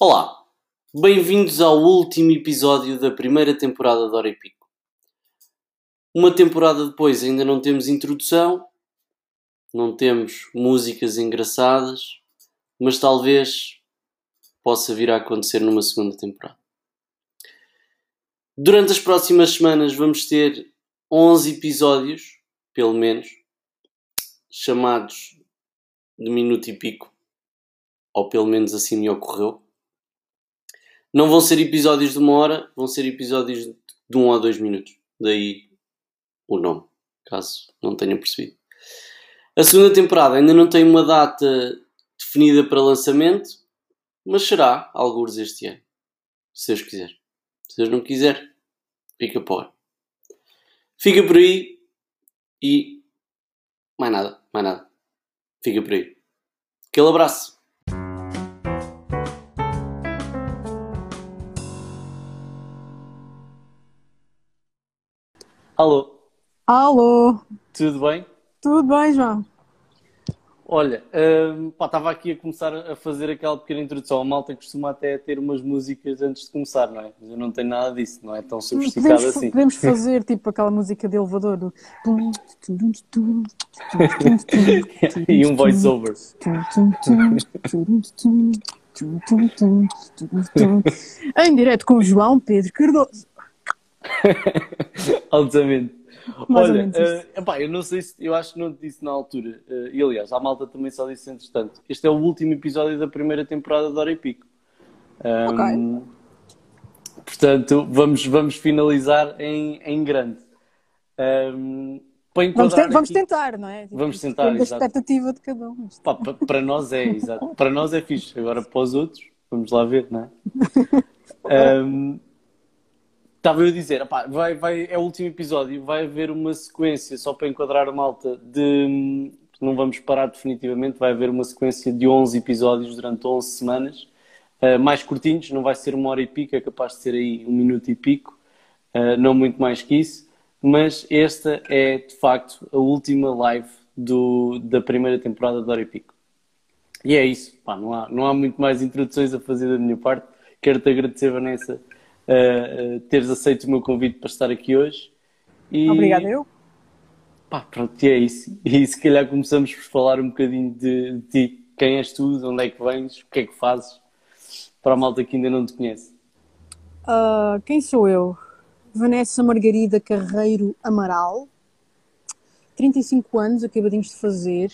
Olá, bem-vindos ao último episódio da primeira temporada de Hora e Pico. Uma temporada depois ainda não temos introdução, não temos músicas engraçadas, mas talvez possa vir a acontecer numa segunda temporada. Durante as próximas semanas vamos ter 11 episódios, pelo menos, chamados de minuto e pico, ou pelo menos assim me ocorreu. Não vão ser episódios de uma hora, vão ser episódios de um ou dois minutos. Daí o nome, caso não tenham percebido. A segunda temporada ainda não tem uma data definida para lançamento, mas será alguns este ano. Se Deus quiser. Se Deus não quiser, fica por. Fica por aí e mais nada, mais nada. Fica por aí. Aquele abraço. Alô, Alô, tudo bem? tudo bem, João? Olha, hum, pá, estava aqui a começar a fazer aquela pequena introdução. A malta costuma até ter umas músicas antes de começar, não é? Mas eu não tenho nada disso, não é tão sofisticado Podemos, assim. podemos fazer tipo aquela música de elevador do. E um voice-over. em direto com o João Pedro Cardoso. Altamente. Mais Olha, eh, epá, eu não sei se, eu acho que não te disse na altura, eh, e aliás, a malta também só disse entretanto. Este é o último episódio da primeira temporada de Hora e Pico. Ahm, Portanto, vamos, vamos finalizar em, em grande. Para Vamos, te- vamos aqui- tentar, não é? Tipo, Vamos isto tentar, exato. expectativa de cada um. Pá, pa- para nós é, exato. Para nós é fixe. Agora para os outros, vamos lá ver, não é? Ahm, Estava eu a dizer, vai, vai, é o último episódio, vai haver uma sequência, só para enquadrar a malta, de. Não vamos parar definitivamente, vai haver uma sequência de 11 episódios durante 11 semanas, ah, mais curtinhos, não vai ser uma hora e pico, é capaz de ser aí um minuto e pico, ah, não muito mais que isso, mas esta é de facto a última live do, da primeira temporada de Hora e Pico. E é isso, pá, não, há, não há muito mais introduções a fazer da minha parte. Quero-te agradecer, Vanessa, uh, uh, teres aceito o meu convite para estar aqui hoje. E, Obrigada, eu. Pá, pronto, e é isso. E se calhar começamos por falar um bocadinho de, ti. Quem és tu, de onde é que vens, o que é que fazes, para a malta que ainda não te conhece. Ah, quem sou eu? Vanessa Margarida Carreiro Amaral, 35 anos, acabadinhos de fazer,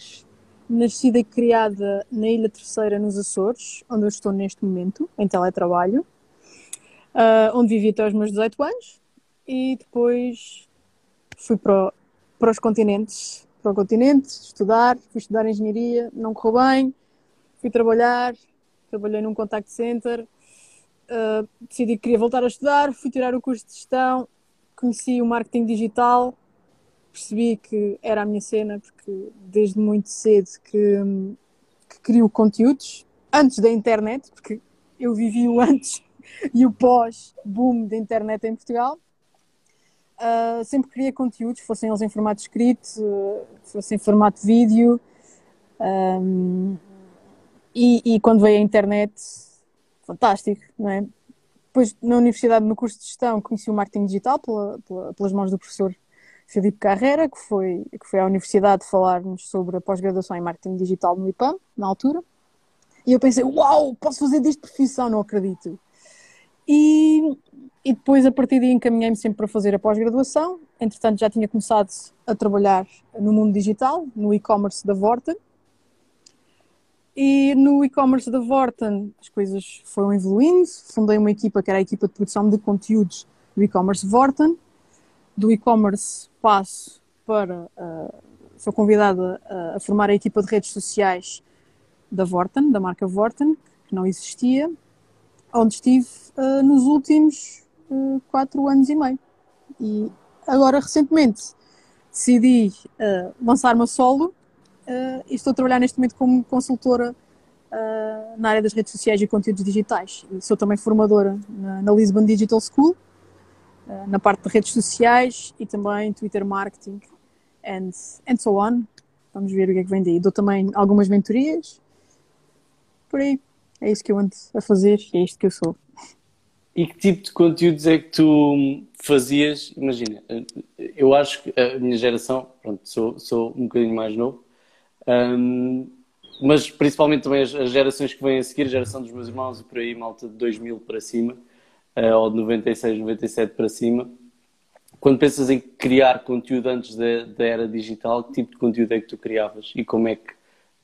nascida e criada na Ilha Terceira, nos Açores, onde eu estou neste momento, em teletrabalho, ah, onde vivi até aos meus 18 anos, e depois fui para, o- para os continentes, para o continente, estudar, fui estudar engenharia, não correu bem, fui trabalhar, trabalhei num contact center, Uh, decidi que queria voltar a estudar, fui tirar o curso de gestão, conheci o marketing digital, percebi que era a minha cena, porque desde muito cedo que, que crio conteúdos, antes da internet, porque eu vivi o antes e o pós-boom da internet em Portugal. Uh, sempre queria conteúdos, fossem eles em formato escrito, fossem em formato vídeo. Um, e, e quando veio a internet, fantástico, não é? Depois, na universidade, no curso de gestão, conheci o marketing digital pela- pela- pelas mãos do professor Filipe Carreira, que foi, que foi à universidade falar-nos sobre a pós-graduação em marketing digital no IPAM, na altura. E eu pensei, uau, posso fazer disto profissão, não acredito. E, e depois, a partir daí, encaminhei-me sempre para fazer a pós-graduação. Entretanto, já tinha começado a trabalhar no mundo digital, no e-commerce da Vorten. E no e-commerce da Vorten as coisas foram evoluindo. Fundei uma equipa que era a equipa de produção de conteúdos do e-commerce Vorten. Do e-commerce passo para. Uh, sou convidada a, a, formar a equipa de redes sociais da Vorten, da marca Vorten, que não existia, onde estive uh, nos últimos uh, quatro anos e meio. E agora, recentemente, decidi lançar-me a solo Uh, e estou a trabalhar neste momento como consultora uh, na área das redes sociais e conteúdos digitais. E sou também formadora na, na Lisbon Digital School, uh, na parte de redes sociais e também Twitter marketing and, and so on. Vamos ver o que é que vem daí. Dou também algumas mentorias. Por aí. É isso que eu ando a fazer e é isto que eu sou. E que tipo de conteúdos é que tu fazias? Imagina, eu acho que a minha geração, pronto, sou, sou um bocadinho mais novo, um, mas principalmente também as, as, gerações que vêm a seguir, a geração dos meus irmãos e por aí, malta de 2000 para cima, uh, ou de 96, 97 para cima. Quando pensas em criar conteúdo antes da era digital, que tipo de conteúdo é que tu criavas e como é que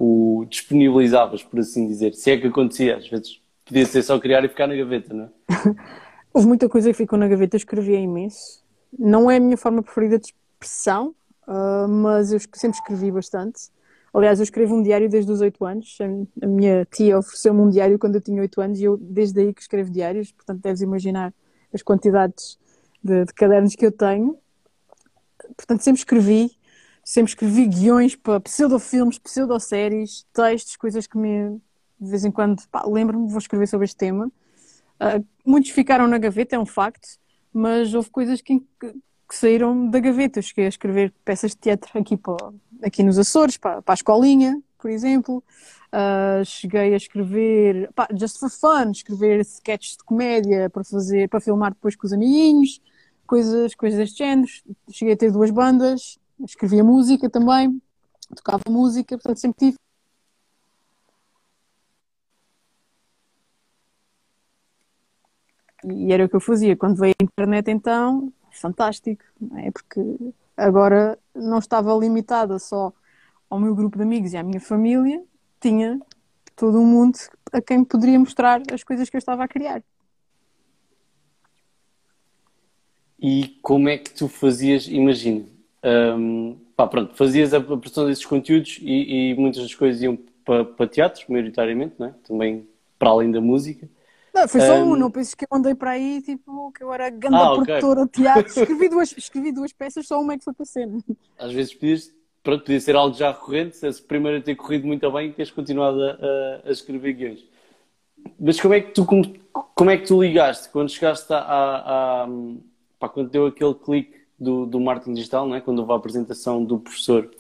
o disponibilizavas, por assim dizer? Se é que acontecia, às vezes podia ser só criar e ficar na gaveta, não é? Houve muita coisa que ficou na gaveta, escrevia imenso. Não é a minha forma preferida de expressão, uh, mas eu sempre escrevi bastante. Aliás, eu escrevo um diário desde os 8 anos. A minha tia ofereceu-me um diário quando eu tinha 8 anos e eu desde aí que escrevo diários, portanto deves imaginar as quantidades de, de cadernos que eu tenho. Portanto, sempre escrevi, sempre escrevi guiões para pseudofilmes, pseudoséries, textos, coisas que me de vez em quando lembro-me, vou escrever sobre este tema. Uh, muitos ficaram na gaveta, é um facto, mas houve coisas que, que, que, saíram da gaveta. Eu cheguei a escrever peças de teatro aqui, para, aqui nos Açores, para, para a escolinha, por exemplo. Uh, cheguei a escrever, pá, just for fun, escrever sketches de comédia para fazer, para filmar depois com os amiguinhos, coisas, coisas deste género. Cheguei a ter duas bandas, escrevia música também, tocava música, portanto sempre tive E era o que eu fazia. Quando veio a internet, então, fantástico, é? Porque agora não estava limitada só ao meu grupo de amigos e à minha família, tinha todo um mundo a quem poderia mostrar as coisas que eu estava a criar. E como é que tu fazias, imagina, um, pá, pronto, fazias a produção desses conteúdos e, e muitas das coisas iam para, para teatro, maioritariamente, não é? também para além da música. Não, foi só um, um, não penses que eu andei para aí, tipo, que eu era grande ah, produtora okay. de teatro. Escrevi duas, escrevi duas peças, só uma é que foi para cena. Às vezes podias, pronto, podia ser algo já recorrente, se primeiro a ter corrido muito bem e teres continuado a, a, a, escrever guiões. Mas como é que tu, como, como é que tu ligaste quando chegaste a, a, a pá, quando deu aquele clique do, do marketing digital, não é? quando houve a apresentação do professor,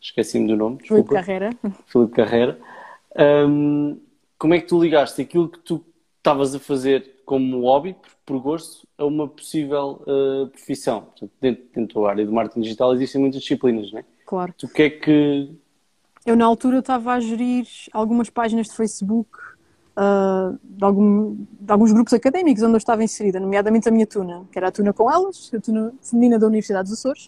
esqueci-me do nome, Filipe Carreira. Filipe Carreira. Um, como é que tu ligaste aquilo que tu estavas a fazer como hobby, por, por gosto, a uma possível uh, profissão. Portanto, dentro, dentro da área do marketing digital existem muitas disciplinas, não é? Claro. Tu que é que. Eu, na altura, estava a gerir algumas páginas de Facebook uh, de, algum, de, alguns grupos académicos onde eu estava inserida, nomeadamente a minha tuna, que era a tuna com elas, a tuna feminina da Universidade dos Açores.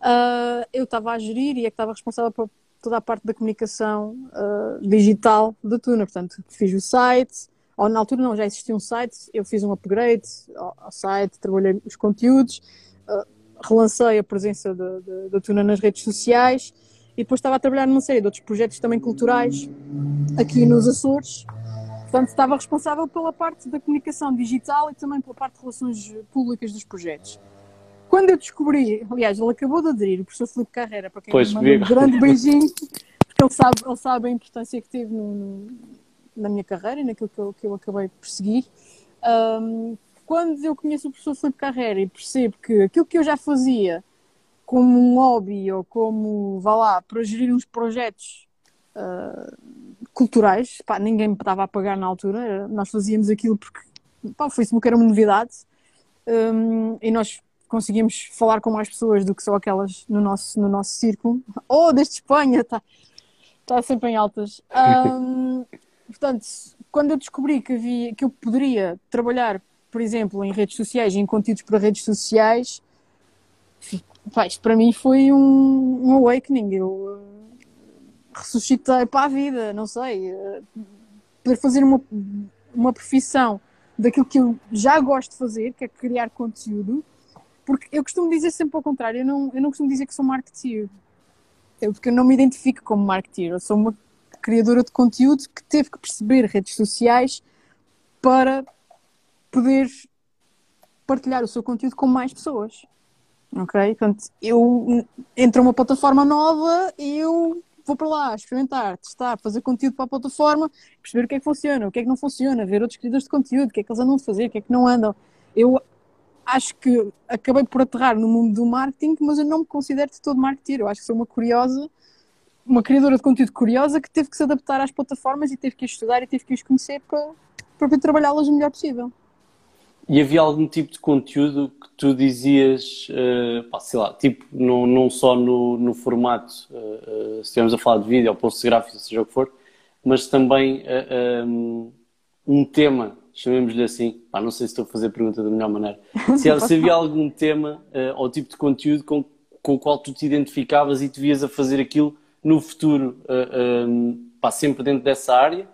Uh, eu estava a gerir e é que estava responsável por toda a parte da comunicação uh, digital da tuna. Portanto, fiz o site, ou na altura não, já existia um site, eu fiz um upgrade ao, ao site, trabalhei os conteúdos, uh, relancei a presença da Tuna nas redes sociais e depois estava a trabalhar numa série de outros projetos também culturais aqui nos Açores. Portanto, estava responsável pela parte da comunicação digital e também pela parte de relações públicas dos projetos. Quando eu descobri, aliás, ele acabou de aderir, o professor Filipe Carreira, para quem pois, me um grande beijinho, porque ele sabe, ele sabe a importância que teve no, na minha carreira e naquilo que eu, que eu acabei por seguir. Um, quando eu conheço o professor Filipe Carreira e percebo que aquilo que eu já fazia como um hobby ou como, vá lá, para gerir uns projetos uh, culturais, pá, ninguém me estava a pagar na altura, nós fazíamos aquilo porque pá, o Facebook era uma novidade um, e nós conseguimos falar com mais pessoas do que só aquelas no nosso, no nosso círculo. Oh, desde Espanha, está tá sempre em altas. Um, Portanto, quando eu descobri que, havia, que eu poderia trabalhar, por exemplo, em redes sociais, em conteúdos para redes sociais, isto para mim foi um, um awakening. Eu uh, ressuscitei para a vida, não sei. Uh, poder fazer uma, uma profissão daquilo que eu já gosto de fazer, que é criar conteúdo, porque eu costumo dizer sempre ao contrário, eu não, eu não costumo dizer que sou marketeer, eu, porque eu não me identifico como marketeer, eu sou uma criadora de conteúdo que teve que perceber redes sociais para poder partilhar o seu conteúdo com mais pessoas. Ok? Portanto, eu entro uma plataforma nova e eu vou para lá experimentar, testar, fazer conteúdo para a plataforma, perceber o que é que funciona, o que é que não funciona, ver outros criadores de conteúdo, o que é que eles andam a fazer, o que é que não andam. Eu acho que acabei por aterrar no mundo do marketing, mas eu não me considero de todo marketeer. Eu acho que sou uma curiosa uma criadora de conteúdo curiosa que teve que se adaptar às plataformas e teve que estudar e teve que os conhecer para, para trabalhá-las o melhor possível. E havia algum tipo de conteúdo que tu dizias, uh, pá, sei lá, tipo, não, não só no, no formato, uh, uh, se estivermos a falar de vídeo ou post gráfico, seja o que for, mas também um, um tema, chamemos-lhe assim, pá, não sei se estou a fazer a pergunta da melhor maneira, se, se havia algum tema ou tipo de conteúdo com, com o qual tu te identificavas e te vias a fazer aquilo no futuro, um, pá, sempre dentro dessa área,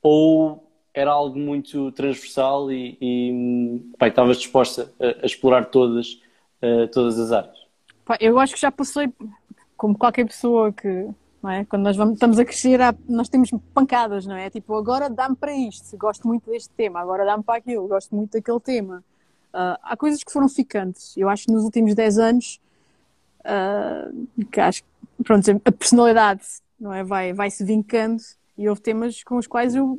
ou era algo muito transversal e, e pá, estavas disposta a, a explorar todas, uh, todas as áreas? Pá, eu acho que já passei, como qualquer pessoa que, é? quando nós vamos, estamos a crescer, nós temos pancadas, não é? Tipo, agora dá-me para isto, gosto muito deste tema, agora dá-me para aquilo, gosto muito daquele tema. Uh, há coisas que foram ficantes. Eu acho que nos últimos 10 anos, uh, que acho pronto, a personalidade não é? vai, vai se vincando e houve temas com os quais eu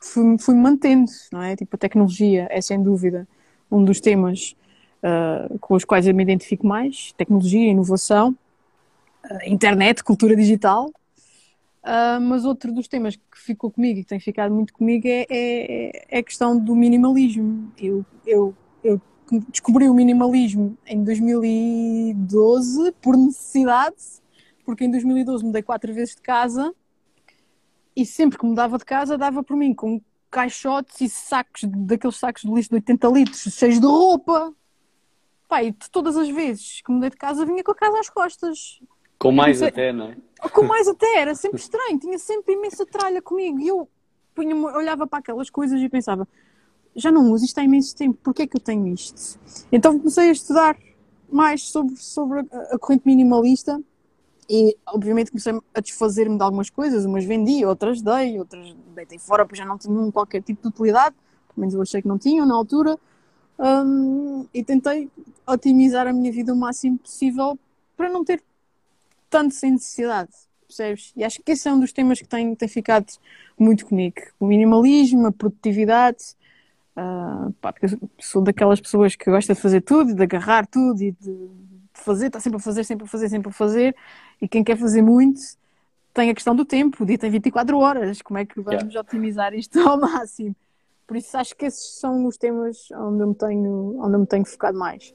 fui, fui mantendo, não é? Tipo, a tecnologia é sem dúvida um dos temas uh, com os quais eu me identifico mais: tecnologia, inovação, uh, internet, cultura digital. Uh, mas outro dos temas que ficou comigo e que tem ficado muito comigo é, é, é a questão do minimalismo. Eu, eu, eu descobri o minimalismo em 2012 por necessidade, porque em 2012 mudei quatro vezes de casa e sempre que mudava de casa dava por mim com caixotes e sacos, daqueles sacos de lixo de 80 litros, cheios de roupa. Pai, de todas as vezes que mudei de casa vinha com a casa às costas. Com mais sei, até, não é? Com mais até, era sempre estranho, tinha sempre imensa tralha comigo. E eu punha olhava para aquelas coisas e pensava, já não uso isto há imenso tempo, porquê é que eu tenho isto? Então comecei a estudar mais sobre, sobre a corrente minimalista e obviamente comecei a desfazer-me de algumas coisas, umas vendi, outras dei, outras deitei fora porque já não tinham qualquer tipo de utilidade, pelo menos eu achei que não tinham na altura, um, e tentei otimizar a minha vida o máximo possível para não ter tanto sem necessidade, percebes? E acho que esse é um dos temas que tem, tem ficado muito comigo, o minimalismo, a produtividade, uh, pá, porque eu sou daquelas pessoas que gosta de fazer tudo, de agarrar tudo e de fazer, está sempre a fazer, sempre a fazer, sempre a fazer, e quem quer fazer muito tem a questão do tempo, o dia tem 24 horas, como é que vamos yeah. otimizar isto ao máximo? Por isso acho que esses são os temas onde eu me tenho, onde eu me tenho focado mais.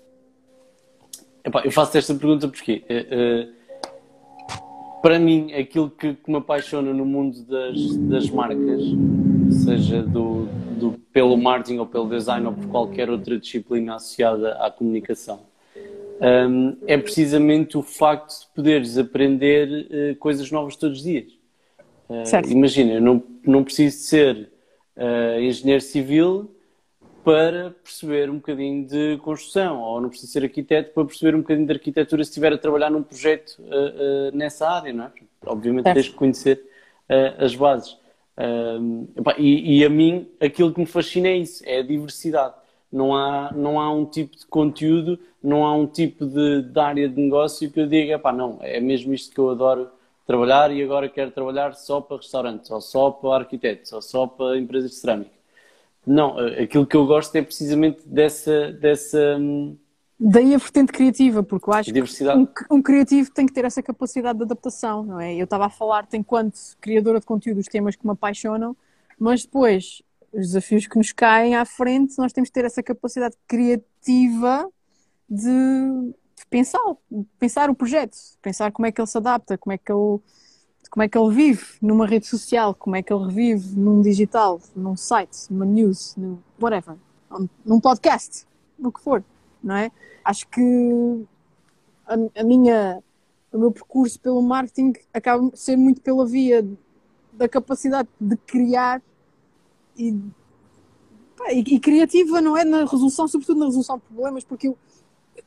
Epá, eu faço esta pergunta porque uh, uh, para mim aquilo que, que, me apaixona no mundo das, das marcas, seja do, do, pelo marketing ou pelo design ou por qualquer outra disciplina associada à comunicação, um, é precisamente o facto de poderes aprender uh, coisas novas todos os dias. Uh, imagina, eu não, não preciso de ser uh, engenheiro civil para perceber um bocadinho de construção, ou não preciso ser arquiteto para perceber um bocadinho de arquitetura se estiver a trabalhar num projeto nessa área, não é? Obviamente certo. tens que conhecer as bases. E, e a mim, aquilo que me fascina é isso, é a diversidade não há, não há um tipo de conteúdo, não há um tipo de, de área de negócio que eu diga, pá, não, é mesmo isto que eu adoro trabalhar e agora quero trabalhar só para restaurantes, ou só para arquitetos, ou só para empresas de cerâmica. Não, aquilo que eu gosto é precisamente dessa. dessa hum, Daí a vertente criativa, porque eu acho que um, um, criativo tem que ter essa capacidade de adaptação, não é? Eu estava a falar, enquanto criadora de conteúdo, os temas que me apaixonam, mas depois os desafios que nos caem à frente, nós temos que ter essa capacidade criativa de, de pensar, de pensar o projeto, pensar como é que ele se adapta, como é que ele, como é que ele vive numa rede social, como é que ele revive num digital, num site, numa news, num whatever, num podcast, no que for, não é? Acho que a, a minha, o meu percurso pelo marketing acaba de ser muito pela via da capacidade de criar e, pá, e, e, criativa não é na resolução, sobretudo na resolução de problemas, porque eu,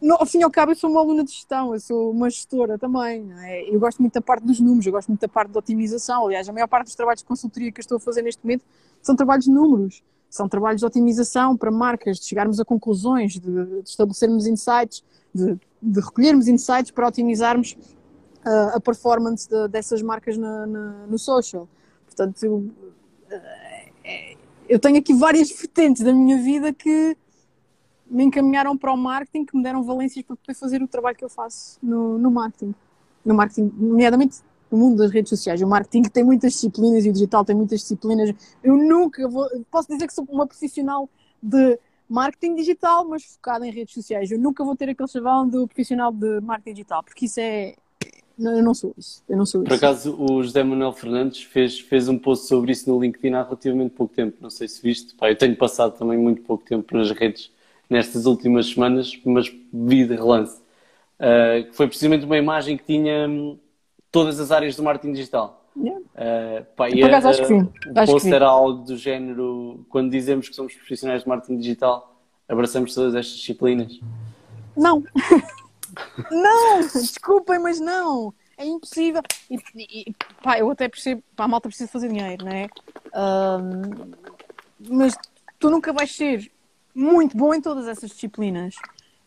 no, ao fim e ao cabo eu sou uma aluna de gestão, eu sou uma gestora também, é? eu gosto muito da parte dos números, eu gosto muito da parte da otimização, aliás a maior parte dos trabalhos de consultoria que eu estou a fazer neste momento são trabalhos de números, são trabalhos de otimização para marcas, de chegarmos a conclusões, de, de estabelecermos insights, de, de, recolhermos insights para otimizarmos uh, a performance de, dessas marcas na, na, no social. Portanto, eu, uh, é, eu tenho aqui várias vertentes da minha vida que me encaminharam para o marketing, que me deram valências para poder fazer o trabalho que eu faço no, no marketing. No marketing, nomeadamente no mundo das redes sociais. O marketing tem muitas disciplinas e o digital tem muitas disciplinas. Eu nunca vou, posso dizer que sou uma profissional de marketing digital, mas focada em redes sociais. Eu nunca vou ter aquele chavão do profissional de marketing digital, porque isso é. Não, eu não sou isso. Eu não sou Por isso. acaso, o José Manuel Fernandes fez, fez um post sobre isso no LinkedIn há relativamente pouco tempo. Não sei se viste. Pá, eu tenho passado também muito pouco tempo nas redes nestas últimas semanas, mas vi de relance. Uh, que foi precisamente uma imagem que tinha hum, todas as áreas do marketing digital. Yeah. Uh, pá, Por acaso, acho que vi. o Acho que post era algo do género, quando dizemos que somos profissionais de marketing digital, abraçamos todas estas disciplinas. Não! não! Desculpem, mas não! É impossível. E, e- pá, eu até percebo, pá, a malta precisa fazer dinheiro, não é? Ahm, mas tu nunca vais ser muito bom em todas essas disciplinas.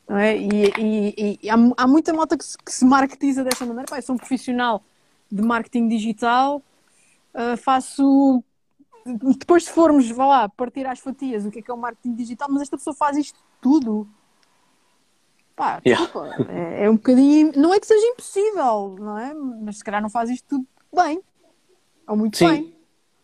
Não é? E, e- e há, há muita malta que se, que se marketiza dessa maneira. Pá, eu sou um profissional de marketing digital, ah, faço. Depois, se formos, vá lá, partir às fatias o que é que é o marketing digital, mas esta pessoa faz isto tudo. Pá, Yeah. é, é um bocadinho. Não é que seja impossível, não é? Mas se calhar não faz isto tudo bem. Ou muito Sim, bem.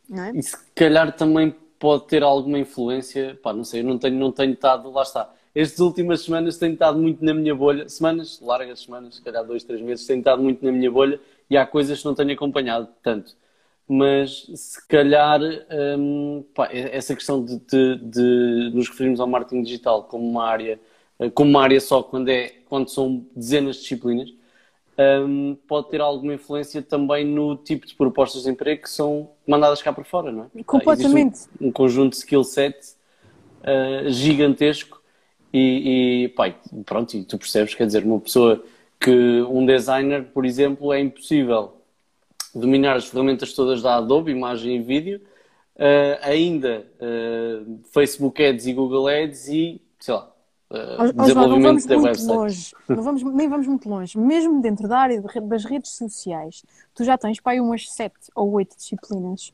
Não é? E se calhar também pode ter alguma influência, pá, não sei, eu não tenho, não tenho estado, lá está. Estas últimas semanas tenho estado muito na minha bolha, semanas, largas semanas, se calhar dois, três meses, tenho estado muito na minha bolha e há coisas que não tenho acompanhado tanto. Mas se calhar hum, pá, essa questão de, de- de nos referirmos ao marketing digital como uma área, como uma área só quando, é, quando são dezenas de disciplinas, hum, pode ter alguma influência também no tipo de propostas de emprego que são mandadas cá para fora, não é? Completamente. Existe um, um conjunto de skill set uh, gigantesco e, e, pá, e pronto, e tu percebes, quer dizer, uma pessoa que um designer, por exemplo, é impossível dominar as ferramentas todas da Adobe, imagem e vídeo, uh, ainda uh, Facebook Ads e Google Ads e, sei lá, uh, desenvolvimento vamos da muito website. longe, não vamos, nem vamos muito longe. Mesmo dentro da área de das redes sociais, tu já tens para aí umas sete ou oito disciplinas.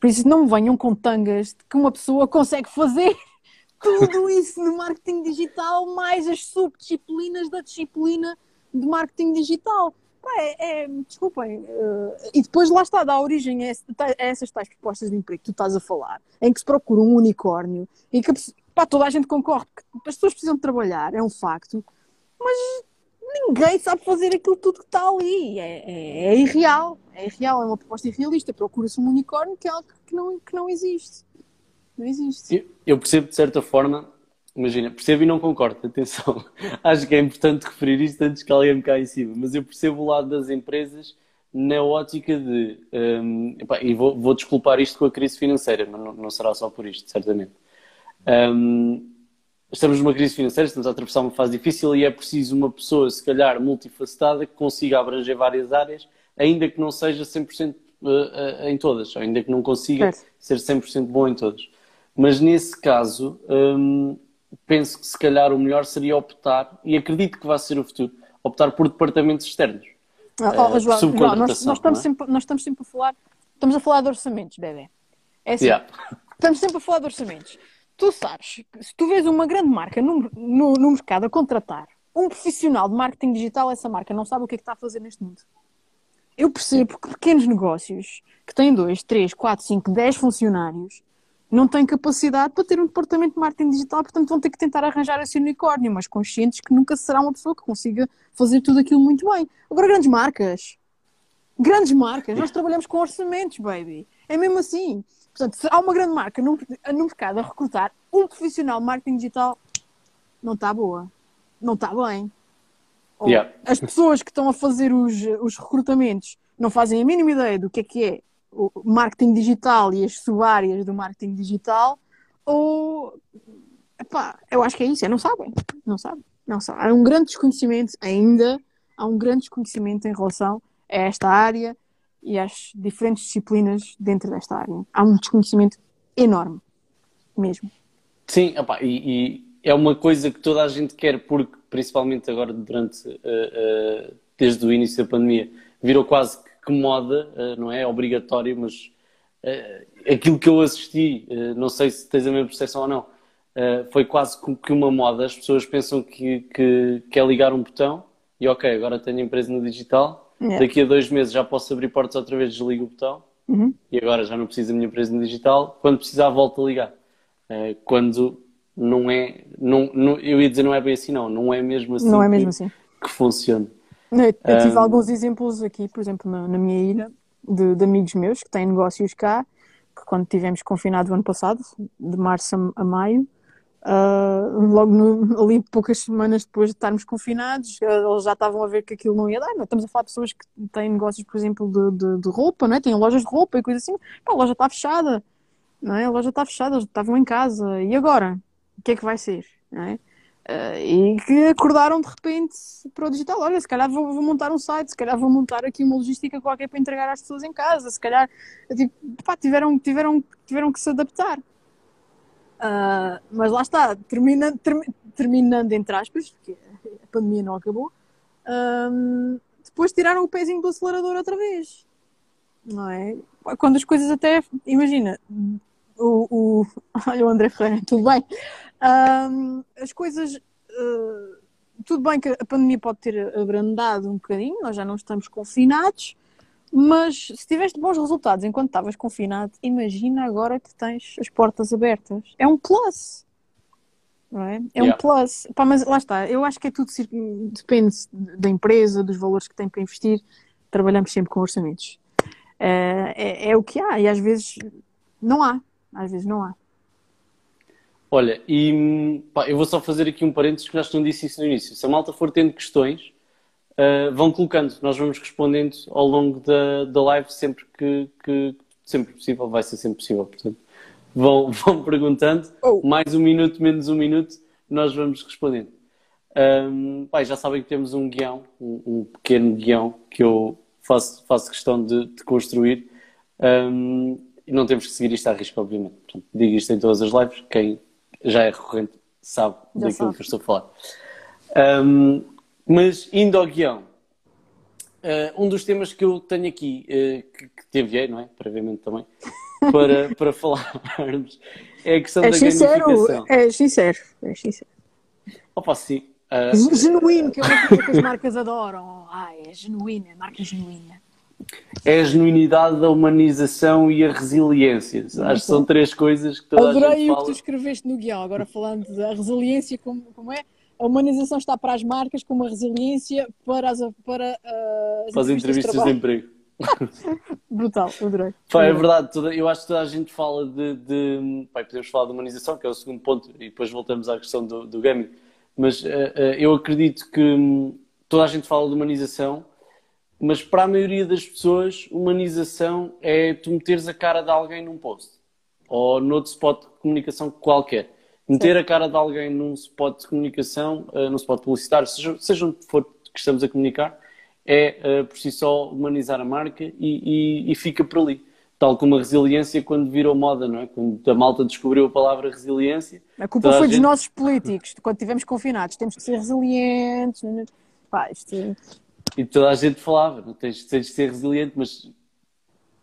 Por isso não venham com tangas de que uma pessoa consegue fazer tudo isso no marketing digital, mais as subdisciplinas da disciplina de marketing digital. Pá, é, é- desculpem. eh, e depois lá está, dá origem a essas tais propostas de emprego que tu estás a falar, em que se procura um unicórnio e que a pessoa- pá, toda a gente concorda que as pessoas precisam de trabalhar, é um facto, mas ninguém sabe fazer aquilo tudo que está ali. É, é- é irreal. É irreal, é uma proposta irrealista. Procura-se um unicórnio que é algo que não, que não existe. Não existe. Eu- Eu percebo de certa forma, imagina, percebo e não concordo, atenção. Acho que é importante referir isto antes que alguém me caia em cima, mas eu percebo o lado das empresas na ótica de. hum, epá, e vou, vou desculpar isto com a crise financeira, mas não, não será só por isto, certamente. Hum, estamos numa crise financeira, estamos a atravessar uma fase difícil e é preciso uma pessoa, se calhar, multifacetada, que consiga abranger várias áreas, ainda que não seja 100% eh, eh, em todas, ainda que não consiga Certo. ser 100% bom em todas. Mas nesse caso, hum, penso que se calhar o melhor seria optar, e acredito que vai ser o futuro, optar por departamentos externos. Ah, oh, Eh, João, não, nós, nós estamos é? sempre, nós estamos sempre a falar. Estamos a falar de orçamentos, bebê. É assim, Yeah. estamos sempre a falar de orçamentos. Tu sabes, se tu vês uma grande marca no, no, no mercado a contratar um profissional de marketing digital, essa marca não sabe o que é que está a fazer neste mundo. Eu percebo que pequenos negócios que têm 2, 3, 4, 5, 10 funcionários não têm capacidade para ter um departamento de marketing digital, portanto vão ter que tentar arranjar esse unicórnio, mas conscientes que nunca será uma pessoa que consiga fazer tudo aquilo muito bem. Agora, grandes marcas. Grandes marcas. Nós trabalhamos com orçamentos, baby. É mesmo assim. Portanto, se há uma grande marca no, no mercado a recrutar um profissional de marketing digital, não está boa. Não está bem. Ou Yeah. As pessoas que estão a fazer os, os recrutamentos não fazem a mínima ideia do que é que é o marketing digital e as sub-áreas do marketing digital, ou epá, eu acho que é isso, é não sabem, não sabem, não sabem. Há um grande desconhecimento ainda, há um grande desconhecimento em relação a esta área e às diferentes disciplinas dentro desta área. Há um desconhecimento enorme, mesmo. Sim, epá, e, e é uma coisa que toda a gente quer, porque principalmente agora durante, eh, eh, desde o início da pandemia, virou quase que moda, eh, não é obrigatório, mas aquilo que eu assisti, não sei se tens a mesma percepção ou não, foi quase que uma moda. As pessoas pensam que, que, que é ligar um botão e ok, agora tenho empresa no digital Yeah. Daqui a dois meses já posso abrir portas outra vez, desligo o botão Uhum. e agora já não preciso da minha empresa digital. Quando precisar, volto a ligar. Eh, quando não é, não, não- eu ia dizer não é bem assim, não, não é mesmo assim, Não é que- mesmo assim. que funciona. Eu, eu tive Um, alguns exemplos aqui, por exemplo, na, na minha ilha, de, de amigos meus que têm negócios cá, que quando tivemos confinado o ano passado, de março a, a maio, ah, logo no- ali poucas semanas depois de estarmos confinados, ah, eles já estavam a ver que aquilo não ia dar. Não, é? estamos a falar de pessoas que têm negócios, por exemplo, de, de, de roupa, não é? têm lojas de roupa e coisas assim. Pá, a loja está fechada, não é? A loja está fechada, eles estavam em casa. E agora? O que é que vai ser? Não é? Ah, e que acordaram de repente para o digital. Olha, se calhar vou, vou montar um site, se calhar vou montar aqui uma logística qualquer para entregar às pessoas em casa, se calhar tipo, pá, tiveram, tiveram, tiveram que se adaptar. Ah, mas lá está, termina, termi- terminando entre aspas, porque a pandemia não acabou, depois tiraram o pezinho do acelerador outra vez. Não é? Quando as coisas até, imagina, o, o, olha o André Ferreira, tudo bem? As coisas, ah, tudo bem que a pandemia pode ter abrandado um bocadinho, nós já não estamos confinados, mas se tiveste bons resultados enquanto estavas confinado, imagina agora que tens as portas abertas. É um plus. Não é? É um Yeah. plus. Pá, mas lá está, eu acho que é tudo, depende da empresa, dos valores que tem para investir. Trabalhamos sempre com orçamentos. É, é, é o que há, e às vezes não há. Às vezes não há. Olha, e hum, pá, eu vou só fazer aqui um parênteses que já não disse isso no início. Se a malta for tendo questões, ah, vão colocando, nós vamos respondendo ao longo da, da live sempre que, que sempre possível, vai ser sempre possível, portanto. Vão, vão perguntando, Oh. mais um minuto, menos um minuto, nós vamos respondendo. Ahm, pá, já sabem que temos um guião, um, um pequeno guião que eu faço, faço questão de, de construir. Ahm, e não temos que seguir isto à risca, obviamente. Portanto, digo isto em todas as lives. Quem já é recorrente sabe Já daquilo sabe. que eu estou a falar. Ahm, mas indo ao guião, ah, um dos temas que eu tenho aqui, ah, que, que te enviei, não é? Previamente também, para, para falarmos, é a questão É da sincero, gamificação. é sincero, é sincero. Opa, sim. Ah, Genuíno, que é uma coisa que as marcas adoram. Ai, é genuína, é marca genuína. é a genuinidade, a humanização e a resiliência. Acho que são três coisas que toda a gente Adorei o que fala. tu escreveste no guião, agora falando da resiliência, como, como é? A humanização está para as marcas, como a resiliência para as, para, ah, as Para as entrevistas de trabalho. emprego. Brutal, adorei. Pá, é verdade, toda- eu acho que toda a gente fala de. de pá, podemos falar de humanização, que é o segundo ponto, e depois voltamos à questão do, do gaming. Mas eh, eh, eu acredito que hum, toda a gente fala de humanização, mas para a maioria das pessoas, humanização é tu meteres a cara de alguém num post ou noutro spot de comunicação qualquer. Meter a cara de alguém num spot de comunicação, eh, num spot publicitário, seja, seja onde for que estamos a comunicar, é eh, por si só humanizar a marca e, e- e fica por ali. Tal como a resiliência quando virou moda, não é? Quando a malta descobriu a palavra resiliência. A culpa toda a foi dos gente- nossos políticos, quando estivemos confinados. Temos que ser resilientes. né? Pá, isto... E toda a gente falava, não tens, tens de ser resiliente, mas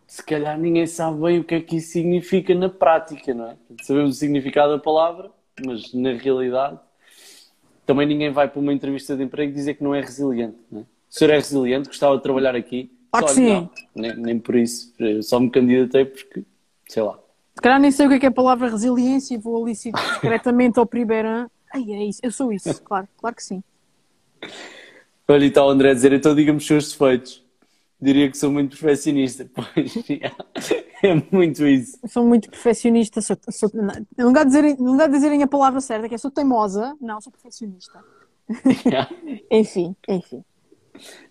se calhar ninguém sabe bem o que é que isso significa na prática, não é? Sabemos o significado da palavra, mas na realidade também ninguém vai para uma entrevista de emprego dizer que não é resiliente, não é? O senhor é resiliente, gostava de trabalhar aqui? Claro que Só, sim. não, nem, nem por isso. Eu só me candidatei porque, sei lá. Se calhar nem sei o que é, que é a palavra resiliência e vou ali discretamente ao Pribeirã. Ai, é isso, eu sou isso, claro, claro que sim. Olha, e está o André a dizer, então diga-me os seus defeitos. Diria que sou muito perfeccionista. Pois, é muito isso. Sou muito perfeccionista. Sou, sou- não, dá a dizerem, não dá a dizerem a palavra certa, que é sou teimosa. Não, sou perfeccionista. Enfim, enfim.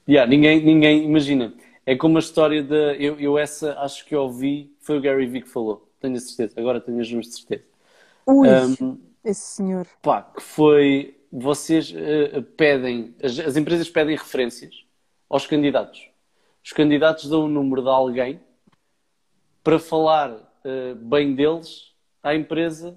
Yeah, ninguém, ninguém, imagina, é como a história da. Eu, eu essa acho que ouvi, foi o Gary Vee que falou, tenho a certeza, agora tenho mesmo certeza. Ui, Um, esse senhor. pá, que foi. Vocês eh, pedem, as, as empresas pedem referências aos candidatos. Os candidatos dão o número de alguém para falar eh, bem deles à empresa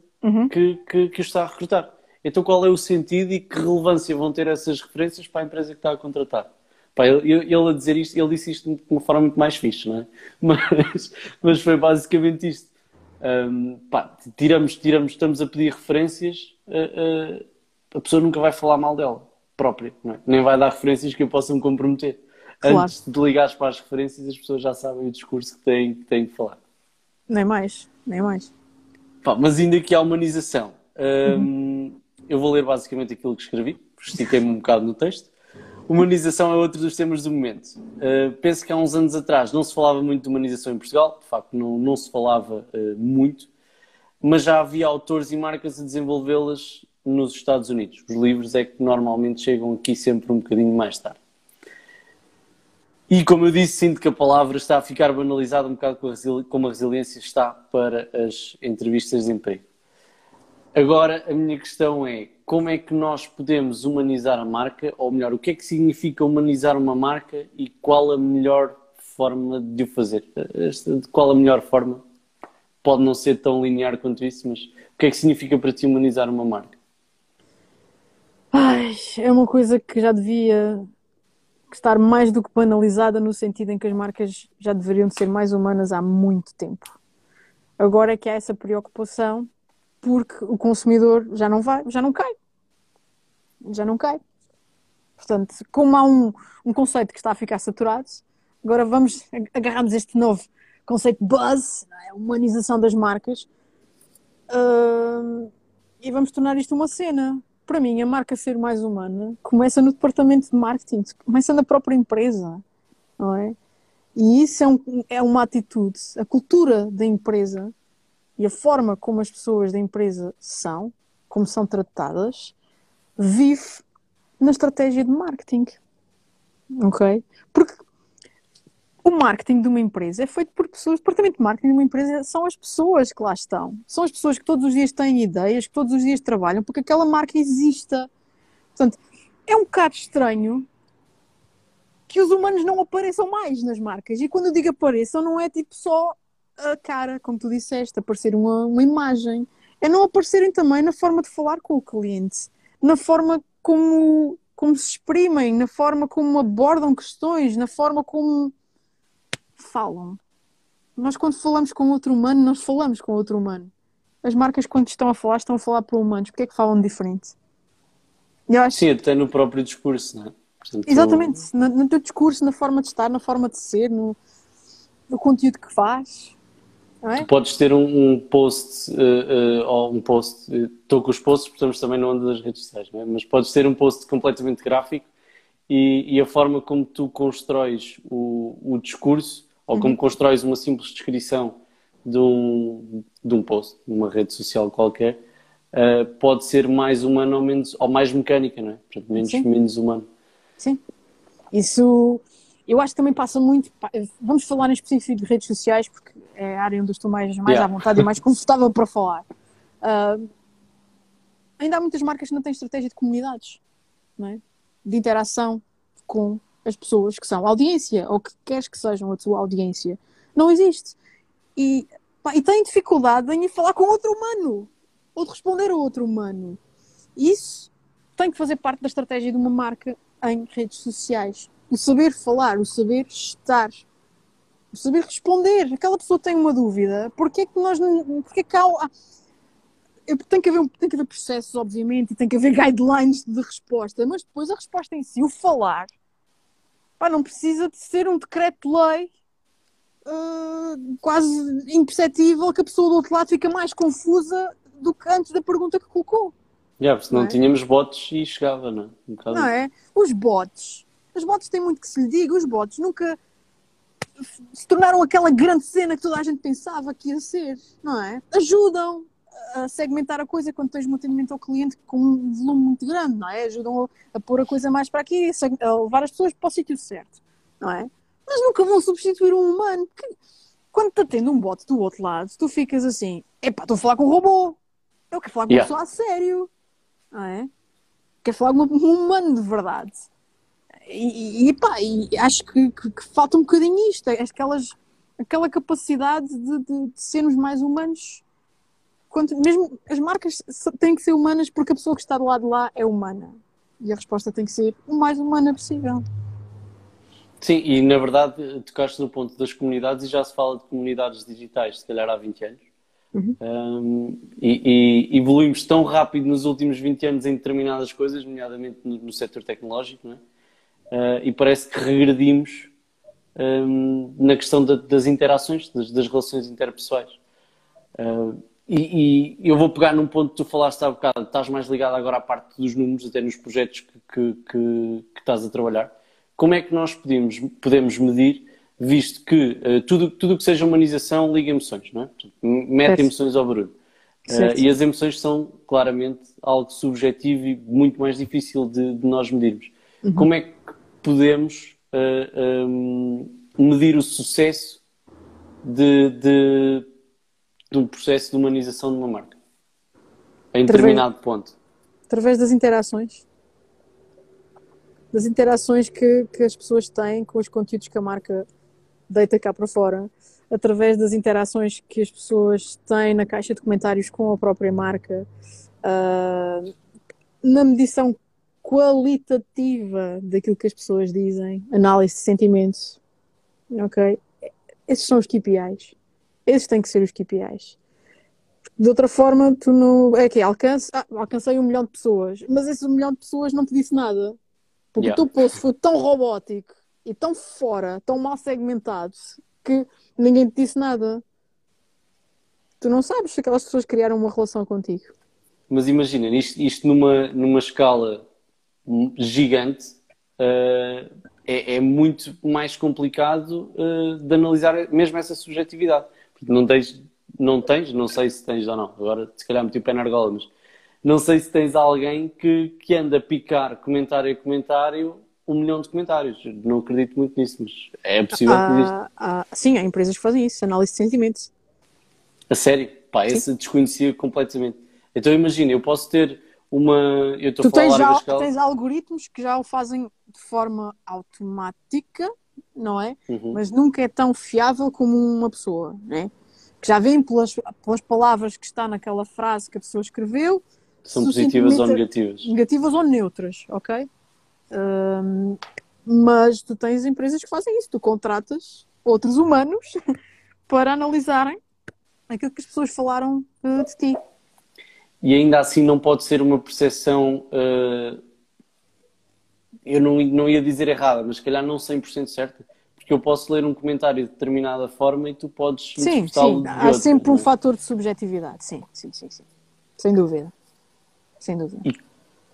que, que, que os está a recrutar. Então, qual é o sentido e que relevância vão ter essas referências para a empresa que está a contratar? Pá, ele, ele a dizer isto, ele disse isto de uma forma muito mais fixe, não é? Mas, mas foi basicamente isto. Um, pá, tiramos, tiramos, estamos a pedir referências, uh, uh, a pessoa nunca vai falar mal dela própria, é? nem vai dar referências que eu possa me comprometer. Claro. Antes de ligares para as referências, as pessoas já sabem o discurso que têm, que têm falar. Nem mais, nem mais. Pá, mas ainda aqui a humanização. Hum, Eu vou ler basicamente aquilo que escrevi, estiquei-me um bocado no texto. Humanização é outro dos temas do momento. Uh, penso que há uns anos atrás não se falava muito de humanização em Portugal, de facto não, não se falava uh, muito, mas já havia autores e marcas a desenvolvê-las nos Estados Unidos. Os livros é que normalmente chegam aqui sempre um bocadinho mais tarde. E como eu disse, sinto que a palavra está a ficar banalizada um bocado como a resiliência está para as entrevistas de emprego. Agora, a minha questão é como é que nós podemos humanizar a marca, ou melhor, o que é que significa humanizar uma marca e qual a melhor forma de o fazer? Qual a melhor forma? Pode não ser tão linear quanto isso, mas o que é que significa para ti humanizar uma marca? Ai, é uma coisa que já devia estar mais do que banalizada no sentido em que as marcas já deveriam ser mais humanas há muito tempo. Agora é que há essa preocupação porque o consumidor já não vai, já não cai. Já não cai. Portanto, como há um, um conceito que está a ficar saturado, agora vamos agarrarmos este novo conceito buzz, é? humanização das marcas, uh, e vamos tornar isto uma cena. Para mim, a marca ser mais humana começa no departamento de marketing, começa na própria empresa, não é? E isso é, um, é uma atitude, a cultura da empresa e a forma como as pessoas da empresa são, como são tratadas, vive na estratégia de marketing. Ok? Porque o marketing de uma empresa é feito por pessoas, o departamento de marketing de uma empresa são as pessoas que lá estão. São as pessoas que todos os dias têm ideias, que todos os dias trabalham, porque aquela marca exista. Portanto, é um bocado estranho que os humanos não apareçam mais nas marcas. E quando eu digo apareçam, não é tipo só a cara, como tu disseste, aparecer uma, uma imagem. É não aparecerem também na forma de falar com o cliente, na forma como, como se exprimem, na forma como abordam questões, na forma como falam. Nós, quando falamos com outro humano, nós falamos com outro humano. As marcas, quando estão a falar, estão a falar para humanos. Porquê é que falam diferente? Eu acho... Sim, até no próprio discurso, não é? Portanto, Exatamente, no, no teu discurso, na forma de estar, na forma de ser, no, no conteúdo que faz. É? Tu podes ter um, um post, uh, uh, ou um post, estou uh, com os posts, portanto também não ando nas redes sociais, é? mas podes ter um post completamente gráfico e, e a forma como tu constróis o, o discurso, ou como uhum. constróis uma simples descrição de um, de um post, numa rede social qualquer, pode ser mais humano ou, menos, ou mais mecânica, não é? Portanto, menos, menos humano. Sim. Isso eu acho que também passa muito. Vamos falar em específico de redes sociais, porque é a área onde estou mais, mais yeah. à vontade e mais confortável para falar. Uh, ainda há muitas marcas que não têm estratégia de comunidades, não é? de interação com as pessoas que são audiência ou que queres que sejam a tua audiência. Não existe. E, pá, e têm dificuldade em falar com outro humano ou de responder a outro humano. Isso tem que fazer parte da estratégia de uma marca em redes sociais o saber falar, o saber estar, o saber responder. Aquela pessoa tem uma dúvida, porquê é que nós não. Porquê é que há. Tem que, haver, tem que haver processos, obviamente, e tem que haver guidelines de resposta, mas depois a resposta em si, o falar, pá, não precisa de ser um decreto-lei uh, quase imperceptível que a pessoa do outro lado fica mais confusa do que antes da pergunta que colocou. Yeah, porque não, não é? tínhamos bots e chegava, não é? Um não é? Os bots os bots têm muito que se lhe diga, os bots nunca se tornaram aquela grande cena que toda a gente pensava que ia ser, não é? Ajudam a segmentar a coisa quando tens um atendimento ao cliente com um volume muito grande, não é? Ajudam a, pôr a coisa mais para aqui, a levar as pessoas para o sítio certo, não é? Mas nunca vão substituir um humano. Porque quando te atende um bot do outro lado, tu ficas assim, epá, estou a falar com um robô. Eu quero falar com yeah. uma pessoa a sério, não é? Quero falar com um humano de verdade. E, e, pá, e acho que, que, que, falta um bocadinho isto, é aquelas, aquela capacidade de, de, de sermos mais humanos. Quanto, mesmo as marcas têm que ser humanas porque a pessoa que está do lado de lá é humana. E a resposta tem que ser o mais humana possível. Sim, e na verdade tocaste no ponto das comunidades e já se fala de comunidades digitais, se calhar há 20 anos. Uhum. Um, e, e, evoluímos tão rápido nos últimos 20 anos em determinadas coisas, nomeadamente no, no setor tecnológico, não é? uh, e parece que regredimos um, na questão da, das interações, das, das, relações interpessoais. Uh, e, e, eu vou pegar num ponto que tu falaste há bocado, estás mais ligado agora à parte dos números, até nos projetos que, que, que, que estás a trabalhar. Como é que nós podemos, podemos medir, visto que uh, tudo tudo que seja humanização liga emoções, não é? Mete certo. emoções ao barulho. Uh, e as emoções são claramente algo subjetivo e muito mais difícil de, de nós medirmos. Uhum. Como é que podemos uh, um, medir o sucesso de, de, de, um processo de humanização de uma marca em determinado ponto? Através das interações. Das interações que, que as pessoas têm com os conteúdos que a marca deita cá para fora, através das interações que as pessoas têm na caixa de comentários com a própria marca, uh, na medição qualitativa daquilo que as pessoas dizem, análise de sentimentos, ok? Esses são os KPIs. Esses têm que ser os KPIs. De outra forma, tu não. É que alcance, ah, alcancei um milhão de pessoas, mas esse um milhão de pessoas não te disse nada. Porque yeah. o teu post foi tão robótico e tão fora, tão mal segmentado, que ninguém te disse nada. Tu não sabes se aquelas pessoas criaram uma relação contigo. Mas imagina, isto, isto numa, numa escala gigante, uh, é, é, muito mais complicado uh, de analisar mesmo essa subjetividade. Não tens, não tens, não sei se tens ou não, agora se calhar meti o pé na argola, mas não sei se tens alguém que, que anda a picar comentário a comentário um milhão de comentários. Não acredito muito nisso, mas é possível ah, que exista. Ah, sim, há empresas que fazem isso, análise de sentimentos. A sério? Pá, esse desconhecia completamente. Então imagina, eu posso ter uma. Eu estou tu tens, já, escala... tens algoritmos que já o fazem de forma automática, não é? Uhum. Mas nunca é tão fiável como uma pessoa, né? Que já vem pelas, pelas palavras que está naquela frase que a pessoa escreveu. São positivas ou negativas? Negativas ou neutras, ok? Um, mas tu tens empresas que fazem isso, tu contratas outros humanos para analisarem aquilo que as pessoas falaram uh, de ti e ainda assim não pode ser uma percepção, uh, eu não, não ia dizer errada, mas se calhar não 100% certa, porque eu posso ler um comentário de determinada forma e tu podes Sim, sim, há outra, sempre um é? fator de subjetividade, sim, sim, sim, sim, sem dúvida, sem dúvida.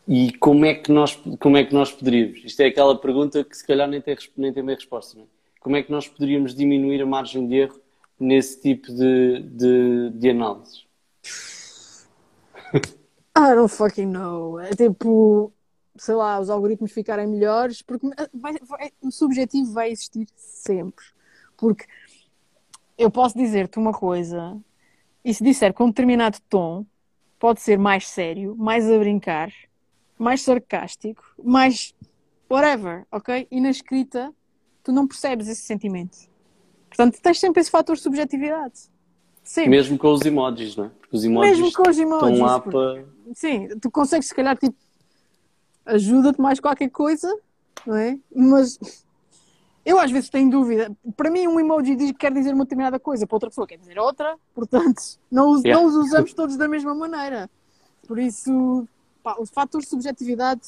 E, e, como, é que nós, como é que nós poderíamos, isto é aquela pergunta que se calhar nem tem, nem tem bem resposta, não é? como é que nós poderíamos diminuir a margem de erro nesse tipo de, de, de análises? I don't fucking know. É tipo, sei lá, os algoritmos ficarem melhores, porque vai, vai, o subjetivo vai existir sempre. Porque eu posso dizer-te uma coisa, e se disser com um determinado tom, pode ser mais sério, mais a brincar, mais sarcástico, mais whatever, ok? E na escrita, tu não percebes esse sentimento. Portanto, tens sempre esse fator de subjetividade. Sempre. Mesmo com os emojis, não é? Porque os emojis, Mesmo com os emojis estão lá para... Sim, tu consegues se calhar tipo ajuda-te mais qualquer coisa, não é? Mas eu às vezes tenho dúvida. Para mim um emoji diz que quer dizer uma determinada coisa, para outra pessoa quer dizer outra, portanto não, os, yeah. não os usamos todos da mesma maneira. Por isso, pá, o fator de subjetividade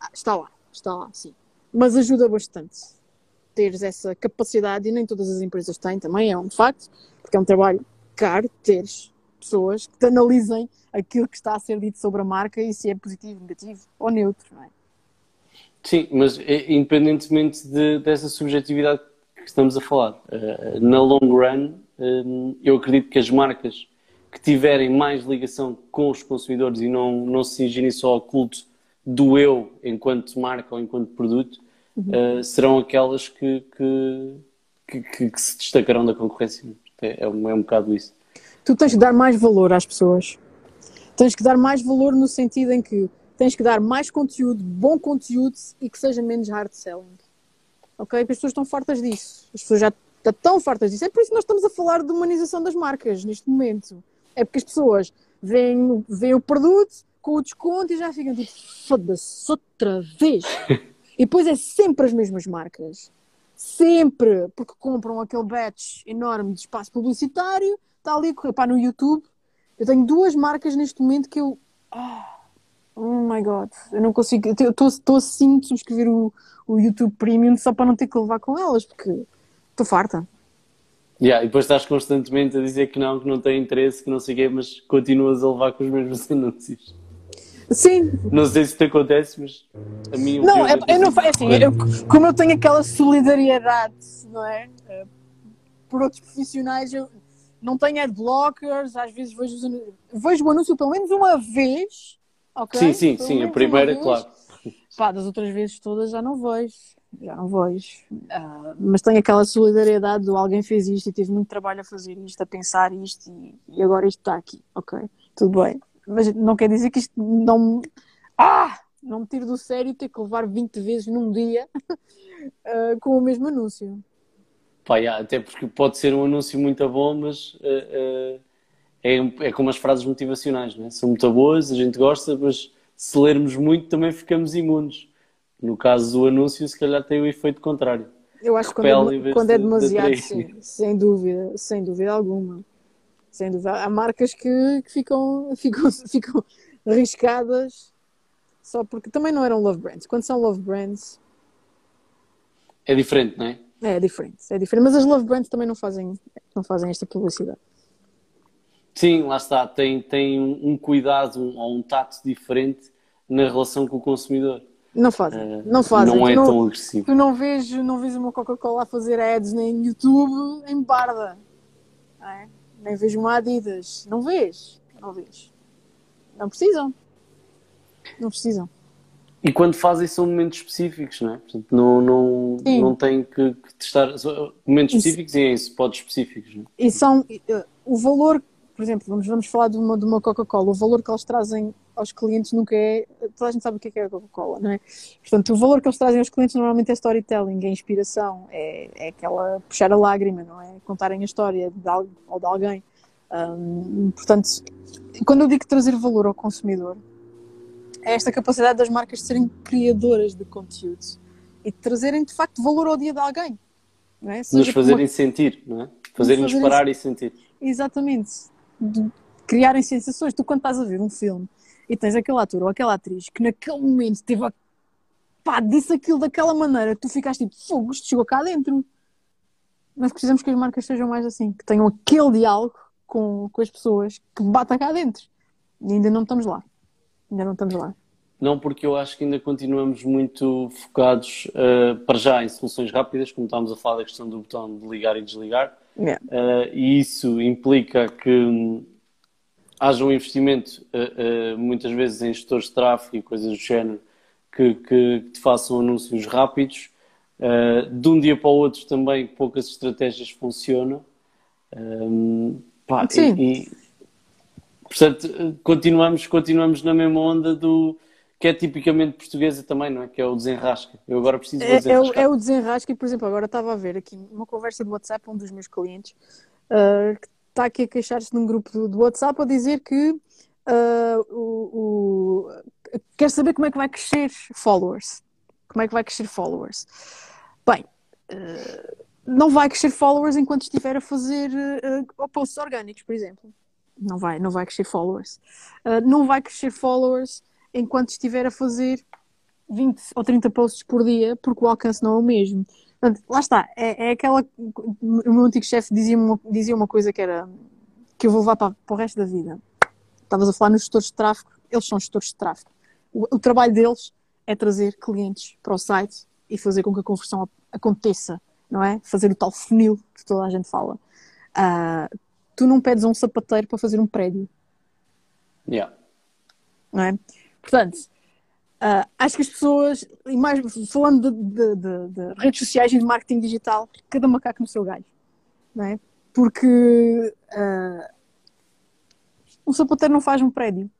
ah, está lá, está lá, sim. Mas ajuda bastante teres essa capacidade e nem todas as empresas têm também, é um facto porque é um trabalho caro teres pessoas que te analisem aquilo que está a ser dito sobre a marca e se é positivo, negativo ou neutro, não é? Sim, mas é, independentemente de, dessa subjetividade que estamos a falar, eh, na long run, eh, eu acredito que as marcas que tiverem mais ligação com os consumidores e não, não se cingirem só ao culto do eu enquanto marca ou enquanto produto, uhum. uh, serão aquelas que, que, que, que, se destacarão da concorrência. É, é, um, é um bocado isso. Tu tens que dar mais valor às pessoas. Tens que dar mais valor no sentido em que tens que dar mais conteúdo, bom conteúdo e que seja menos hard selling. Ok? As pessoas estão fartas disso. As pessoas já estão fartas disso. É por isso que nós estamos a falar de humanização das marcas neste momento. É porque as pessoas veem, veem o produto com o desconto e já ficam tipo, foda-se, outra vez. e depois é sempre as mesmas marcas sempre, porque compram aquele batch enorme de espaço publicitário, está ali a correr. Pá, no YouTube, eu tenho duas marcas neste momento que eu. Oh, Oh my god, eu não consigo. Eu estou assim de subscrever o, o YouTube Premium só para não ter que levar com elas, porque estou farta. Yeah, e depois estás constantemente a dizer que não, que não tem interesse, que não sei o quê, mas continuas a levar com os mesmos anúncios. Sim. Não sei se te acontece, mas a mim. Não, é, eu não faço assim. Eu, como eu tenho aquela solidariedade, não é? Eh, por outros profissionais, eu não tenho adblockers, às vezes vejo, vejo o anúncio pelo menos uma vez. Okay? Sim, sim, sim, a primeira, claro. Pá, das outras vezes todas já não vejo. Já não vejo. Uh, mas tenho aquela solidariedade do alguém fez isto e teve muito trabalho a fazer isto, a pensar isto e, e agora isto está aqui. Ok, tudo bem mas não quer dizer que isto não. Ah! Não me tire do sério ter que levar 20 vezes num dia uh, com o mesmo anúncio. Pá, yeah, até porque pode ser um anúncio muito bom, mas uh, uh, é, é como as frases motivacionais, né? são muito boas, a gente gosta, mas se lermos muito também ficamos imunes. No caso do anúncio, se calhar tem o efeito contrário. Eu acho que quando é, quando é demasiado, de sim, sem dúvida, sem dúvida alguma sem dúvida. Há marcas que, que ficam, ficam, ficam arriscadas só porque também não eram love brands. Quando são love brands. É diferente, não é? É, diferente, é diferente. Mas as love brands também não fazem, não fazem esta publicidade. Sim, lá está. Tem, tem um cuidado ou um tato diferente na relação com o consumidor. Não fazem, uh, não fazem. Não é não, tão agressivo. Tu não vês, não vês uma Coca-Cola a fazer ads nem YouTube em Barda. É? nem vejo uma Adidas. Não vês, não vês. Não precisam. Não precisam. E quando fazem são momentos específicos, não é? Portanto, não, não, não têm que, que testar momentos específicos e em spots específicos. Não é? E são uh, o valor, por exemplo, vamos, vamos falar de uma, de uma Coca-Cola, o valor que eles trazem aos clientes nunca é. Toda a gente sabe o que é, é a Coca-Cola, não é? Portanto, o valor que eles trazem aos clientes normalmente é storytelling, é inspiração, é, é aquela puxar a lágrima, não é? Contarem a história de algo ou de alguém. Portanto, quando eu digo trazer valor ao consumidor, é esta capacidade das marcas de serem criadoras de conteúdo e de trazerem de facto valor ao dia de alguém. Não é? Nos fazerem uma... sentir, não é? Fazerem-nos fazerem... parar e sentir. Exatamente. De criarem sensações. Tu, quando estás a ver um filme e tens aquele ator ou aquela atriz que naquele momento teve a... pá, disse aquilo daquela maneira, tu ficaste tipo, fogo, isto chegou cá dentro. Nós precisamos que as marcas sejam mais assim, que tenham aquele diálogo com, com as pessoas que bata cá dentro. E ainda não estamos lá. Ainda não estamos lá. Não, porque eu acho que ainda continuamos muito focados uh, para já em soluções rápidas, como estávamos a falar da questão do botão de ligar e desligar. Yeah. Uh, e isso implica que haja um investimento, uh, muitas vezes, em gestores de tráfego e coisas do género, que, que, te façam anúncios rápidos. De um dia para o outro também poucas estratégias funcionam. Um, pá, Sim. E, e, portanto, continuamos, continuamos na mesma onda do que é tipicamente portuguesa também, não é? Que é o desenrasca. Eu agora preciso é, é, o, é o desenrasca e, por exemplo, agora estava a ver aqui uma conversa do WhatsApp, um dos meus clientes, uh, que está aqui a queixar-se num grupo do, do, WhatsApp a dizer que uh, o, o, quer saber como é que vai crescer followers. Como é que vai crescer followers? Bem, uh, não vai crescer followers enquanto estiver a fazer uh, posts orgânicos, por exemplo. Não vai, não vai crescer followers. Uh, não vai crescer followers enquanto estiver a fazer 20 ou 30 posts por dia, porque o alcance não é o mesmo. Portanto, lá está, é, é aquela. O meu antigo chefe dizia uma, dizia uma coisa que era. que eu vou levar para, para o resto da vida. Estavas a falar nos gestores de tráfego, eles são gestores de tráfego. O, o, trabalho deles é trazer clientes para o site e fazer com que a conversão aconteça, não é? Fazer o tal funil que toda a gente fala. Uh, tu não pedes a um sapateiro para fazer um prédio. Yeah. Não é? Portanto, Uh, acho que as pessoas, e mais falando de, de, de, de, redes sociais e de marketing digital, cada macaco no seu galho, não é? Porque uh, um sapateiro não faz um prédio.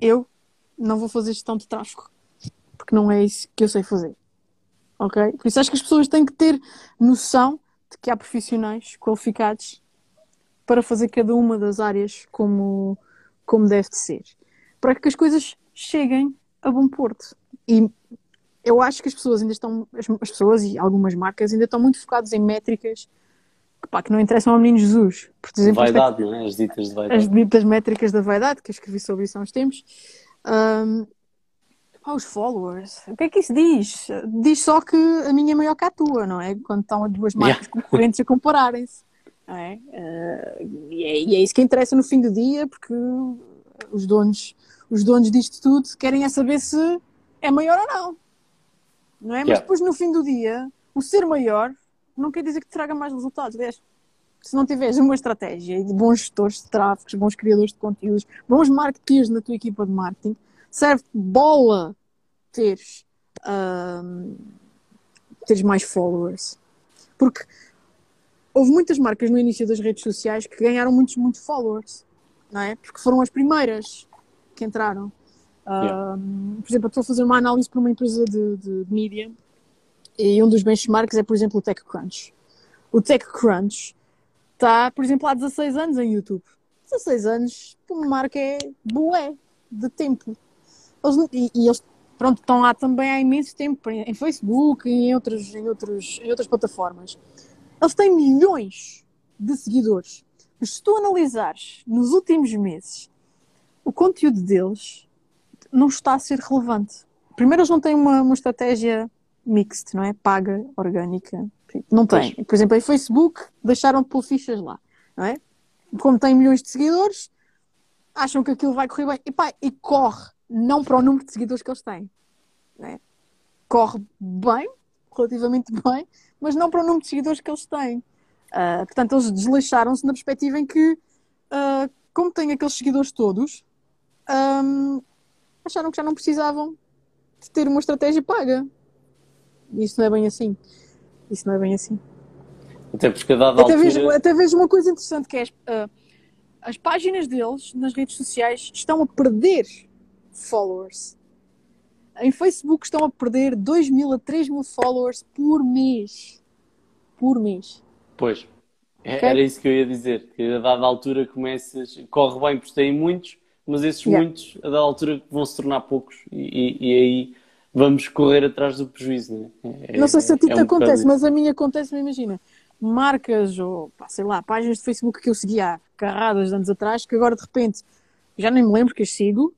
Eu não vou fazer gestão de tráfego, porque não é isso que eu sei fazer. Ok? Por isso acho que as pessoas têm que ter noção de que há profissionais qualificados para fazer cada uma das áreas como, como deve de ser. Para que as coisas cheguem a bom porto. E eu acho que as pessoas ainda estão, as, as pessoas e algumas marcas ainda estão muito focadas em métricas que, pá, que não interessam ao menino Jesus. Por exemplo, vaidade, é, é? As ditas de vaidade. As ditas métricas da vaidade, que eu escrevi sobre isso há uns tempos. Um, Ah, os followers. O que é que isso diz? Diz só que a minha é maior que a tua, não é? Quando estão as duas marcas Yeah. concorrentes a compararem-se. É? Eh, e é? E é isso que interessa no fim do dia, porque os donos, os donos disto tudo querem é saber se é maior ou não. Não é? Mas Yeah. depois no fim do dia, o ser maior não quer dizer que te traga mais resultados. Aliás, se não tiveres uma estratégia de bons gestores de tráfegos, bons criadores de conteúdos, bons marketeers na tua equipa de marketing, serve bola teres, ahm, teres mais followers. Porque houve muitas marcas no início das redes sociais que ganharam muitos, muitos followers, não é? Porque foram as primeiras que entraram. Yeah. Ahm, por exemplo, estou a fazer uma análise para uma empresa de, de, de mídia e um dos benchmarks é, por exemplo, o TechCrunch. O TechCrunch está, por exemplo, há 16 anos em YouTube. 16 anos, uma marca é bué de tempo. Eles, e, e eles, pronto, estão lá também há imenso tempo, em, em Facebook e em, outros, em, outros, em outras plataformas. Eles têm milhões de seguidores. Mas se tu analisares nos últimos meses, o conteúdo deles não está a ser relevante. Primeiro, eles não têm uma, uma estratégia mixed, não é? Paga, orgânica. Não têm. Por exemplo, em Facebook, deixaram de pôr fichas lá, não é? Como têm milhões de seguidores, acham que aquilo vai correr bem. E pá, e corre, não para o número de seguidores que eles têm. não é? Corre bem, relativamente bem, mas não para o número de seguidores que eles têm. Ah, portanto, eles desleixaram-se na perspectiva em que, ah, como têm aqueles seguidores todos, ahm, acharam que já não precisavam de ter uma estratégia paga. Isso não é bem assim. Isso não é bem assim. Até porque a dada Até altura. vejo, até vejo uma coisa interessante que é ah, as páginas deles nas redes sociais estão a perder followers. Em Facebook estão a perder 2 mil a 3 mil followers por mês. Por mês. Pois. É- Ok. Era isso que eu ia dizer. Que a dada altura começas. Corre bem porque têm muitos, mas esses Yeah. muitos, a dada altura, vão se tornar poucos. E, e- e aí vamos correr atrás do prejuízo, não é? É- Não sei se a ti é te um acontece, mas a mim acontece-me, imagina. Marcas ou, pá, sei lá, páginas de Facebook que eu seguia há carradas de anos atrás, que agora de repente, já nem me lembro que as sigo,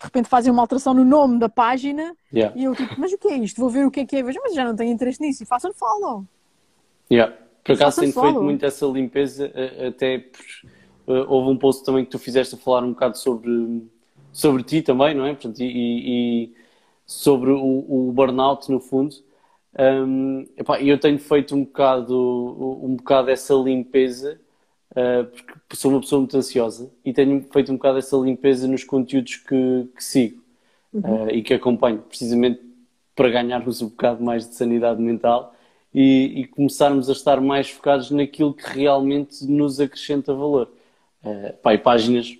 de repente fazem uma alteração no nome da página Yeah. e eu tipo, mas o que é isto? Vou ver o que é que é, vejo, mas já não tenho interesse nisso e façam follow. Yeah. Por acaso tenho feito muito essa limpeza, eh, até por, eh, houve um post também que tu fizeste a falar um bocado sobre, sobre ti também, não é? Portanto, e, e- e sobre o, o burnout no fundo. Um, epá, eu tenho feito um bocado, um bocado essa limpeza, eh, porque sou uma pessoa muito ansiosa e tenho feito um bocado essa limpeza nos conteúdos que, que sigo eh, e que acompanho, precisamente para ganharmos um bocado mais de sanidade mental e, e começarmos a estar mais focados naquilo que realmente nos acrescenta valor. Eh, pá, e páginas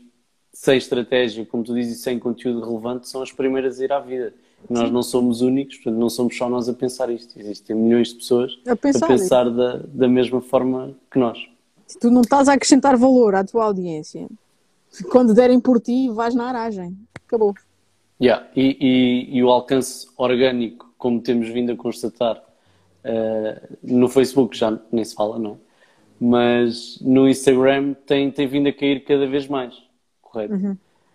sem estratégia, como tu dizes, e sem conteúdo relevante, são as primeiras a ir à vida. Nós não somos únicos, portanto, não somos só nós a pensar isto. Existem milhões de pessoas A pensar a pensar da, da mesma forma que nós. Tu não estás a acrescentar valor à tua audiência, quando derem por ti, vais na aragem. Acabou. Yeah. E, e- e o alcance orgânico, como temos vindo a constatar eh, no Facebook, já nem se fala, não é? Mas no Instagram tem, tem vindo a cair cada vez mais, correto?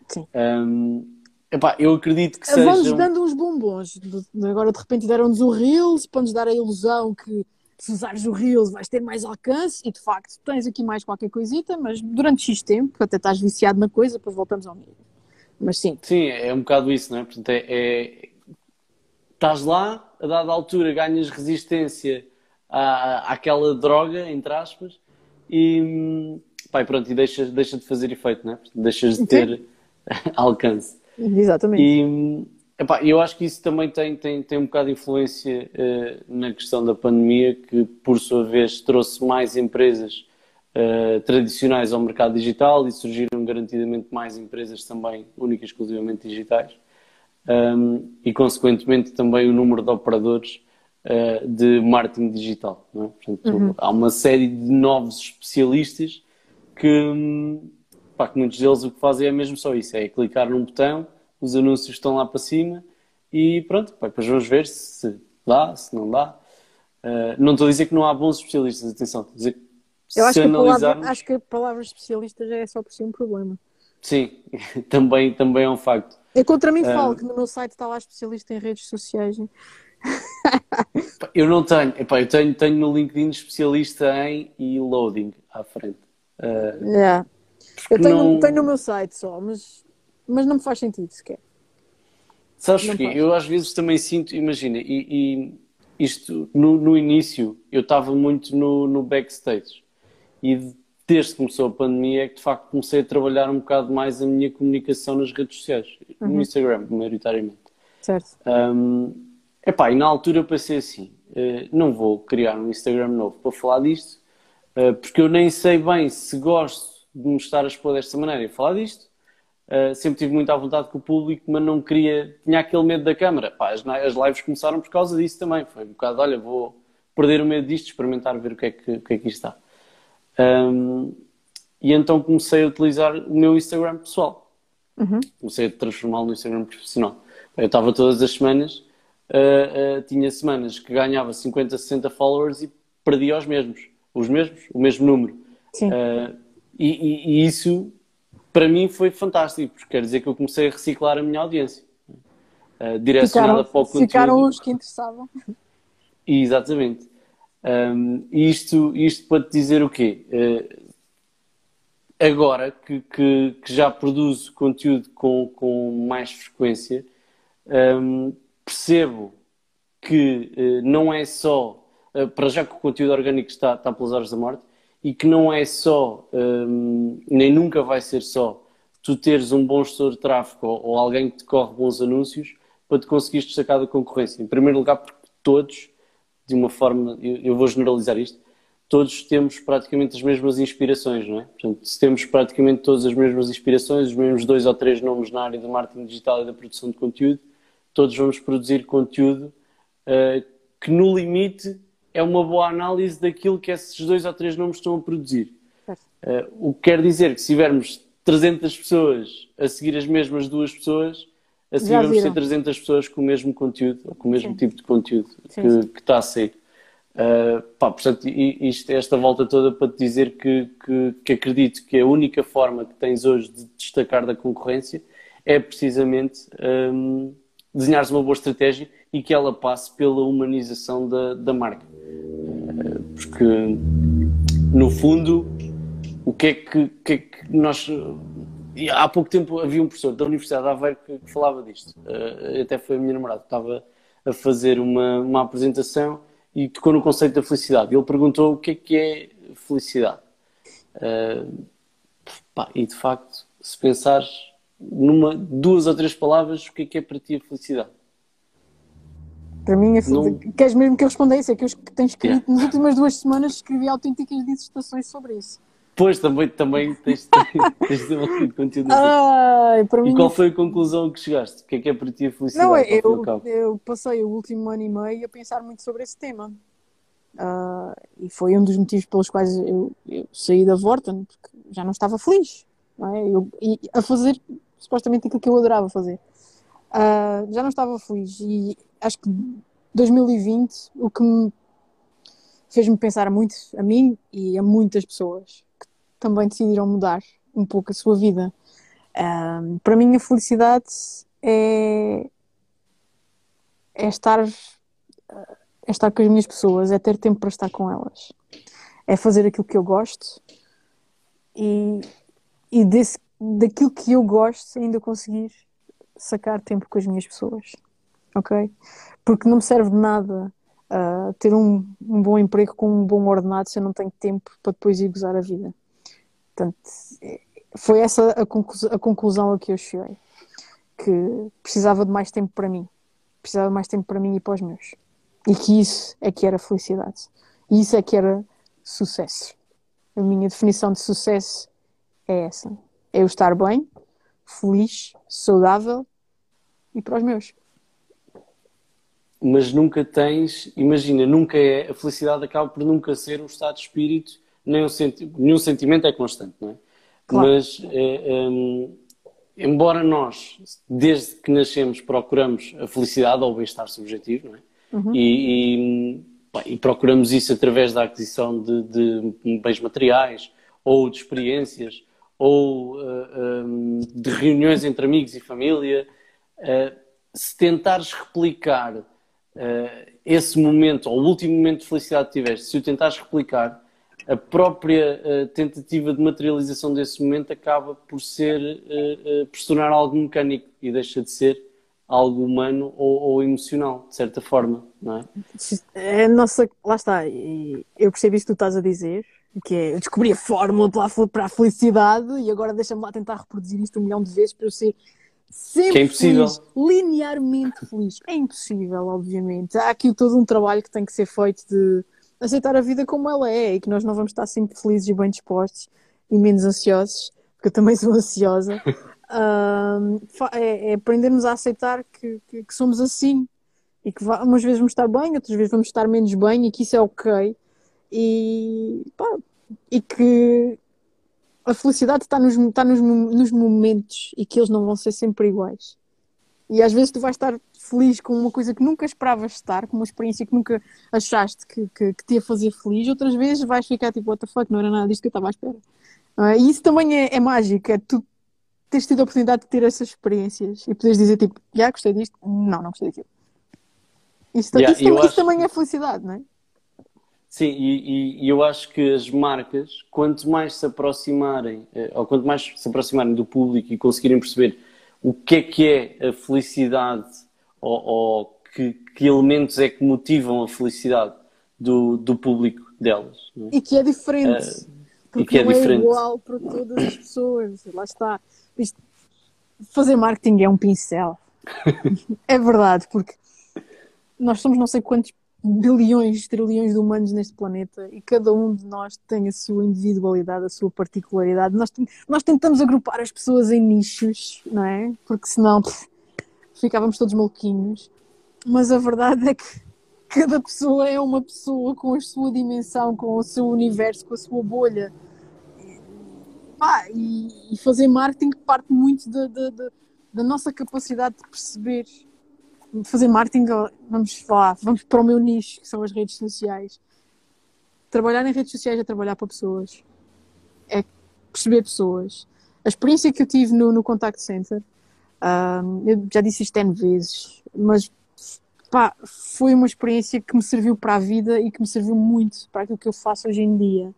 Sim. Um, epá, eu acredito que Vamos sejam. dando uns bombons. Agora de repente deram-nos o Reels para nos dar a ilusão que se usares o Reels vais ter mais alcance e de facto tens aqui mais qualquer coisita, mas durante X tempo até estás viciado na coisa, depois voltamos ao mesmo. Mas sim, Sim, é um bocado isso, não é? Portanto, é, é- Estás lá, a dada altura ganhas resistência à, àquela droga, entre aspas, e, pá, e pronto, e deixas, deixa de fazer efeito, não é? Portanto, deixas de ter alcance. exatamente. E epá, eu acho que isso também tem, tem, tem um bocado de influência eh, na questão da pandemia, que por sua vez trouxe mais empresas eh, tradicionais ao mercado digital e surgiram garantidamente mais empresas também únicas, exclusivamente digitais. Um, e consequentemente também o número de operadores uh, de marketing digital. É? Portanto, há uma série de novos especialistas que, hum, pá, que muitos deles o que fazem é mesmo só isso: é clicar num botão, os anúncios estão lá para cima e pronto, pá, depois vamos ver se dá, se não dá. Uh, não estou a dizer que não há bons especialistas, atenção, estou a dizer que Eu acho se que, a palavra, analisarmos. acho que a palavra especialista já é só por si um problema. sim, também, também é um facto. Eu contra mim falo que no meu site está lá especialista em redes sociais. Eu não tenho, epá, eu tenho, tenho no LinkedIn especialista em e loading à frente. Uh, yeah. Eu tenho, não... tenho no meu site só, mas, mas não me faz sentido sequer. Sabes porquê? Eu às vezes também sinto, imagina, e, e isto no, no, início eu estava muito no, no backstage e desde que começou a pandemia é que de facto comecei a trabalhar um bocado mais a minha comunicação nas redes sociais, uhum. no Instagram, maioritariamente. Certo. Um, epá, e na altura eu pensei assim: uh, não vou criar um Instagram novo para falar disto, uh, porque eu nem sei bem se gosto de me estar a expor desta maneira e falar disto. Uh, sempre tive muita vontade com o público, mas não queria, tinha aquele medo da câmara. Pá, as, as lives começaram por causa disso também. Foi um bocado, olha, vou perder o medo disto, experimentar, ver o que é que, o que, é que está. Um, e então comecei a utilizar o meu Instagram pessoal. Uhum. Comecei a transformá-lo no Instagram profissional. Eu estava todas as semanas, uh, uh, tinha semanas que ganhava 50, 60 followers e perdia os mesmos. Os mesmos, o mesmo número. Sim. E, e, e, isso, para mim, foi fantástico, porque quer dizer que eu comecei a reciclar a minha audiência. direcionada ficaram, para o conteúdo. Ficaram os que interessavam. Exatamente. Um, isto, isto para te dizer o quê? Uh, agora que, que, que, já produzo conteúdo com, com mais frequência, um, percebo que uh, não é só, uh, para já que o conteúdo orgânico está, está pelas horas da morte, e que não é só, um, nem nunca vai ser só, tu teres um bom gestor de tráfego ou, ou alguém que te corre bons anúncios para te conseguires destacar da concorrência. Em primeiro lugar, porque todos de uma forma, eu, eu vou generalizar isto, todos temos praticamente as mesmas inspirações, não é? Portanto, se temos praticamente todas as mesmas inspirações, os mesmos dois ou três nomes na área do marketing digital e da produção de conteúdo, todos vamos produzir conteúdo uh, que, no limite, é uma boa análise daquilo que esses dois ou três nomes estão a produzir. Uh, o que quer dizer que se tivermos 300 pessoas a seguir as mesmas duas pessoas, assim Já vamos viram. ter 300 pessoas com o mesmo conteúdo, ou com o mesmo Sim. tipo de conteúdo sim, que, sim. que, está a sair. Uh, pá, portanto, isto, esta volta toda para te dizer que, que, que, acredito que a única forma que tens hoje de destacar da concorrência é precisamente um, desenhares uma boa estratégia e que ela passe pela humanização da, da marca. Porque, no fundo, o que é que, que, é que nós há pouco tempo havia um professor da Universidade de Aveiro que, que falava disto. Uh, até foi a minha namorada, estava a fazer uma, uma apresentação e tocou no conceito da felicidade. Ele perguntou o que é que é felicidade. Uh, pá, e de facto, se pensares numa, duas ou três palavras, o que é que é para ti a felicidade? Para mim, é Não... queres mesmo que eu respondesse? É que eu tenho escrito, yeah. nas últimas duas semanas, escrevi autênticas dissertações sobre isso. Pois, também, também tens, tens de um conteúdo. Ai, para e mim... qual foi a conclusão que chegaste? O que é que é para ti a felicidade? Não, eu, eu passei o último ano e meio a pensar muito sobre esse tema. Uh, e foi um dos motivos pelos quais eu, eu saí da Vorten, porque já não estava feliz. Não é? eu, e a fazer supostamente aquilo que eu adorava fazer. Uh, já não estava feliz. E acho que 2020 o que me fez-me pensar muito a mim e a muitas pessoas também decidiram mudar um pouco a sua vida. Um, para mim, a felicidade é, é estar, é estar com as minhas pessoas, é ter tempo para estar com elas, é fazer aquilo que eu gosto e, e desse, daquilo que eu gosto ainda conseguir sacar tempo com as minhas pessoas, ok? Porque não me serve de nada uh, ter um, um bom emprego com um bom ordenado se eu não tenho tempo para depois ir gozar a vida. Portanto, foi essa a conclusão, a conclusão a que eu cheguei. Que precisava de mais tempo para mim. Precisava de mais tempo para mim e para os meus. E que isso é que era felicidade. E isso é que era sucesso. A minha definição de sucesso é essa. É eu estar bem, feliz, saudável e para os meus. Mas nunca tens, imagina, nunca é, a felicidade acaba por nunca ser um estado de espírito nenhum, senti nenhum sentimento é constante, não é? Claro. Mas, é, um, embora nós, desde que nascemos, procuramos a felicidade ou o bem-estar subjetivo, não é? Uhum. E, e, e, procuramos isso através da aquisição de, de, bens materiais ou de experiências ou uh, um, de reuniões entre amigos e família, uh, se tentares replicar uh, esse momento, ou o último momento de felicidade que tiveste, se o tentares replicar, a própria tentativa de materialização desse momento acaba por ser, por se tornar algo mecânico e deixa de ser algo humano ou, ou, emocional, de certa forma, não é? é nossa, lá está, eu percebo isso que tu estás a dizer, que é, eu descobri a fórmula para a felicidade e agora deixa-me lá tentar reproduzir isto um milhão de vezes para eu ser sempre é feliz, linearmente feliz. É impossível, obviamente. Há aqui todo um trabalho que tem que ser feito de aceitar a vida como ela é e que nós não vamos estar sempre felizes e bem dispostos e menos ansiosos, porque eu também sou ansiosa. uh, é, é, aprendermos a aceitar que, que, que, somos assim e que umas vezes vamos estar bem, outras vezes vamos estar menos bem e que isso é ok e, pá, e que a felicidade está, nos, está nos, nos momentos e que eles não vão ser sempre iguais. E às vezes tu vais estar feliz com uma coisa que nunca esperavas estar, com uma experiência que nunca achaste que, que, que, te ia fazer feliz, outras vezes vais ficar tipo, what the fuck, não era nada disto que eu estava à espera. É? E isso também é, é mágico, é tu teres tido a oportunidade de ter essas experiências e poderes dizer tipo, já gostei disto, não, não gostei daquilo. Isso, yeah, isso, também, acho... isso também é felicidade, não é? Sim, e, e, eu acho que as marcas, quanto mais se aproximarem, eh, ou quanto mais se aproximarem do público e conseguirem perceber o que é que é a felicidade, ou, ou que, que, elementos é que motivam a felicidade do, do público delas. É? E que é diferente. Uh, porque que é não é diferente. igual para todas as pessoas. Lá está. Isto, fazer marketing é um pincel. é verdade, porque nós somos não sei quantos bilhões, trilhões de humanos neste planeta e cada um de nós tem a sua individualidade, a sua particularidade. Nós, nós tentamos agrupar as pessoas em nichos, não é? Porque senão pff, ficávamos todos maluquinhos. Mas a verdade é que cada pessoa é uma pessoa com a sua dimensão, com o seu universo, com a sua bolha. Ah, e, e fazer marketing parte muito da, da, da, da nossa capacidade de perceber fazer marketing, vamos falar, vamos para o meu nicho, que são as redes sociais. Trabalhar em redes sociais é trabalhar para pessoas, é perceber pessoas. A experiência que eu tive no, no Contact Center, um, eu já disse isto N vezes, mas pá, foi uma experiência que me serviu para a vida e que me serviu muito para aquilo que eu faço hoje em dia.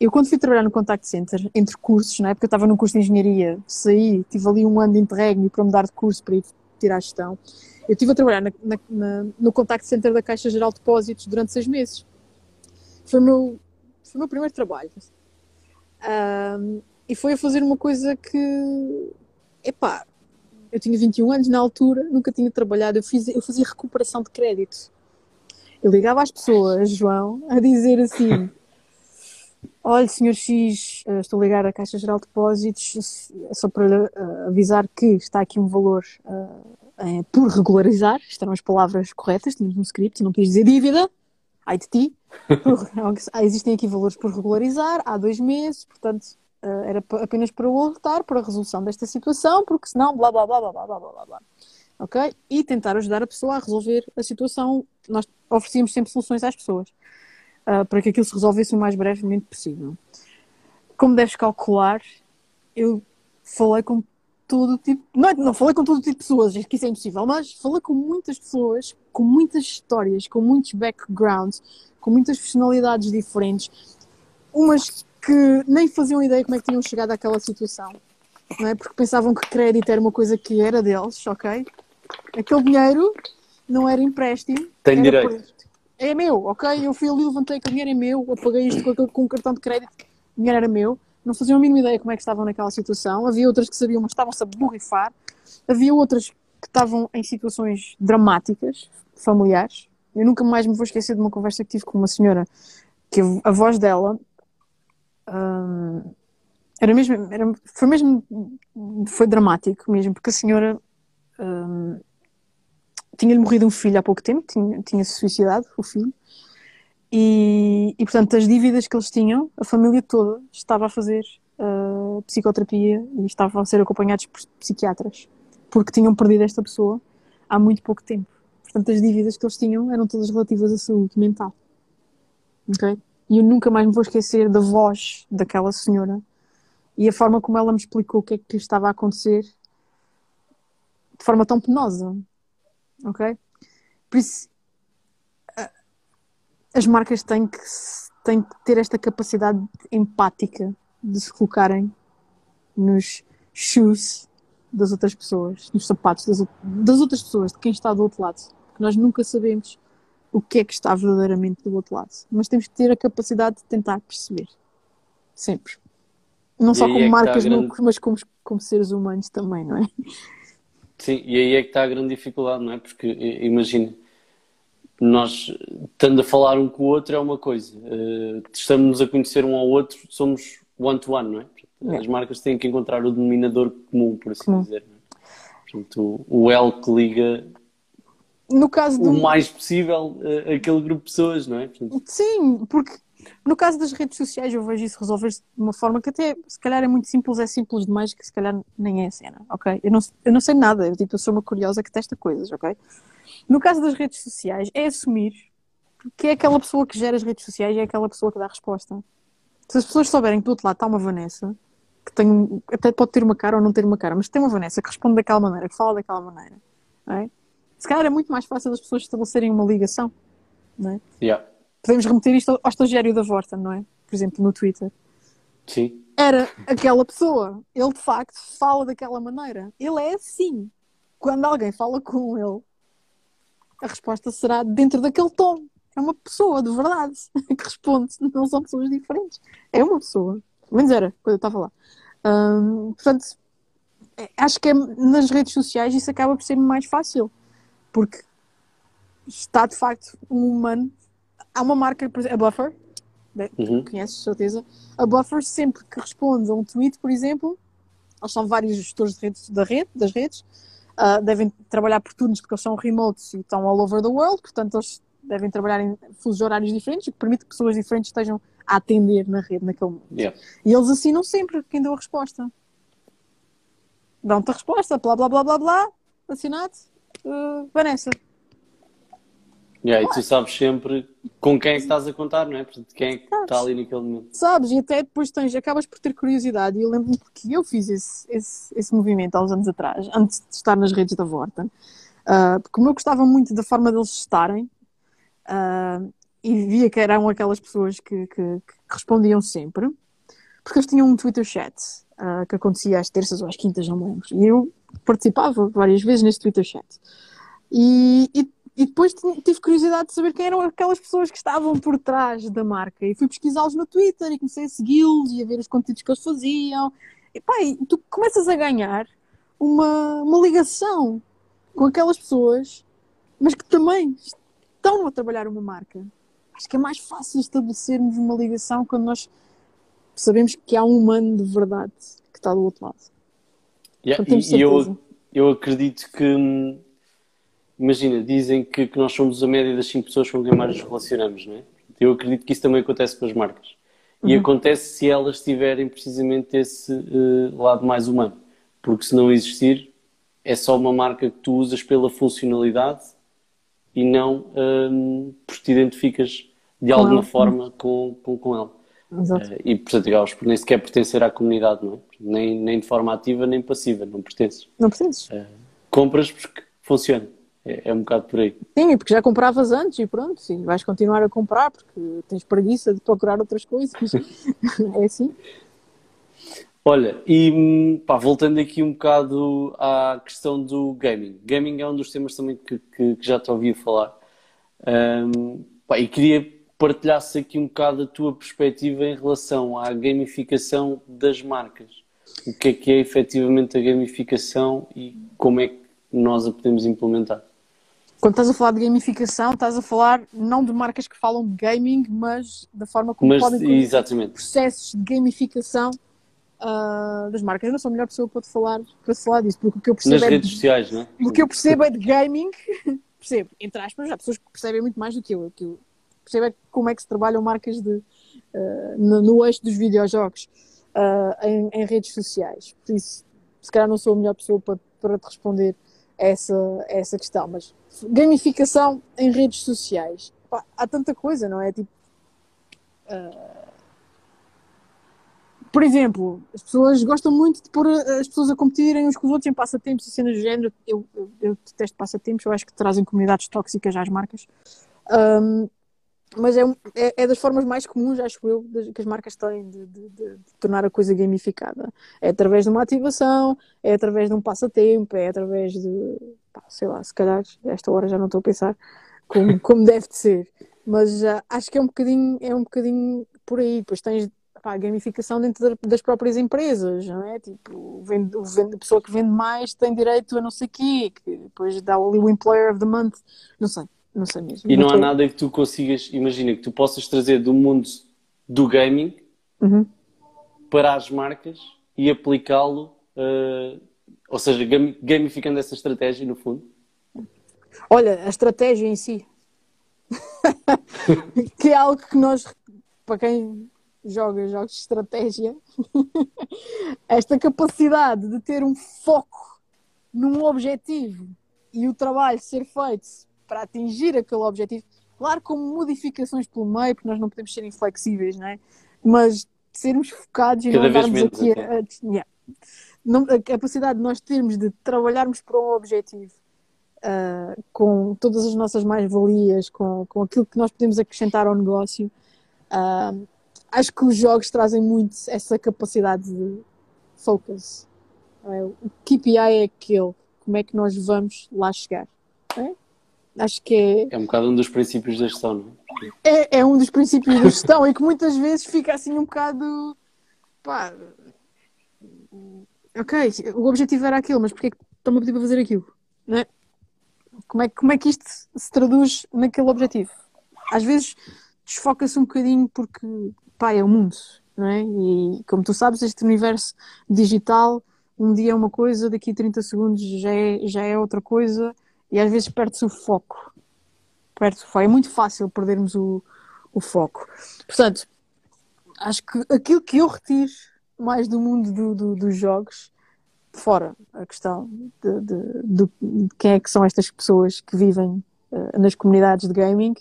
Eu, quando fui trabalhar no Contact Center, entre cursos, na época eu estava no curso de Engenharia, saí, tive ali um ano de interregno para mudar de curso para ir tirar a gestão. Eu estive a trabalhar na, na, na, no contact center da Caixa Geral de Depósitos durante seis meses. Foi o meu, foi o meu primeiro trabalho. Um, e foi a fazer uma coisa que, epá, eu tinha 21 anos na altura, nunca tinha trabalhado, eu, fiz, eu fazia recuperação de crédito. Eu ligava às pessoas, João, a dizer assim: Olha, senhor X, eh, estou a ligar à Caixa Geral de Depósitos, só para uh, avisar que está aqui um valor uh, por regularizar, eram as palavras corretas, tínhamos no script, não quis dizer dívida, ai de ti, por, existem aqui valores por regularizar, há dois meses, portanto era apenas para o alertar para a resolução desta situação, porque senão blá blá blá blá blá blá blá blá. Ok? E tentar ajudar a pessoa a resolver a situação. Nós oferecíamos sempre soluções às pessoas uh, para que aquilo se resolvesse o mais brevemente possível. Como deves calcular, eu falei com todo tipo. Não, é, não falei com todo tipo de pessoas, que isso é impossível, mas falei com muitas pessoas, com muitas histórias, com muitos backgrounds, com muitas personalidades diferentes, umas que nem faziam ideia como é que tinham chegado àquela situação, não é? Porque pensavam que crédito era uma coisa que era deles, ok? Aquele dinheiro não era empréstimo. Tem direito. É meu, ok? Eu fui ali, levantei que o dinheiro é meu, eu paguei isto com, com um cartão de crédito, o dinheiro era meu não faziam a mínima ideia como é que estavam naquela situação. Havia outras que sabiam, mas estavam-se a borrifar. Havia outras que estavam em situações dramáticas, familiares. Eu nunca mais me vou esquecer de uma conversa que tive com uma senhora que a voz dela hum, era mesmo, era, foi mesmo, foi dramático mesmo, porque a senhora hum, tinha-lhe morrido um filho há pouco tempo, tinha, tinha se suicidado o filho, e, e, portanto, as dívidas que eles tinham, a família toda estava a fazer uh, psicoterapia e estavam a ser acompanhados por psiquiatras, porque tinham perdido esta pessoa há muito pouco tempo. Portanto, as dívidas que eles tinham eram todas relativas à saúde mental. Ok? E eu nunca mais me vou esquecer da voz daquela senhora E a forma como ela me explicou o que é que estava a acontecer de forma tão penosa. Ok? Por isso, as marcas têm que, têm que ter esta capacidade empática de se colocarem nos shoes das outras pessoas, nos sapatos das, das outras pessoas, de quem está do outro lado. Porque nós nunca sabemos o que é que está verdadeiramente do outro lado. Mas temos que ter a capacidade de tentar perceber. Sempre. Não só como é marcas, grande- mas como, como seres humanos também, não é? Sim, e aí é que está a grande dificuldade, não é? Porque i- imagina, nós estando a falar um com o outro é uma coisa, eh, estamos a conhecer um ao outro, somos one-to-one, não é? As marcas têm que encontrar o denominador comum, por assim Comum. dizer. é? Portanto, o elo que liga No caso do, o mais possível eh, aquele grupo de pessoas, não é? Portanto, Sim, porque no caso das redes sociais eu vejo isso resolver-se de uma forma que até se calhar é muito simples, é simples demais, que se calhar nem é a cena, ok? Eu não, eu não sei nada, eu, tipo, eu sou uma curiosa que testa coisas, ok? No caso das redes sociais é assumir que é aquela pessoa que gera as redes sociais e é aquela pessoa que dá a resposta. Se as pessoas souberem que do outro lado está uma Vanessa, que tem, até pode ter uma cara ou não ter uma cara, mas tem uma Vanessa que responde daquela maneira, que fala daquela maneira, é? Se calhar é muito mais fácil as pessoas estabelecerem uma ligação, não é? yeah, Podemos remeter isto ao estagiário da Vorta, não é? Por exemplo, no Twitter. sim, Era aquela pessoa. Ele, de facto, fala daquela maneira. Ele é assim. Quando alguém fala com ele, a resposta será dentro daquele tom. É uma pessoa, de verdade, que responde. Não são pessoas diferentes. É uma pessoa. Pelo menos era, quando eu estava lá. Hum, portanto, é- acho que é- nas redes sociais isso acaba por ser mais fácil. Porque está, de facto, um humano. Há uma marca, por exemplo, a Buffer, uhum, conheces, certeza. A Buffer, sempre que responde a um tweet, por exemplo, eles são vários gestores de redes, da rede, das redes, ah, devem trabalhar por turnos porque eles são remotes e estão all over the world, portanto, eles devem trabalhar em fusos horários diferentes, o que permite que pessoas diferentes estejam a atender na rede naquele momento. yeah. E eles assinam sempre quem deu a resposta. Dão-te a resposta, blá blá blá blá blá, assinado, ah, Vanessa. Yeah, e tu sabes sempre com quem é que estás a contar, não é? Portanto, quem é que Sabes. está ali naquele momento. Sabes? E até depois tens, acabas por ter curiosidade. E eu lembro-me porque eu fiz esse, esse, esse movimento há uns anos atrás, antes de estar nas redes da Vorta. Ah, porque eu gostava muito da forma deles estarem, ah, e via que eram aquelas pessoas que, que- que respondiam sempre, porque eles tinham um Twitter chat ah, que acontecia às terças ou às quintas, não me lembro. E eu participava várias vezes nesse Twitter chat. E, e, e depois ti- tive curiosidade de saber quem eram aquelas pessoas que estavam por trás da marca. E fui pesquisá-los no Twitter e comecei a segui-los e a ver os conteúdos que eles faziam. E pá, e tu começas a ganhar uma, uma ligação com aquelas pessoas, mas que também estão a trabalhar uma marca. Acho que é mais fácil estabelecermos uma ligação quando nós sabemos que há um humano de verdade que está do outro lado. Yeah, e, eu, eu acredito que, hum, imagina, dizem que, que nós somos a média das 5 pessoas com quem mais nos relacionamos, não é? Eu acredito que isso também acontece com as marcas. E acontece se elas tiverem precisamente esse eh, lado mais humano. Porque se não existir, é só uma marca que tu usas pela funcionalidade e não hum, porque te identificas de Com alguma ela. forma com, com, com ela. Exato. Eh, e, portanto, acabas por nem sequer pertencer à comunidade, não é? Nem, nem de forma ativa, nem passiva, não pertences. Não precisas. Compras porque funciona. É, é um bocado por aí. Sim, porque já compravas antes e pronto, sim, vais continuar a comprar porque tens preguiça de procurar outras coisas. é assim. Olha, e hum, pá, voltando aqui um bocado à questão do gaming. Gaming é um dos temas também que, que- que já te ouvi falar. Hum, pá, e queria que partilhasse aqui um bocado a tua perspectiva em relação à gamificação das marcas. O que é que é efetivamente a gamificação e como é que nós a podemos implementar? Quando estás a falar de gamificação, estás a falar não de marcas que falam de gaming, mas da forma como Mas, podem exatamente. processos de gamificação ah, das marcas. Eu não sou a melhor pessoa para te falar, para te falar disso, porque o que eu percebo Nas é redes de, sociais, não é? o que eu percebo é de gaming, percebo, entre aspas, há pessoas que percebem muito mais do que eu. O que eu percebo é como é que se trabalham marcas de, ah, no, no eixo dos videojogos ah, em, em redes sociais. Por isso, se calhar não sou a melhor pessoa para, para te responder essa, essa questão, mas gamificação em redes sociais. Pá, há tanta coisa, não é? Tipo, ah, por exemplo, as pessoas gostam muito de pôr as pessoas a competirem uns com os outros em passatempos e cenas do género. Eu, eu, eu detesto passatempos, eu acho que trazem comunidades tóxicas às marcas. Um, mas é, é, é, das formas mais comuns, acho eu, que as marcas têm de, de, de, tornar a coisa gamificada. É através de uma ativação, é através de um passatempo, é através de, pá, sei lá, se calhar, esta hora já não estou a pensar como, como deve de ser. Mas uh, acho que é um bocadinho, é um bocadinho por aí. Depois tens pá, gamificação dentro das próprias empresas, não é? Tipo, vende, vende, a pessoa que vende mais tem direito a não sei o quê, que depois dá ali o Employer of the Month, não sei, não sei mesmo. E não há nada que tu consigas, imagina, que tu possas trazer do mundo do gaming uhum. para as marcas e aplicá-lo, uh, ou seja, gamificando essa estratégia no fundo? Olha, a estratégia em si. que é algo que nós, para quem joga jogos de estratégia, esta capacidade de ter um foco num objetivo e o trabalho ser feito para atingir aquele objetivo, claro, com modificações pelo meio, porque nós não podemos ser inflexíveis, não é? Mas sermos focados e Cada não andarmos aqui a, a, yeah. não, a capacidade de nós termos de trabalharmos para um objetivo uh, com todas as nossas mais-valias, com, com aquilo que nós podemos acrescentar ao negócio. Uh, acho que os jogos trazem muito essa capacidade de focus. É? O KPI é aquele, como é que nós vamos lá chegar. Acho que é. É um bocado um dos princípios da gestão, não é? É, é um dos princípios da gestão e que muitas vezes fica assim um bocado. Pá. Ok, o objetivo era aquilo, mas porquê é que estão-me a pedir para fazer aquilo? Não é? Como, é, como é que isto se traduz naquele objetivo? Às vezes desfoca-se um bocadinho porque pá, é o mundo, não é? E como tu sabes, este universo digital, um dia é uma coisa, daqui a 30 segundos já é, já é outra coisa e às vezes perde-se o foco. Perde-se o foco. É muito fácil perdermos o, o foco. Portanto, acho que aquilo que eu retiro mais do mundo do, do, dos jogos, fora a questão de, de, de, quem é que são estas pessoas que vivem uh, nas comunidades de gaming,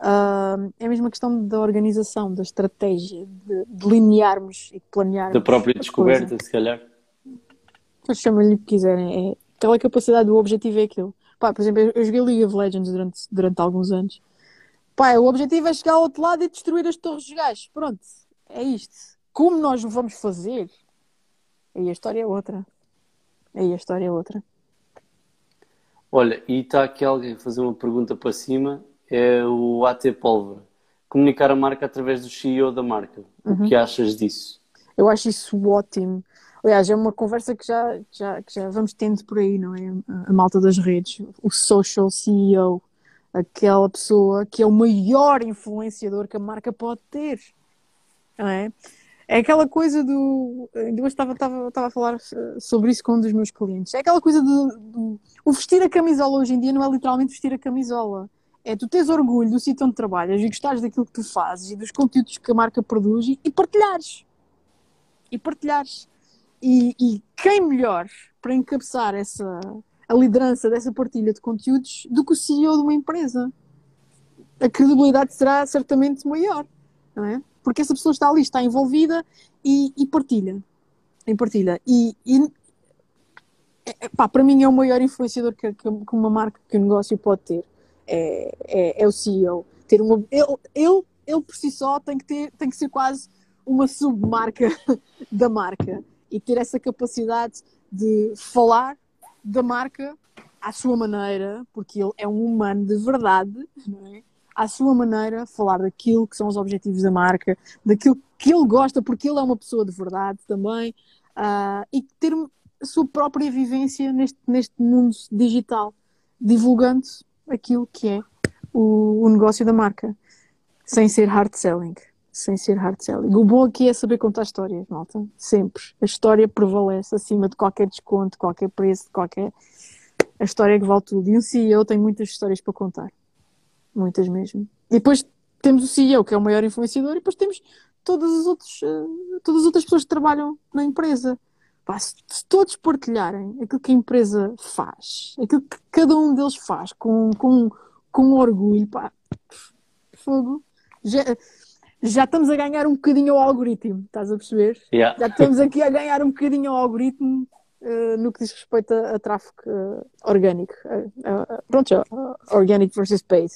Uh, é a mesma questão da organização, da estratégia, de delinearmos e planearmos. Da própria descoberta, coisa. se calhar. Chamem-lhe o que quiserem. É, aquela capacidade, o objetivo é aquilo. Pá, por exemplo, eu joguei League of Legends durante, durante alguns anos. Pá, o objetivo é chegar ao outro lado e destruir as torres de gás. Pronto, é isto. Como nós o vamos fazer? Aí a história é outra. Aí a história é outra. Olha, e está aqui alguém a fazer uma pergunta para cima é o AT Pólvora. Comunicar a marca através do CEO da marca. Uhum. O que achas disso? Eu acho isso ótimo. Aliás, é uma conversa que já, já, que já vamos tendo por aí, não é? A malta das redes. O social CEO. Aquela pessoa que é o maior influenciador que a marca pode ter. Não é? É aquela coisa do. Eu estava, estava, estava a falar sobre isso com um dos meus clientes. É aquela coisa do, do. O vestir a camisola hoje em dia não é literalmente vestir a camisola é tu tens orgulho do sítio onde trabalhas e gostares daquilo que tu fazes e dos conteúdos que a marca produz e, e partilhares. E partilhares. E, e, quem melhor para encabeçar essa, a liderança dessa partilha de conteúdos do que o CEO de uma empresa? A credibilidade será certamente maior, não é? Porque essa pessoa está ali, está envolvida e, e partilha. E partilha. E, e é, pá, para mim é o maior influenciador que, que, que uma marca, que um negócio pode ter é, é, é o CEO. Ter uma, ele, ele, ele por si só tem que, ter, tem que ser quase uma submarca da marca e ter essa capacidade de falar da marca à sua maneira, porque ele é um humano de verdade, não é? à sua maneira, falar daquilo que são os objetivos da marca, daquilo que ele gosta, porque ele é uma pessoa de verdade também, uh, e ter a sua própria vivência neste, neste mundo digital, divulgando aquilo que é o, o negócio da marca, sem ser hard selling. Sem ser hard selling. O bom aqui é saber contar histórias, malta. Sempre. A história prevalece acima de qualquer desconto, qualquer preço, qualquer. A história é que vale tudo. E um CEO tem muitas histórias para contar. Muitas mesmo. E depois temos o CEO, que é o maior influenciador, e depois temos todas as, outros, uh, todas as outras pessoas que trabalham na empresa. Se, todos partilharem aquilo que a empresa faz, aquilo que cada um deles faz com, com, com orgulho, pá, fogo, já estamos a ganhar um bocadinho ao algoritmo, estás a perceber? Yeah. Já estamos aqui a ganhar um bocadinho ao algoritmo uh, no que diz respeito a, a tráfego uh, orgânico. Uh, pronto, organic versus paid.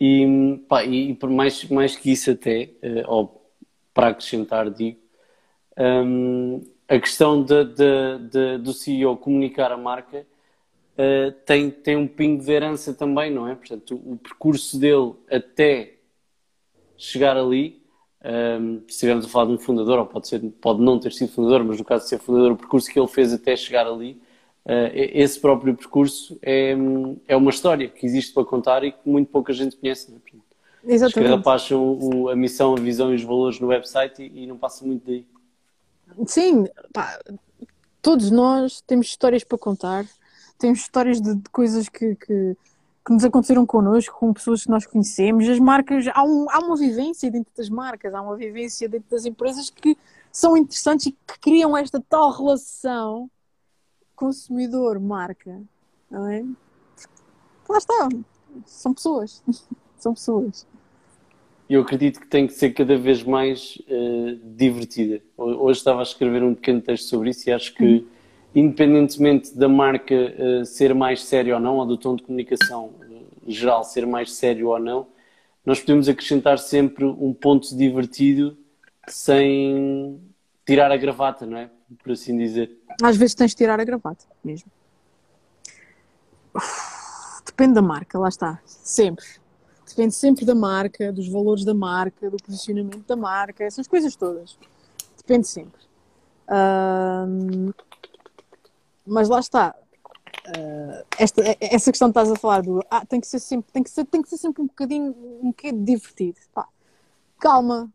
E, pá, e por mais, mais que isso até, ou para acrescentar, digo, um, a questão de, de, de, do CEO comunicar a marca uh, tem, tem um pingo de herança também, não é? Portanto, o, o percurso dele até chegar ali, um, se estivermos a falar de um fundador, ou pode, ser, pode não ter sido fundador, mas no caso de ser fundador, o percurso que ele fez até chegar ali, uh, esse próprio percurso é, é uma história que existe para contar e que muito pouca gente conhece. Não é? Exatamente. Escarrapacham o, a missão, a visão e os valores no website e, e não passa muito daí. Sim, pá, todos nós temos histórias para contar, temos histórias de, de coisas que, que, que, nos aconteceram connosco, com pessoas que nós conhecemos. As marcas, há, um, há uma vivência dentro das marcas, há uma vivência dentro das empresas que são interessantes e que criam esta tal relação consumidor-marca, não é? Lá está, são pessoas, são pessoas eu acredito que tem que ser cada vez mais uh, divertida. Hoje estava a escrever um pequeno texto sobre isso e acho que, independentemente da marca uh, ser mais séria ou não, ou do tom de comunicação uh, geral ser mais sério ou não, nós podemos acrescentar sempre um ponto divertido sem tirar a gravata, não é? Por assim dizer. Às vezes tens de tirar a gravata, mesmo. Depende da marca, lá está. Sempre Depende sempre da marca, dos valores da marca, do posicionamento da marca, essas coisas todas. Depende sempre. Mas lá está. Uh, esta, essa questão que estás a falar do ah, tem que ser sempre, tem que ser, tem que ser sempre um bocadinho um bocadinho divertido. Pá, calma,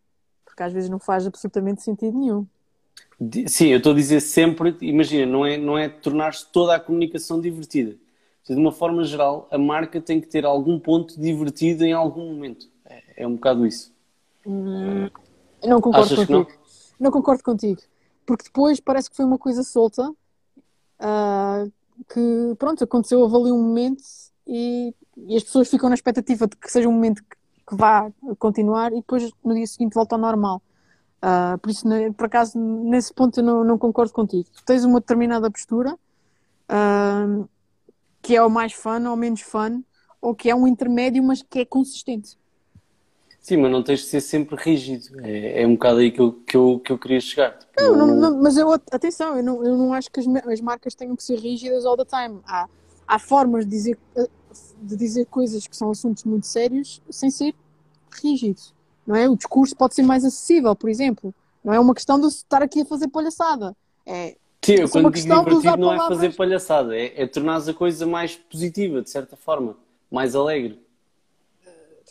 porque às vezes não faz absolutamente sentido nenhum. Sim, eu estou a dizer sempre, imagina, não é, não é tornar-se toda a comunicação divertida de uma forma geral, a marca tem que ter algum ponto divertido em algum momento. É, é um bocado isso. Hum, não concordo Achas contigo. Não? não? concordo contigo. Porque depois parece que foi uma coisa solta uh, que, pronto, aconteceu, houve ali um momento e, e, as pessoas ficam na expectativa de que seja um momento que, que vá continuar e depois no dia seguinte volta ao normal. Uh, por isso, por acaso, nesse ponto eu não, não concordo contigo. Tu tens uma determinada postura. Uh, que é o mais fun ou menos fun, ou que é um intermédio, mas que é consistente. Sim, mas não tens de ser sempre rígido. É, é um bocado aí que eu, que eu, que eu queria chegar. Tipo, não, não, não, mas eu, atenção, eu não, eu não acho que as, as marcas tenham que ser rígidas all the time. Há, há formas de dizer, de dizer coisas que são assuntos muito sérios sem ser rígidos. Não é? O discurso pode ser mais acessível, por exemplo. Não é uma questão de estar aqui a fazer palhaçada. É, Sim, eu quando digo divertido não é fazer palhaçada, é, é tornar a coisa mais positiva, de certa forma, mais alegre.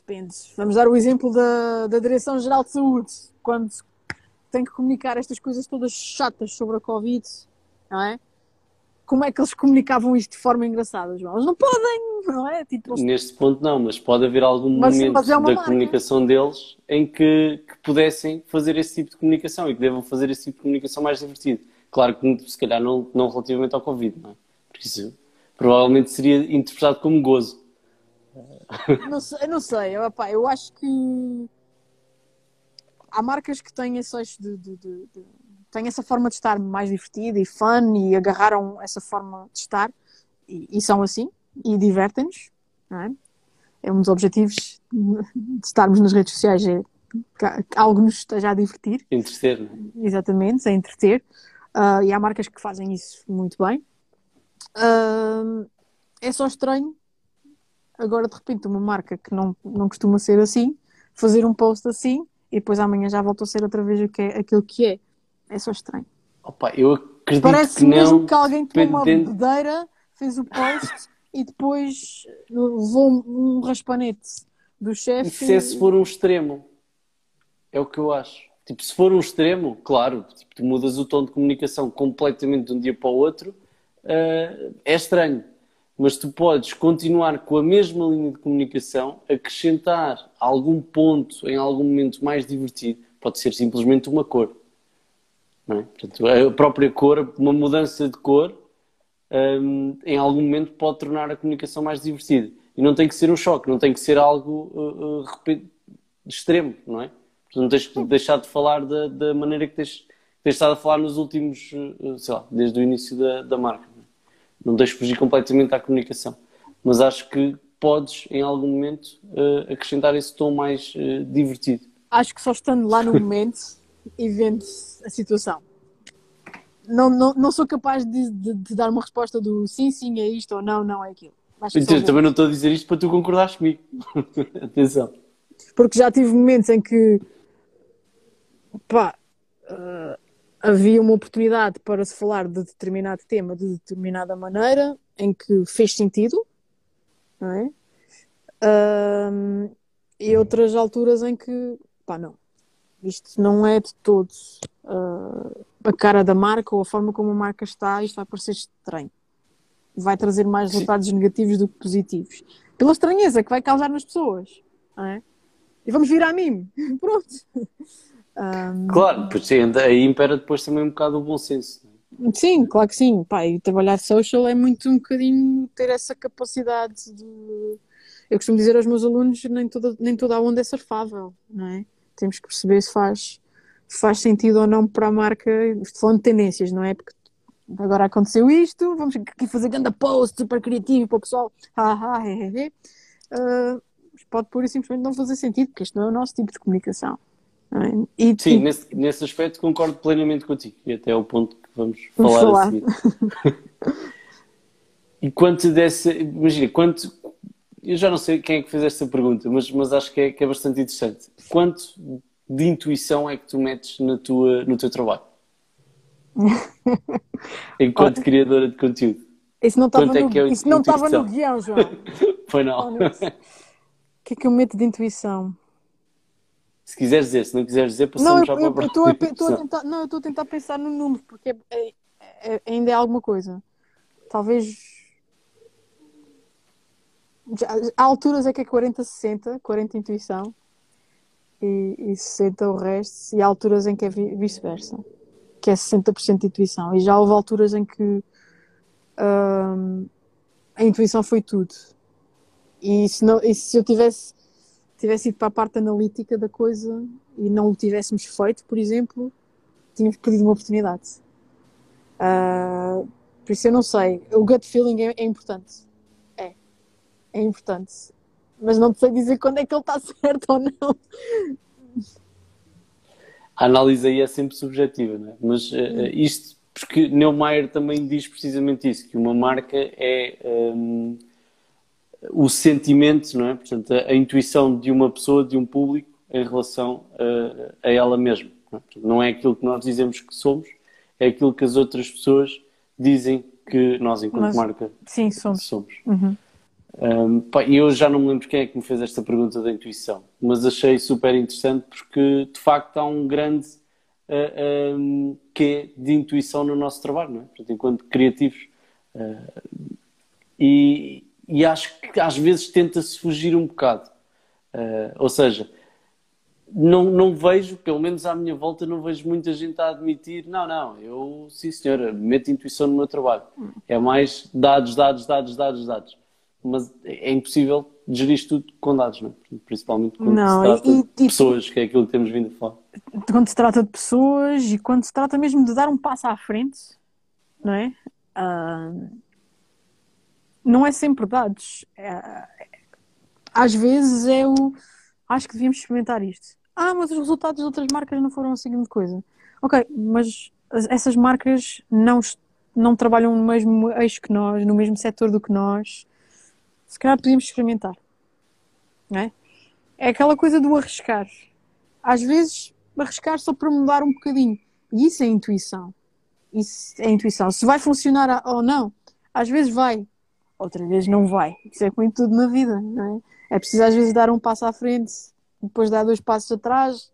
Depende. Vamos dar o exemplo da, da Direção-Geral de Saúde, quando tem que comunicar estas coisas todas chatas sobre a Covid, não é? Como é que eles comunicavam isto de forma engraçada, João? Eles não podem, não é? Tipo, eles... Neste ponto não, mas pode haver algum mas, momento mas é da marca. comunicação deles em que, que pudessem fazer esse tipo de comunicação e que devam fazer esse tipo de comunicação mais divertido. Claro que se calhar não, não relativamente ao Covid, não é? Porque isso provavelmente seria interpretado como gozo. Não sei, não sei. Opa, eu acho que há marcas que têm esse de, de, de, de, têm essa forma de estar mais divertida e fun e agarraram essa forma de estar e, e são assim e divertem-nos, é? É um dos objetivos de estarmos nas redes sociais é que algo nos esteja a divertir. Entreter, não é? Exatamente, é entreter. Uh, e há marcas que fazem isso muito bem. Uh, é só estranho, agora de repente, uma marca que não, não costuma ser assim, fazer um post assim e depois amanhã já volta a ser outra vez o que é, aquilo que é. É só estranho. Opa, eu acredito Parece que mesmo não, que alguém tomou uma bebedeira, fez o post e depois levou um raspanete do chefe. Isso é se for um extremo. É o que eu acho. Tipo, se for um extremo, claro, tipo, tu mudas o tom de comunicação completamente de um dia para o outro, uh, é estranho. Mas tu podes continuar com a mesma linha de comunicação, acrescentar algum ponto em algum momento mais divertido. Pode ser simplesmente uma cor. É? Portanto, a própria cor, uma mudança de cor, um, em algum momento pode tornar a comunicação mais divertida. E não tem que ser um choque, não tem que ser algo uh, uh, extremo, não é? Não tens que deixar de falar da, da maneira que tens, tens estado a falar nos últimos, eh, sei lá, desde o início da, da marca. Não, deixes fugir completamente à comunicação. Mas acho que podes, em algum momento, uh, acrescentar esse tom mais uh, divertido. Acho que só estando lá no momento e vendo a situação. Não, não, não sou capaz de, de, de, dar uma resposta do sim, sim, é isto ou não, não é aquilo. Então, também não estou a dizer isto para tu concordares comigo. Atenção. Porque já tive momentos em que pá, uh, havia uma oportunidade para se falar de determinado tema de determinada maneira em que fez sentido, não é? Uh, e outras alturas em que, pá, não. Isto não é de todos uh, a cara da marca ou a forma como a marca está, isto vai parecer estranho. Vai trazer mais resultados Sim. negativos do que positivos. Pela estranheza que vai causar nas pessoas. Não é? E vamos virar mim. Pronto. Um... Claro, sim, aí impera depois também um bocado o bom senso. É? Sim, claro que sim. Pá, e trabalhar social é muito um bocadinho ter essa capacidade de. Eu costumo dizer aos meus alunos: nem toda, nem toda a onda é surfável, não é? Temos que perceber se faz, faz sentido ou não para a marca. Falando de tendências, não é? Porque agora aconteceu isto, vamos aqui fazer grande post super criativo para o pessoal. Ah, é. Uh, pode pura e simplesmente não fazer sentido, porque este não é o nosso tipo de comunicação. É? E, Sim, e... Nesse, nesse aspecto concordo plenamente contigo, e até é o ponto que vamos, vamos falar, falar. a seguir. e quanto dessa. Imagina, quanto. Eu já não sei quem é que fez esta pergunta, mas, mas acho que é, que é bastante interessante. Quanto de intuição é que tu metes na tua, no teu trabalho? Enquanto criadora de conteúdo. Isso não estava é no, é isso não estava no guião, João. Foi não. O que é que eu meto de intuição? Se quiseres dizer, se não quiseres dizer, passamos não, já para a próxima. a tentar, não, eu estou a tentar pensar no número, porque é, é, é, ainda é alguma coisa. Talvez. Já, há alturas é que é 40-60, 40 intuição e, e 60 o resto, e há alturas em que é vice-versa, que é 60% de intuição. E já houve alturas em que hum, a intuição foi tudo. E se, não, e se eu tivesse tivesse ido para a parte analítica da coisa e não o tivéssemos feito, por exemplo, tínhamos perdido uma oportunidade. Uh, por isso eu não sei. O gut feeling é, é, importante. É. É importante. Mas não sei dizer quando é que ele está certo ou não. A análise aí é sempre subjetiva, não é? Mas uh, isto, porque Neumayer também diz precisamente isso, que uma marca é. Um, o sentimento, não é? Portanto, a, a, intuição de uma pessoa, de um público, em relação a, a ela mesma. Não é? Portanto, não é aquilo que nós dizemos que somos, é aquilo que as outras pessoas dizem que nós, enquanto Mas, marca, sim, somos. somos. Uhum. Um, pá, eu já não me lembro quem é que me fez esta pergunta da intuição, mas achei super interessante porque de facto há um grande uh, um, quê de intuição no nosso trabalho, não é? Portanto, enquanto criativos. Uh, e, e acho que às vezes tenta-se fugir um bocado. Uh, ou seja, não, não vejo, pelo menos à minha volta, não vejo muita gente a admitir, não, não, eu, sim senhora, meto intuição no meu trabalho. É mais dados, dados, dados, dados, dados. Mas é impossível gerir tudo com dados, não é? Principalmente quando não, se trata e, de pessoas, que é aquilo que temos vindo a falar. Quando se trata de pessoas e quando se trata mesmo de dar um passo à frente, não é? Uh não é sempre dados. É, às vezes é o. Acho que devíamos experimentar isto. Ah, mas os resultados de outras marcas não foram assim grande coisa. Ok, mas essas marcas não, não trabalham no mesmo eixo que nós, no mesmo setor do que nós. Se calhar podíamos experimentar. Não é? é aquela coisa do arriscar. Às vezes, arriscar só para mudar um bocadinho. E isso é intuição. Isso é intuição. Se vai funcionar ou não, às vezes vai outra vez não vai. Isso é com tudo na vida, não é? É preciso às vezes dar um passo à frente, depois dar dois passos atrás.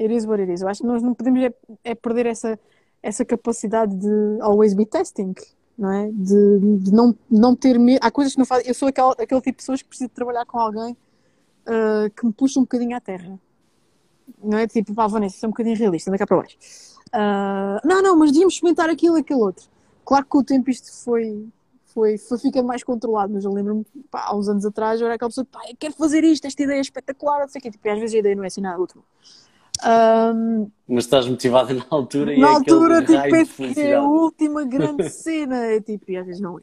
It is what it is. Eu acho que nós não podemos é, é perder essa, essa capacidade de always be testing, não é? De, de não, não ter medo. Há coisas que não fazem. Eu sou aquele, aquele tipo de pessoas que preciso trabalhar com alguém uh, que me puxa um bocadinho à terra. Não é? Tipo, pá, Vanessa, isso é um bocadinho realista, anda cá para baixo. Uh, não, não, mas devíamos experimentar aquilo e aquilo outro. Claro que com o tempo isto foi, foi, foi ficando mais controlado, mas eu lembro-me, há uns anos atrás, eu era aquela pessoa, pá, eu quero fazer isto, esta ideia é espetacular, não sei o quê, tipo, às vezes a ideia não é assim nada útil. Um, Mas estás motivada na altura e na é altura, tipo, penso que é a última grande cena, é tipo, e às vezes não é.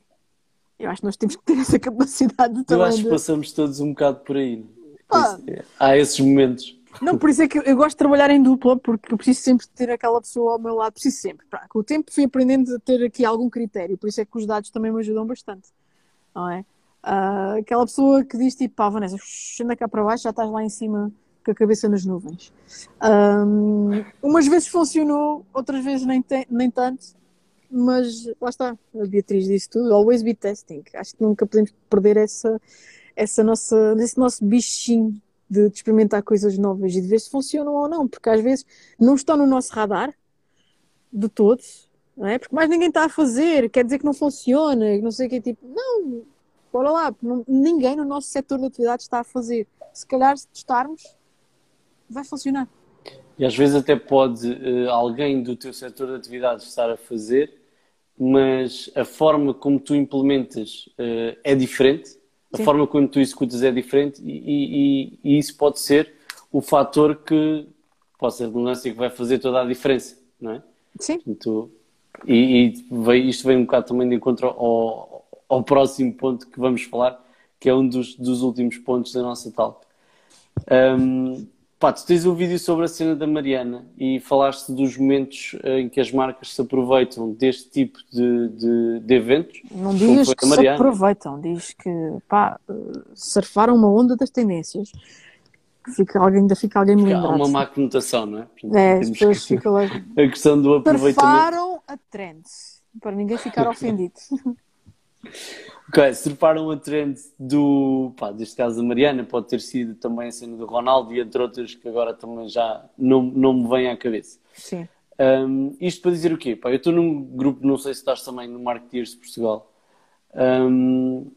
Eu acho que nós temos que ter essa capacidade de Eu acho que passamos todos um bocado por aí. Pá. Há esses momentos. Não, por isso é que eu, gosto de trabalhar em dupla, porque eu preciso sempre ter aquela pessoa ao meu lado, preciso sempre. Com o tempo fui aprendendo a ter aqui algum critério, por isso é que os dados também me ajudam bastante, não é? Ah, aquela pessoa que diz tipo, pá, Vanessa, anda cá para baixo, já estás lá em cima com a cabeça nas nuvens. Umas vezes funcionou, outras vezes nem, te- nem tanto, mas lá está, a Beatriz disse tudo, always be testing. Acho que nunca podemos perder essa, essa nossa, esse nosso bichinho de, de experimentar coisas novas e de ver se funcionam ou não, porque às vezes não estão no nosso radar de todos, não é? Porque mais ninguém está a fazer, quer dizer que não funciona, não sei o que, tipo, não, bora lá, não- ninguém no nosso setor de atividade está a fazer. Se calhar, se testarmos, vai funcionar. E às vezes até pode eh, alguém do teu setor de atividades estar a fazer, mas a forma como tu implementas eh, é diferente, a Sim. forma como tu executas é diferente e, e- e isso pode ser o fator que, pode ser a redundância, que vai fazer toda a diferença, não é? Sim, Portanto, e, e isto vem um bocado também de encontro ao, ao próximo ponto que vamos falar, que é um dos, dos últimos pontos da nossa talk. Um, pá, tu tens um vídeo sobre a cena da Mariana e falaste dos momentos eh, em que as marcas se aproveitam deste tipo de, de, de eventos. não digas foi que se aproveitam, diz que, pá, eh, surfaram uma onda das tendências. Fica alguém, ainda fica alguém Porque há uma má conotação, não é? Portanto, É, as pessoas que- ficam lá. A questão do aproveitamento. Surfaram a trends, para ninguém ficar ofendido. Ok, surfaram a trend do, pá, neste caso da Mariana, pode ter sido também a cena do Ronaldo e entre outras que agora também já não, não me vêm à cabeça. Sim. Um, isto para dizer o quê? Pá, eu estou num grupo, não sei se estás também no Marketeers de Portugal. Um,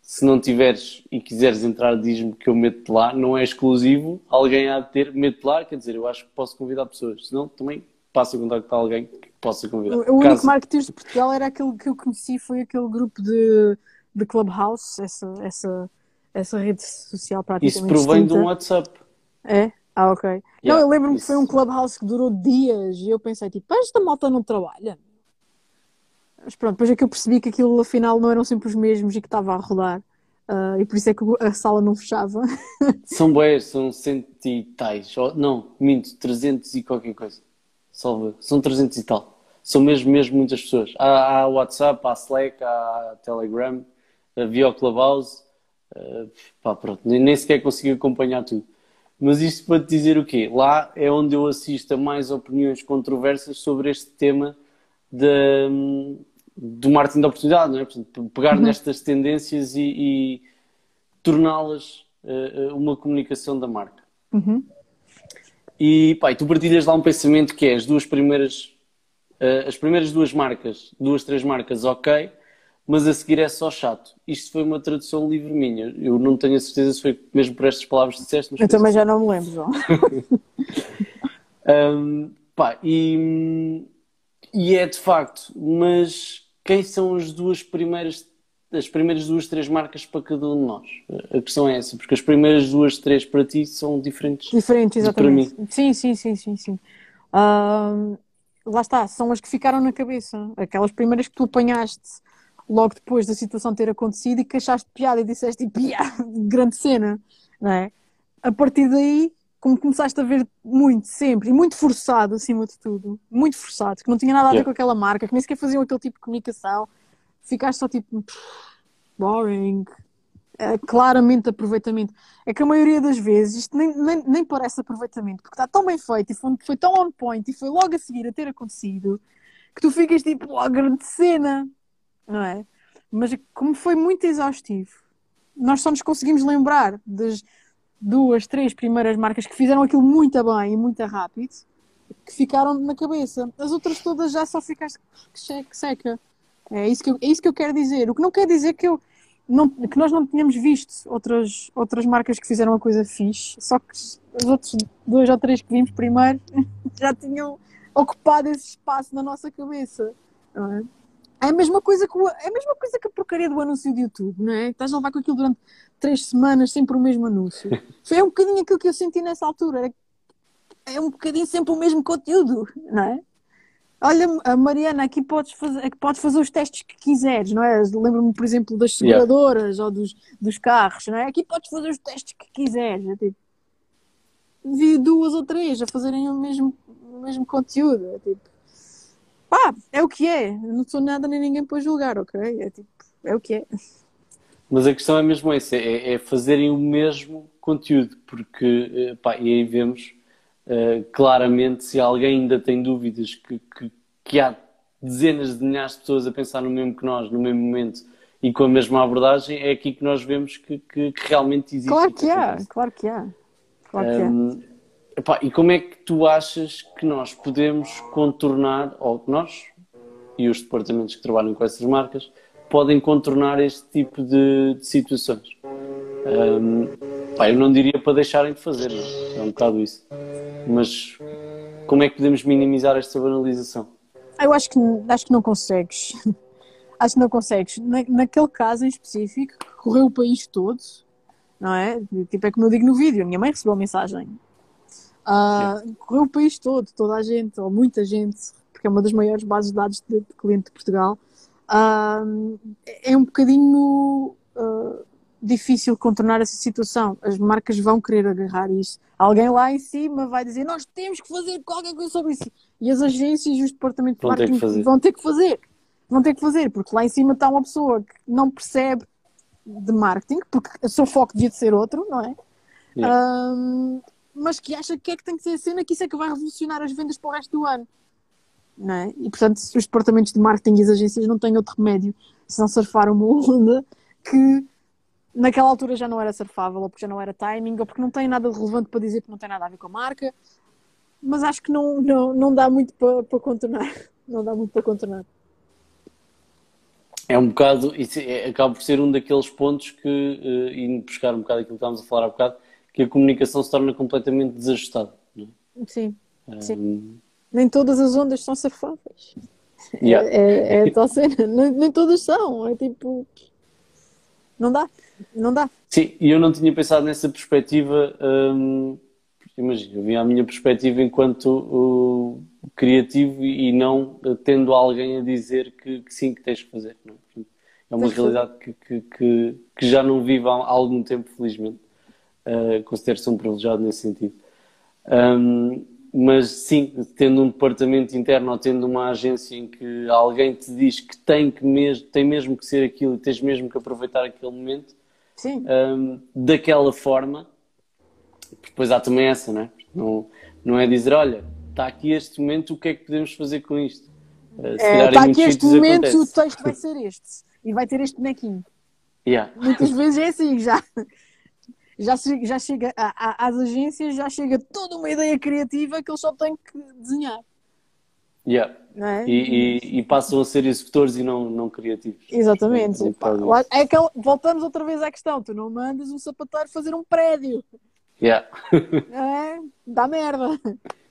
se não tiveres e quiseres entrar, diz-me que eu meto lá. Não é exclusivo, alguém há de ter, meto lá. Quer dizer, eu acho que posso convidar pessoas. Se não, também passo a contactar alguém que possa convidar. O, o único Caso- marketeers de Portugal era aquele que eu conheci, foi aquele grupo de, de Clubhouse, essa, essa, essa rede social praticamente Isso provém de extinta. um WhatsApp. É? Ah, ok. não, Yeah, eu lembro-me que foi um Clubhouse que durou dias e eu pensei, tipo, "Ah, esta malta não trabalha. Mas pronto, depois é que eu percebi que aquilo afinal não eram sempre os mesmos e que estava a rodar. Ah, e por isso é que a sala não fechava. São boés, são cento e tais. Não, minto, 300 e qualquer coisa. Salve. São 300 e tal. São mesmo, mesmo muitas pessoas. Há, há WhatsApp, há Slack, há Telegram, havia o Clubhouse. Uh, pá, pronto, nem, nem sequer consegui acompanhar tudo. Mas isto para te dizer o quê? Lá é onde eu assisto a mais opiniões controversas sobre este tema da- do marketing da oportunidade, não é? Portanto, pegar nestas tendências e, e torná-las eh, uma comunicação da marca. Uhum. E, pá, e tu partilhas lá um pensamento que é as duas primeiras, as primeiras duas marcas, duas, três marcas, ok, mas a seguir é só chato. Isto foi uma tradução livre minha. Eu não tenho a certeza se foi mesmo por estas palavras que disseste, mas Eu também já não me lembro, João. Um, pá, e, e é de facto, mas quem são as duas primeiras, as primeiras duas, três marcas para cada um de nós? A questão é essa, porque as primeiras duas, três para ti são diferentes. Diferentes, de para exatamente. Sim, sim, sim, sim, sim. Lá está, são as que ficaram na cabeça. Aquelas primeiras que tu apanhaste logo depois da situação ter acontecido e que achaste piada e disseste, tipo, "Ya, grande cena, não é? A partir daí, como começaste a ver muito, sempre, e muito forçado acima de tudo, muito forçado, que não tinha nada a ver Yeah. com aquela marca, que nem sequer faziam aquele tipo de comunicação, ficaste só tipo, "Pff, boring, é claramente aproveitamento. É que a maioria das vezes isto nem, nem, nem parece aproveitamento, porque está tão bem feito e foi, foi tão on point e foi logo a seguir a ter acontecido que tu ficas tipo, oh, grande cena, não é? Mas como foi muito exaustivo, nós só nos conseguimos lembrar das duas, três primeiras marcas que fizeram aquilo muito bem e muito rápido, que ficaram na cabeça. As outras todas já só ficaste que seca. É isso que eu, é isso que eu quero dizer. O que não quer dizer que eu não- que nós não tínhamos visto outras, outras marcas que fizeram a coisa fixe, só que os outros dois ou três que vimos primeiro já tinham ocupado esse espaço na nossa cabeça. não é? É a mesma coisa que, é a mesma coisa que a porcaria do anúncio de YouTube, não é? Estás a levar com aquilo durante três semanas, sempre o mesmo anúncio. Foi um bocadinho aquilo que eu senti nessa altura. É, é um bocadinho sempre o mesmo conteúdo, não é? Olha, a Mariana, aqui podes fazer, podes fazer os testes que quiseres, não é? Lembro-me, por exemplo, das Yeah. seguradoras ou dos, dos carros, não é? Aqui podes fazer os testes que quiseres. É tipo, vi duas ou três a fazerem o mesmo, o mesmo conteúdo. É tipo, pá, é o que é. Não sou nada nem ninguém para julgar, ok? É tipo, é o que é. Mas a questão é mesmo essa, é, é fazerem o mesmo conteúdo, porque, eh, pá, e aí vemos eh, claramente se alguém ainda tem dúvidas que, que, que há dezenas de milhares de pessoas a pensar no mesmo que nós, no mesmo momento e com a mesma abordagem, é aqui que nós vemos que, que, realmente existe. Claro que há, claro que há. Claro que há. Hum, epá, e como é que tu achas que nós podemos contornar, ou que nós e os departamentos que trabalham com essas marcas podem contornar este tipo de, de situações? Pá, eu não diria para deixarem de fazer, é? é um bocado isso. Mas como é que podemos minimizar esta banalização? Eu acho que, acho que não consegues. acho que não consegues. Na, naquele caso em específico, que correu o país todo, não é? Tipo, é como eu digo no vídeo, a minha mãe recebeu a mensagem. Ah, Correu o país todo, toda a gente, ou muita gente, porque é uma das maiores bases de dados de, de cliente de Portugal. Ah, é um bocadinho ah, difícil contornar essa situação. As marcas vão querer agarrar isso. Alguém lá em cima vai dizer: Nós temos que fazer qualquer coisa sobre isso. E as agências e os departamentos de ter marketing fazer. vão ter que fazer. Vão ter que fazer, porque lá em cima está uma pessoa que não percebe de marketing, porque o seu foco devia de ser outro, não é? Yeah. Mas que acha que é que tem que ser a cena, que isso é que vai revolucionar as vendas para o resto do ano. Não é? E portanto, os departamentos de marketing e as agências não têm outro remédio se não surfar uma onda que naquela altura já não era surfável, ou porque já não era timing, ou porque não tem nada de relevante para dizer que não tem nada a ver com a marca. Mas acho que não, não, não dá muito para, para contornar. Não dá muito para contornar. É um bocado, isso é- acaba por ser um daqueles pontos que, eh, indo buscar um bocado aquilo que estávamos a falar há bocado, que a comunicação se torna completamente desajustada. Sim. é? Sim. Hum, Nem todas as ondas são surfáveis. yeah. É, é, é tal cena. Nem, nem todas são. É tipo. Não dá. Não dá. Sim, e eu não tinha pensado nessa perspectiva. hum, imagina, eu vi a minha perspectiva enquanto o criativo e não tendo alguém a dizer que, que sim, que tens que fazer. não é? É uma realidade que, que, que, que já não vivo há algum tempo, felizmente. Uh, Considero-se um privilegiado nesse sentido. Hum, mas sim, tendo um departamento interno ou tendo uma agência em que alguém te diz que tem, que mesmo, tem mesmo que ser aquilo e tens mesmo que aproveitar aquele momento, hum, daquela forma, depois há também essa, não é? Não, não é dizer, olha, está aqui este momento, o que é que podemos fazer com isto? É, Está muitos aqui este momento, o acontece. texto vai ser este. E vai ter este bonequinho. Yeah. Muitas vezes é assim, já. Já chega, já chega a- a- às agências, já chega toda uma ideia criativa que eles só têm que desenhar. Yeah. Não é? E, e- e passam a ser executores e não, não criativos. Exatamente. Lá- isso. é aquele- voltamos outra vez à questão. Tu não mandas um sapateiro fazer um prédio. Yeah. É, dá merda.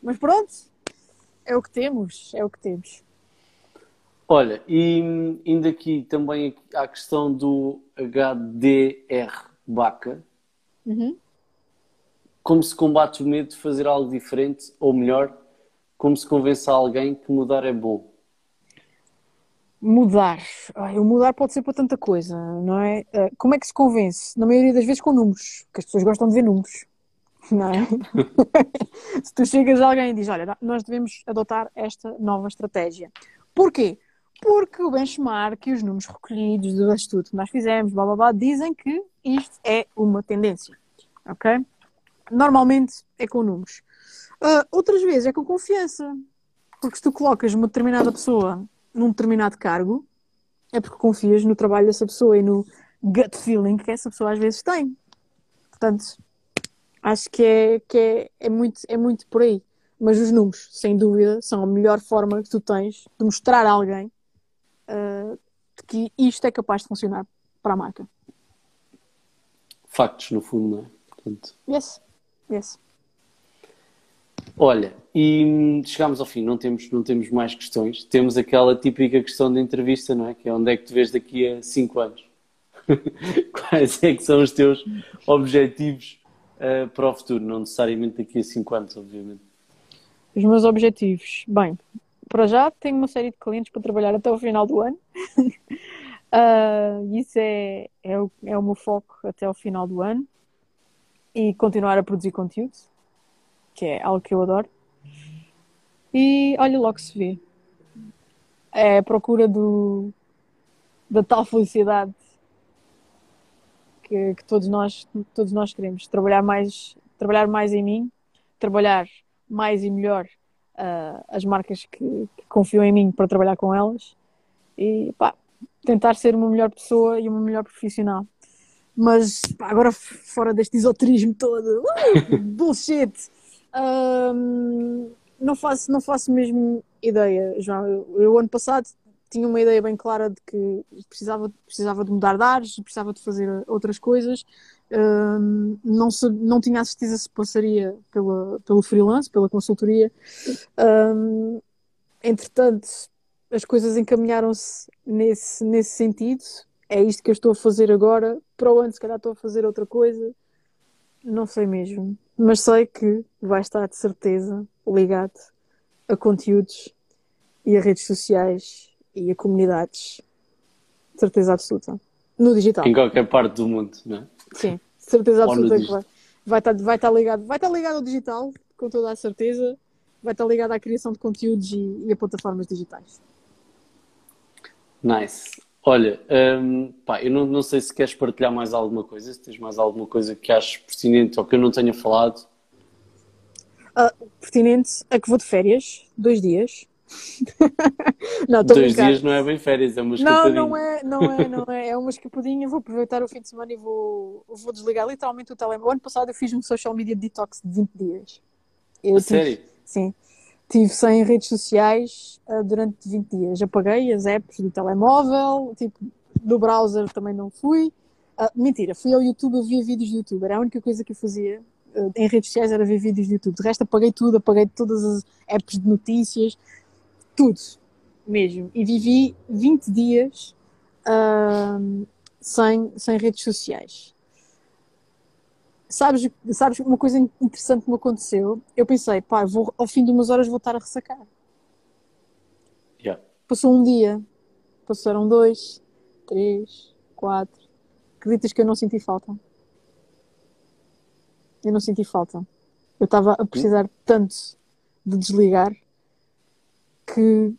Mas pronto, é o que temos. É o que temos. Olha, e indo aqui também à questão do HDR BACA, Uhum. como se combate o medo de fazer algo diferente, ou melhor, como se convence alguém que mudar é bom. Mudar. Ai, o mudar pode ser para tanta coisa, não é? Eh, Como é que se convence? Na maioria das vezes com números, porque as pessoas gostam de ver números, não é? Se tu chegas a alguém e dizes, olha, nós devemos adotar esta nova estratégia. Porquê? Porque o benchmark e os números recolhidos do estudo que nós fizemos, blá blá blá, dizem que isto é uma tendência, ok? Normalmente é com números. Ah, outras vezes é com confiança, porque se tu colocas uma determinada pessoa num determinado cargo, é porque confias no trabalho dessa pessoa e no gut feeling que essa pessoa às vezes tem. Portanto, acho que é, que é, é, muito, é muito por aí. Mas os números, sem dúvida, são a melhor forma que tu tens de mostrar a alguém ah, que isto é capaz de funcionar para a marca. Factos, no fundo, não é? Portanto, Yes, yes. Olha, e chegámos ao fim, não temos, não temos mais questões. Temos aquela típica questão de entrevista, não é? Que é onde é que te vês daqui a 5 anos? Quais é que são os teus objetivos uh, para o futuro? Não necessariamente daqui a 5 anos, obviamente. Os meus objetivos. Bem, para já tenho uma série de clientes para trabalhar até o final do ano. uh, isso é, é, o, é o meu foco até o final do ano. E continuar a produzir conteúdo que é algo que eu adoro. E olha, logo se vê. É a procura do, da tal felicidade que, que, todos, nós, todos nós queremos. Trabalhar mais, trabalhar mais em mim, trabalhar mais e melhor uh, as marcas que, que confiam em mim para trabalhar com elas e pá, tentar ser uma melhor pessoa e uma melhor profissional. Mas pá, agora fora deste esoterismo todo, uh, bullshit! não, faço, não faço mesmo ideia, João. Eu, eu, ano passado tinha uma ideia bem clara de que precisava, precisava de mudar de ares, precisava de fazer outras coisas. Não, se, não tinha a certeza se passaria pela, pelo freelance, pela consultoria. entretanto, as coisas encaminharam-se nesse, nesse sentido. É isto que eu estou a fazer agora. Para o ano, se calhar, estou a fazer outra coisa. Não sei mesmo mas sei que vai estar de certeza ligado a conteúdos e a redes sociais e a comunidades. De certeza absoluta. No digital. Em qualquer parte do mundo, não é? Sim, certeza absoluta que vai, vai, estar, vai, estar ligado, vai estar ligado ao digital, com toda a certeza. Vai estar ligado à criação de conteúdos e, e a plataformas digitais. Nice. Olha, hum, pá, eu não, não sei se queres partilhar mais alguma coisa, se tens mais alguma coisa que achas pertinente ou que eu não tenha falado. Uh, pertinente é que vou de férias, dois dias. não, dois dias não é bem férias, é uma escapadinha. Não, não é, não é, não é, é uma escapadinha, vou aproveitar o fim de semana e vou, vou desligar literalmente o telemóvel. O ano passado eu fiz um social media detox de 20 dias. Eu sério? Sim. Tive sem redes sociais uh, durante 20 dias. Apaguei as apps do telemóvel, tipo, do browser também não fui. Uh, mentira, fui ao YouTube, eu via vídeos do YouTube. Era a única coisa que eu fazia uh, em redes sociais era ver vídeos do YouTube. De resto, apaguei tudo, apaguei todas as apps de notícias, tudo mesmo. E vivi 20 dias sem, sem redes sociais. Sabes, sabes uma coisa interessante que me aconteceu? Eu pensei, pá, vou, ao fim de umas horas vou estar a ressacar. Yeah. Passou um dia, passaram dois, três, quatro. Acreditas que eu não senti falta? Eu não senti falta. Eu estava a precisar tanto de desligar que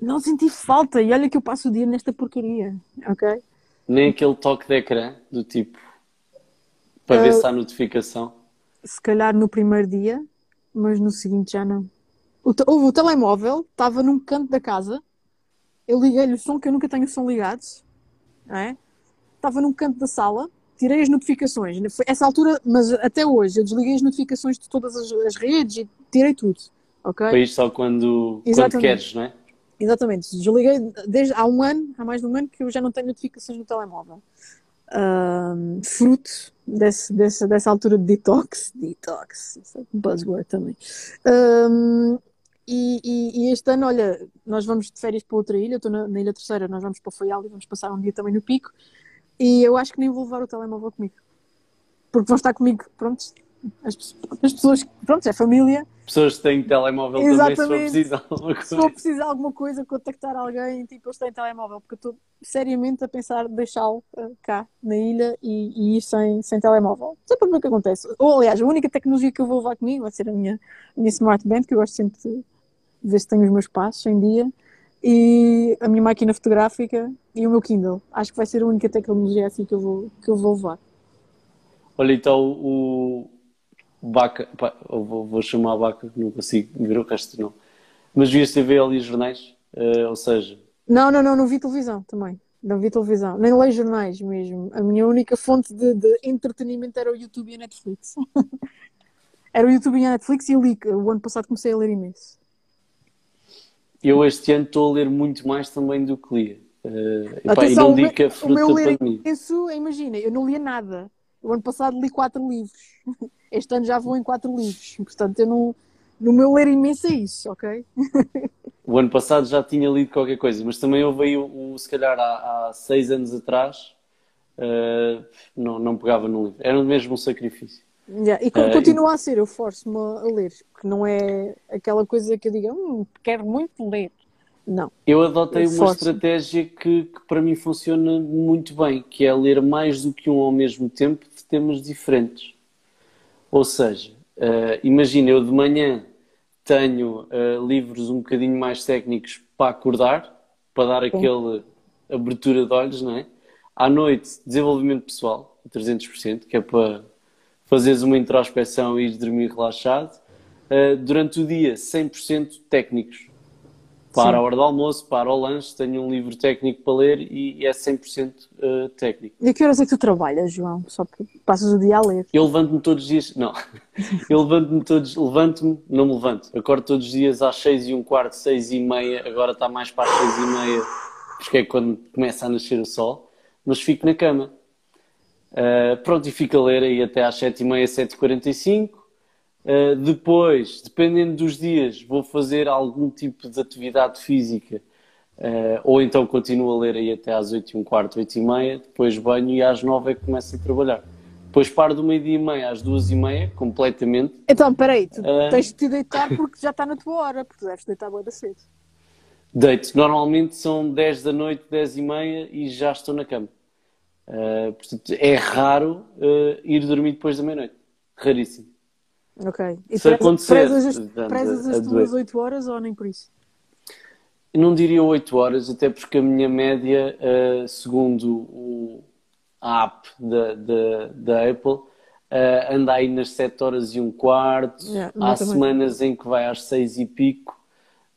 não senti falta. E olha que eu passo o dia nesta porcaria, ok? Nem aquele toque de ecrã do tipo para ver uh, se há notificação? Se calhar no primeiro dia, mas no seguinte já não. O, o, o telemóvel estava num canto da casa. Eu liguei-lhe o som, que eu nunca tenho o som ligado. Não é? Estava num canto da sala. Tirei as notificações. Foi essa altura, mas até hoje, eu desliguei as notificações de todas as, as redes e tirei tudo. Ok? Foi isto só quando, quando queres, não é? Exatamente. Desliguei desde há um ano, há mais de um ano, que eu já não tenho notificações no telemóvel um, fruto desse, desse, dessa altura de detox, detox, é buzzword também. Um, e, e, e, este ano, olha, nós vamos de férias para outra ilha, eu estou na, na, Ilha Terceira, nós vamos para o Faial e vamos passar um dia também no Pico, e eu acho que nem vou levar o telemóvel comigo, porque vão estar comigo, pronto, as, as pessoas, pronto, é família, pessoas que têm telemóvel Exatamente. também, se for preciso alguma coisa. Se for preciso alguma coisa, contactar alguém, tipo, eles têm telemóvel, porque eu estou seriamente a pensar deixá-lo uh, cá, na ilha, e, e, ir sem, sem telemóvel. Só para ver o que acontece. Ou, aliás, a única tecnologia que eu vou levar comigo vai ser a minha, a minha Smart Band, que eu gosto sempre de ver se tenho os meus passos em dia, e a minha máquina fotográfica e o meu Kindle. Acho que vai ser a única tecnologia assim que eu vou, que eu vou levar. Olha, então o, Baca, pá, vou, vou, chamar a Baca, não consigo ver o resto não. Mas vias TV ali jornais? Uh, ou seja. Não, não, não, não vi televisão também. Não vi televisão, nem leio jornais mesmo. A minha única fonte de, de entretenimento era o YouTube e a Netflix. era o YouTube e a Netflix e li. O ano passado comecei a ler imenso. Eu este ano estou a ler muito mais também do que lia. Uh, epá, e não digo que a fruta o meu ler Isso, imagina, eu não lia nada. O ano passado li quatro livros. Este ano já vou em quatro livros. Portanto, eu não, no meu ler imenso é isso, ok? O ano passado já tinha lido qualquer coisa, mas também houve aí, o, se calhar, há, há seis anos atrás, uh, não, não pegava no livro. Era mesmo um sacrifício. Yeah. E uh, continua e... a ser, eu forço-me a ler, porque não é aquela coisa que eu diga, hum, quero muito ler. Não. Eu adotei eu uma estratégia que, que, para mim funciona muito bem, que é ler mais do que um ao mesmo tempo de temas diferentes. Ou seja, uh, imagina, eu de manhã tenho uh, livros um bocadinho mais técnicos para acordar, para dar Sim. aquele abertura de olhos, não é? À noite, desenvolvimento pessoal, 300%, que é para fazeres uma introspeção e ir dormir relaxado. Uh, durante o dia, 100% técnicos. Para a hora do almoço, para o lanche, tenho um livro técnico para ler e é 100% uh, técnico. E a que horas é que tu trabalhas, João? Só que passas o dia a ler. Eu levanto-me todos os dias, não, eu levanto-me todos, levanto-me, não me levanto, acordo todos os dias às 6 e um quarto, 6 e meia, agora está mais para as 6 e meia, porque é quando começa a nascer o sol, mas fico na cama. Uh, pronto, e fico a ler aí até às 7h30, 7h45. Uh, depois, dependendo dos dias, vou fazer algum tipo de atividade física, uh, ou então continuo a ler aí até às 8 e um quarto, 8 e meia, depois banho e às 9 é que começo a trabalhar. Depois paro do meio-dia e meia às duas e meia, completamente. Então, peraí, tu uh, tens de te deitar porque já está na tua hora, porque deves deitar boa cedo. Deito. Normalmente são 10 da noite, 10 e meia e já estou na cama. Uh, portanto, é raro ir dormir depois da meia-noite. Raríssimo. Ok. E Se acontecer, prezas, as, prezas as tuas 8 horas ou nem por isso? Não diria 8 horas, até porque a minha média, uh, segundo o, a app da, da, da Apple, uh, anda aí nas 7 horas e um quarto. Yeah, Há semanas em que vai às 6 e pico,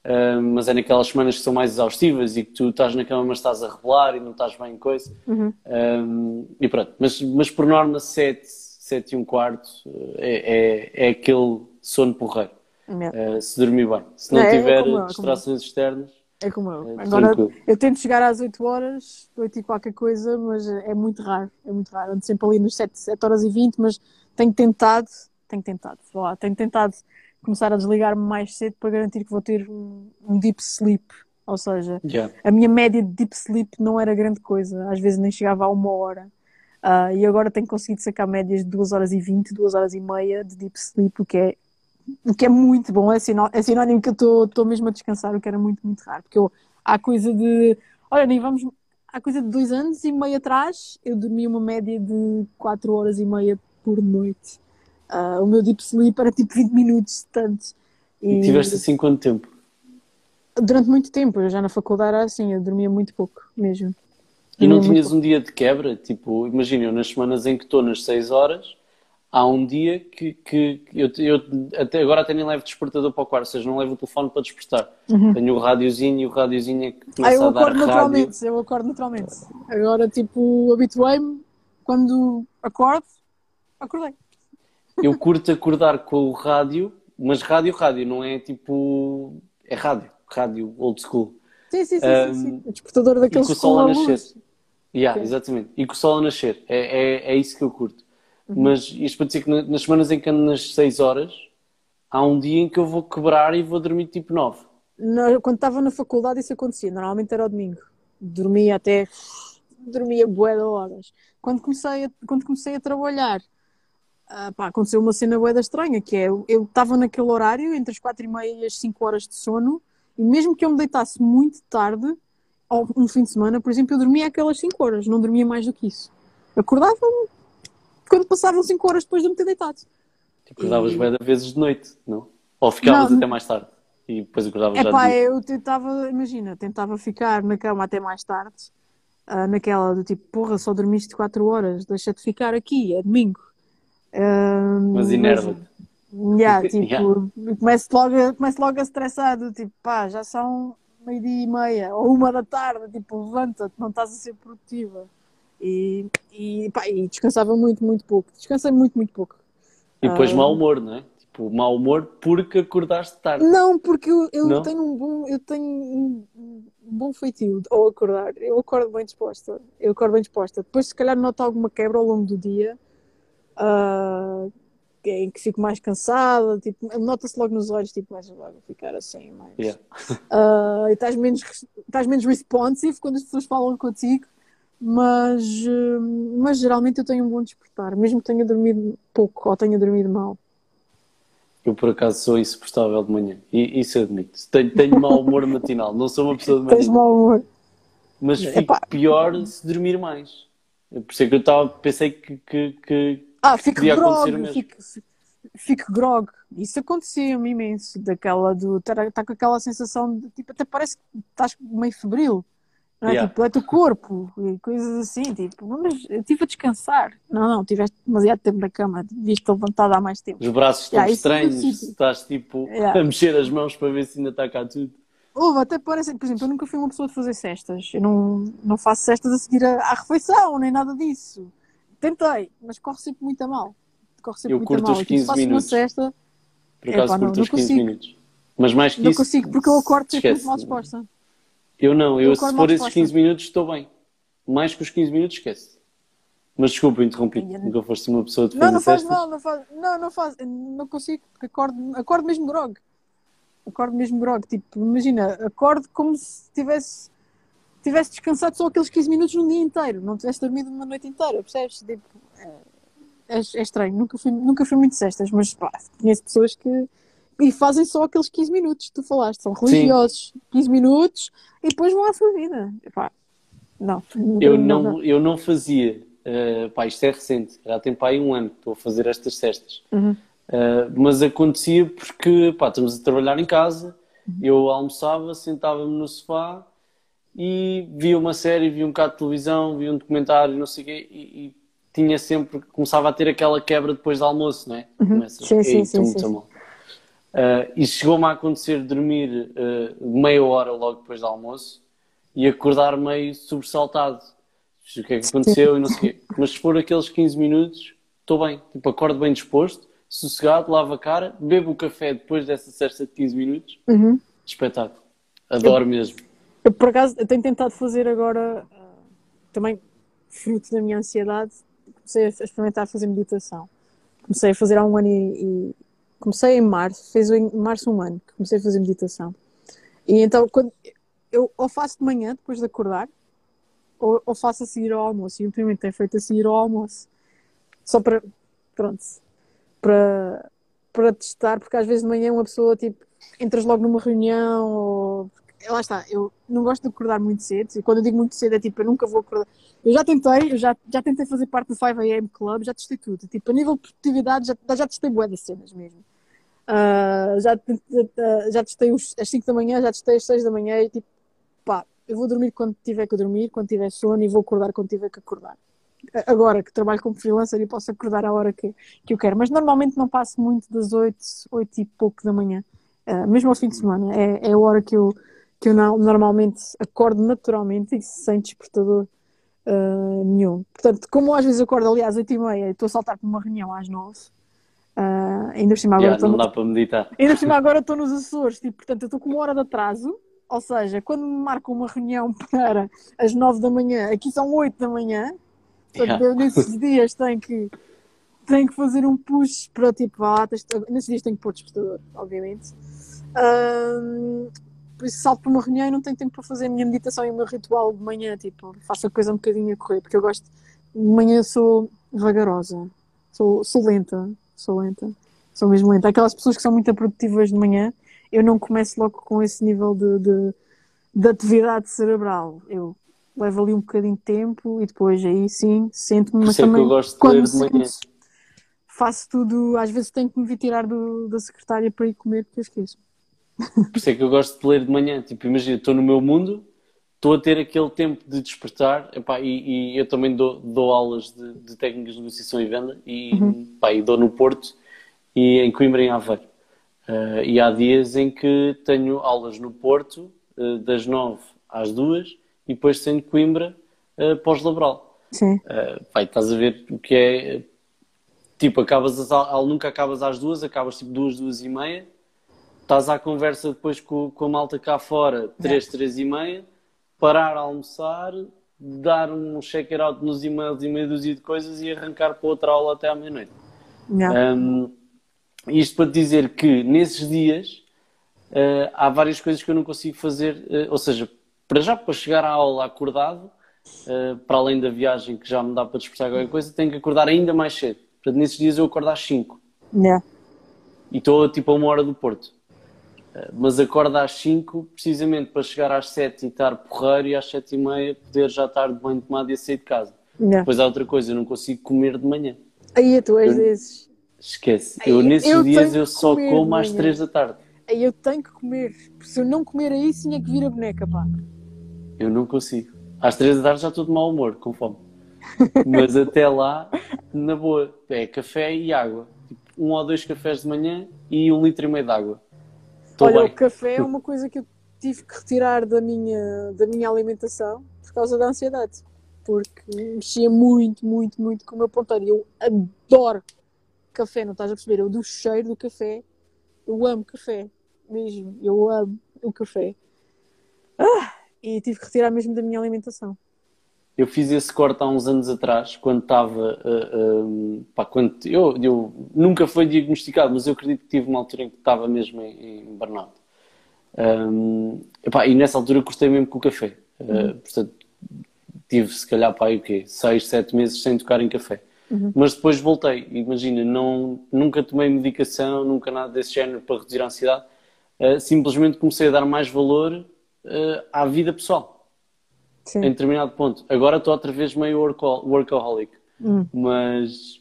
uh, mas é naquelas semanas que são mais exaustivas e que tu estás na cama, mas estás a revelar e não estás bem em coisa. Uhum. e pronto, mas, mas por norma 7 sete e um quarto é, é, é aquele sono porreiro. Uh, se dormir bem. Se não, não é, tiver é distrações externas. É como eu. É Agora, eu tento chegar às 8 horas, 8 e qualquer coisa, mas é muito raro. É muito raro. Ando sempre ali nos 7, 7 horas e 20, mas tenho tentado, tenho tentado, lá, tenho tentado começar a desligar-me mais cedo para garantir que vou ter um, um deep sleep. Ou seja, yeah. a minha média de deep sleep não era grande coisa. Às vezes nem chegava a uma hora. Uh, e agora tenho conseguido sacar médias de 2 horas e 20, 2 horas e meia de deep sleep, o que é, o que é muito bom. É, sinó, é sinónimo que eu estou mesmo a descansar, o que era muito, muito raro. Porque eu, há coisa de. Olha, nem vamos. Há coisa de dois anos e meio atrás, eu dormia uma média de 4 horas e meia por noite. Uh, o meu deep sleep era tipo 20 minutos, tanto. E, e tiveste assim quanto tempo? Durante muito tempo, eu já na faculdade era assim, eu dormia muito pouco mesmo. E não tinhas um dia de quebra? Tipo, imagina, eu nas semanas em que estou nas 6 horas, há um dia que, que eu, eu, até agora até nem levo despertador para o quarto, ou seja, não levo o telefone para despertar. Uhum. Tenho o rádiozinho e o rádiozinho é que começa ah, eu a dar acordo naturalmente, eu acordo naturalmente. Agora, tipo, habituei-me, quando acordo, acordei. Eu curto acordar com o rádio, mas rádio, rádio, não é tipo. É rádio, rádio old school. Sim, sim, sim, um, sim, sim. O despertador daqueles com a nascer. Yeah, exatamente. E com o sol a nascer. É, é, é isso que eu curto. Uhum. Mas isto para dizer que nas semanas em que ando nas 6 horas, há um dia em que eu vou quebrar e vou dormir tipo 9. quando estava na faculdade isso acontecia. Normalmente era ao domingo. Dormia até... Dormia bué de horas. Quando comecei a, quando comecei a trabalhar, uh, pá, aconteceu uma cena bué estranha, que é, eu estava naquele horário, entre as 4 e meia e as 5 horas de sono, e mesmo que eu me deitasse muito tarde, um fim de semana, por exemplo, eu dormia aquelas 5 horas, não dormia mais do que isso. Acordava quando passavam 5 horas depois de me ter deitado. Acordavas e... bem vezes de noite, não? Ou ficavas não, até mais tarde e depois acordavas é já pá, eu tentava, imagina, tentava ficar na cama até mais tarde, uh, naquela do tipo, porra, só dormiste 4 horas, deixa-te ficar aqui, é domingo. Uh, mas inerva-te. Yeah, tipo, yeah. Começo, logo, começo logo a estressar, tipo, pá, já são meio-dia e meia, ou uma da tarde, tipo, levanta-te, não estás a ser produtiva. E, e, pá, e descansava muito, muito pouco. Descansei muito, muito pouco. E depois uh, mau humor, não é? Tipo, mau humor porque acordaste tarde. Não, porque eu, eu não? tenho um bom, eu tenho um, um bom feitio ao acordar. Eu acordo bem disposta. Eu acordo bem disposta. Depois, se calhar, noto alguma quebra ao longo do dia. Uh, em que fico mais cansada, tipo, nota-se logo nos olhos, tipo, vais logo ficar assim, mais. Yeah. Uh, e estás menos, estás menos responsive quando as pessoas falam contigo, mas, uh, mas geralmente eu tenho um bom despertar, mesmo que tenha dormido pouco ou tenha dormido mal. Eu, por acaso, sou insuportável de manhã. E isso admito. Tenho, tenho mau humor matinal. Não sou uma pessoa de manhã. Tens mau humor. Mas fico Epá. pior se dormir mais. Por isso é que eu estava, pensei que, que, que Ah, fico grog, fico, fico grog. Isso acontecia-me imenso, daquela do estar com aquela sensação de tipo, até parece que estás meio febril. Não é? Yeah. Tipo, é teu corpo e coisas assim, tipo, mas eu estive a descansar. Não, não, tiveste demasiado tempo na cama, devias ter levantado há mais tempo. Os braços estão Yeah, é estranhos, estás tipo Yeah. a mexer as mãos para ver se ainda está cá tudo. Houve, até parece, por exemplo, eu nunca fui uma pessoa de fazer cestas. Eu não, não faço cestas a seguir à refeição, nem nada disso. Tentei, mas corre sempre muito a mal. Corre sempre Eu muito curto a mal. os E quando 15 faço minutos. uma cesta, Por Epá, acaso não, curto não os 15 consigo. minutos. Mas mais que não isso. consigo, porque eu acordo sempre muito mal disposta. Eu não, eu, Eu se for esses disposta. 15 minutos estou bem. Mais que os 15 minutos, esquece. Mas desculpa, interrompi. Eu- Nunca foste uma pessoa de Não, não faz mal, não faz, não, não faz, não consigo, porque acordo, acordo mesmo grog. Acordo mesmo grog, tipo, imagina, acordo como se tivesse, tivesse descansado só aqueles 15 minutos num dia inteiro, não tivesse dormido uma noite inteira, percebes? Tipo, é, é, é estranho, nunca fui, nunca fui muito cestas, mas pá, conheço pessoas que e fazem só aqueles 15 minutos que tu falaste, são religiosos, 15 minutos e depois vão à sua vida. Epá, não, Eu não, não, eu não fazia. eh, pá, isto é recente. Já tem pá, aí um ano que estou a fazer estas cestas. Uhum. Eh, mas acontecia porque pá, estamos a trabalhar em casa. Eu almoçava, sentava-me no sofá e via uma série, via um bocado de televisão, via um documentário, não sei o quê, e, e tinha sempre, começava a ter aquela quebra depois do almoço, não é? Começa, Uhum. Sim, sim, "Ei, sim, sim, muito sim. mal." Uh, e chegou-me a acontecer dormir uh, meia hora logo depois do almoço e acordar meio sobressaltado. O que é que aconteceu e não sei o quê. Mas se for aqueles 15 minutos, estou bem. Tipo, acordo bem disposto, sossegado, lavo a cara, bebo o café depois dessa cesta de 15 minutos. Uhum. Espetáculo. Adoro mesmo. Por acaso, eu tenho tentado fazer agora, ah, também fruto da minha ansiedade, comecei a experimentar fazer meditação. Comecei a fazer há um ano e, e- comecei em março, fez em março um ano que comecei a fazer meditação. E então, quando eu ou faço de manhã, depois de acordar, ou, ou faço a seguir ao almoço. E ultimamente tenho feito a seguir ao almoço. Só para, pronto, para, para testar, porque às vezes de manhã uma pessoa, tipo, entras logo numa reunião ou... Lá está, eu não gosto de acordar muito cedo, e quando eu digo muito cedo é tipo, eu nunca vou acordar. Eu já tentei, eu já, já tentei fazer parte do 5am Club, já testei tudo. Tipo, a nível de produtividade, já, já testei bué das cenas mesmo. Ah, já, te- já, testei os, às 5 da manhã, já testei às 6 da manhã e tipo, pá, eu vou dormir quando tiver que dormir, quando tiver sono e vou acordar quando tiver que acordar. Agora que trabalho como freelancer e posso acordar à hora que, que eu quero, mas normalmente não passo muito das 8, 8 e pouco da manhã, Ah, mesmo ao fim de semana, é, é a hora que eu, que eu não- normalmente acordo naturalmente e sem despertador ah, nenhum. Portanto, como às vezes acordo ali às 8 e meia e estou a saltar para uma reunião às 9, ah, ainda por cima agora estou não no- dá para meditar. Ainda por cima agora estou nos Açores, tipo, portanto eu estou com uma hora de atraso, ou seja, quando me marcam uma reunião para as 9 da manhã, aqui são 8 da manhã, portanto Yeah. eu nesses dias tenho que, tenho que fazer um push para tipo, ah, tens- nesses dias tenho que pôr despertador, obviamente. Ahm, por isso salto para uma reunião e não tenho tempo para fazer a minha meditação e o meu ritual de manhã, tipo, faço a coisa um bocadinho a correr, porque eu gosto, de manhã sou vagarosa, sou, sou lenta, sou lenta, sou mesmo lenta. Aquelas pessoas que são muito produtivas de manhã, eu não começo logo com esse nível de, de, de atividade cerebral. Eu levo ali um bocadinho de tempo e depois aí sim, sento-me, mas é que também eu gosto de quando de manhã. sento, faço tudo, às vezes tenho que me vir tirar do, da secretária para ir comer porque eu esqueço. Por isso é que eu gosto de ler de manhã. Tipo, imagina, estou no meu mundo, estou a ter aquele tempo de despertar, epá, e, e eu também dou, dou aulas de, de técnicas de negociação e venda, e, pá, e dou no Porto e em Coimbra em Aveiro. Ah, e há dias em que tenho aulas no Porto, ah, das 9 às 2, e depois tenho Coimbra ah, pós-laboral. Sim. Uh, e estás a ver o que é. Tipo, acabas as, nunca acabas às duas, acabas tipo duas, duas e meia. Estás à conversa depois com, com a malta cá fora, três, três e meia. Parar a almoçar, dar um check out nos e-mails e meia dúzia de coisas e arrancar para outra aula até à meia-noite. Um, Isto para dizer que nesses dias uh, há várias coisas que eu não consigo fazer, uh, ou seja, para já para chegar à aula acordado, uh, para além da viagem que já me dá para despertar qualquer coisa, tenho que acordar ainda mais cedo. Portanto, nesses dias eu acordo às 5. Yeah. E estou tipo a uma hora do Porto. Mas acordo às 5 precisamente para chegar às 7 e estar porreiro e às 7 e meia poder já estar de banho tomado e sair de casa. Yeah. Depois há outra coisa, eu não consigo comer de manhã. Aí tu és Eu- desses. Esquece. Ai, Eu nesses eu dias eu só como às manhã. 3 da tarde. Aí eu tenho que comer. Se eu não comer aí, tinha que vir a boneca, pá. Eu não consigo. Às 3 da tarde já estou de mau humor, com fome. Mas até lá, na boa, é café e água. Tipo, um ou dois cafés de manhã e um litro e meio de água. Olha, bem. o café é uma coisa que eu tive que retirar da minha, da minha alimentação por causa da ansiedade. Porque mexia muito, muito, muito com o meu ponteiro. E Eu adoro café, não estás a perceber? Eu do cheiro do café, eu amo café. Mesmo, eu amo o café. Ah, e tive que retirar mesmo da minha alimentação. Eu fiz esse corte há uns anos atrás, quando estava. pá, quando eu, eu nunca foi diagnosticado, mas eu acredito que tive uma altura em que estava mesmo em, em burnout. Um, epá, e nessa altura cortei mesmo com o café. Uh, portanto, tive se calhar pá, o quê? 6, 7 meses sem tocar em café. Mas depois voltei. Imagina, não, nunca tomei medicação, nunca nada desse género para reduzir a ansiedade. Uh, simplesmente comecei a dar mais valor uh, à vida pessoal Sim. em determinado ponto. Agora estou outra vez meio workaholic. Mas,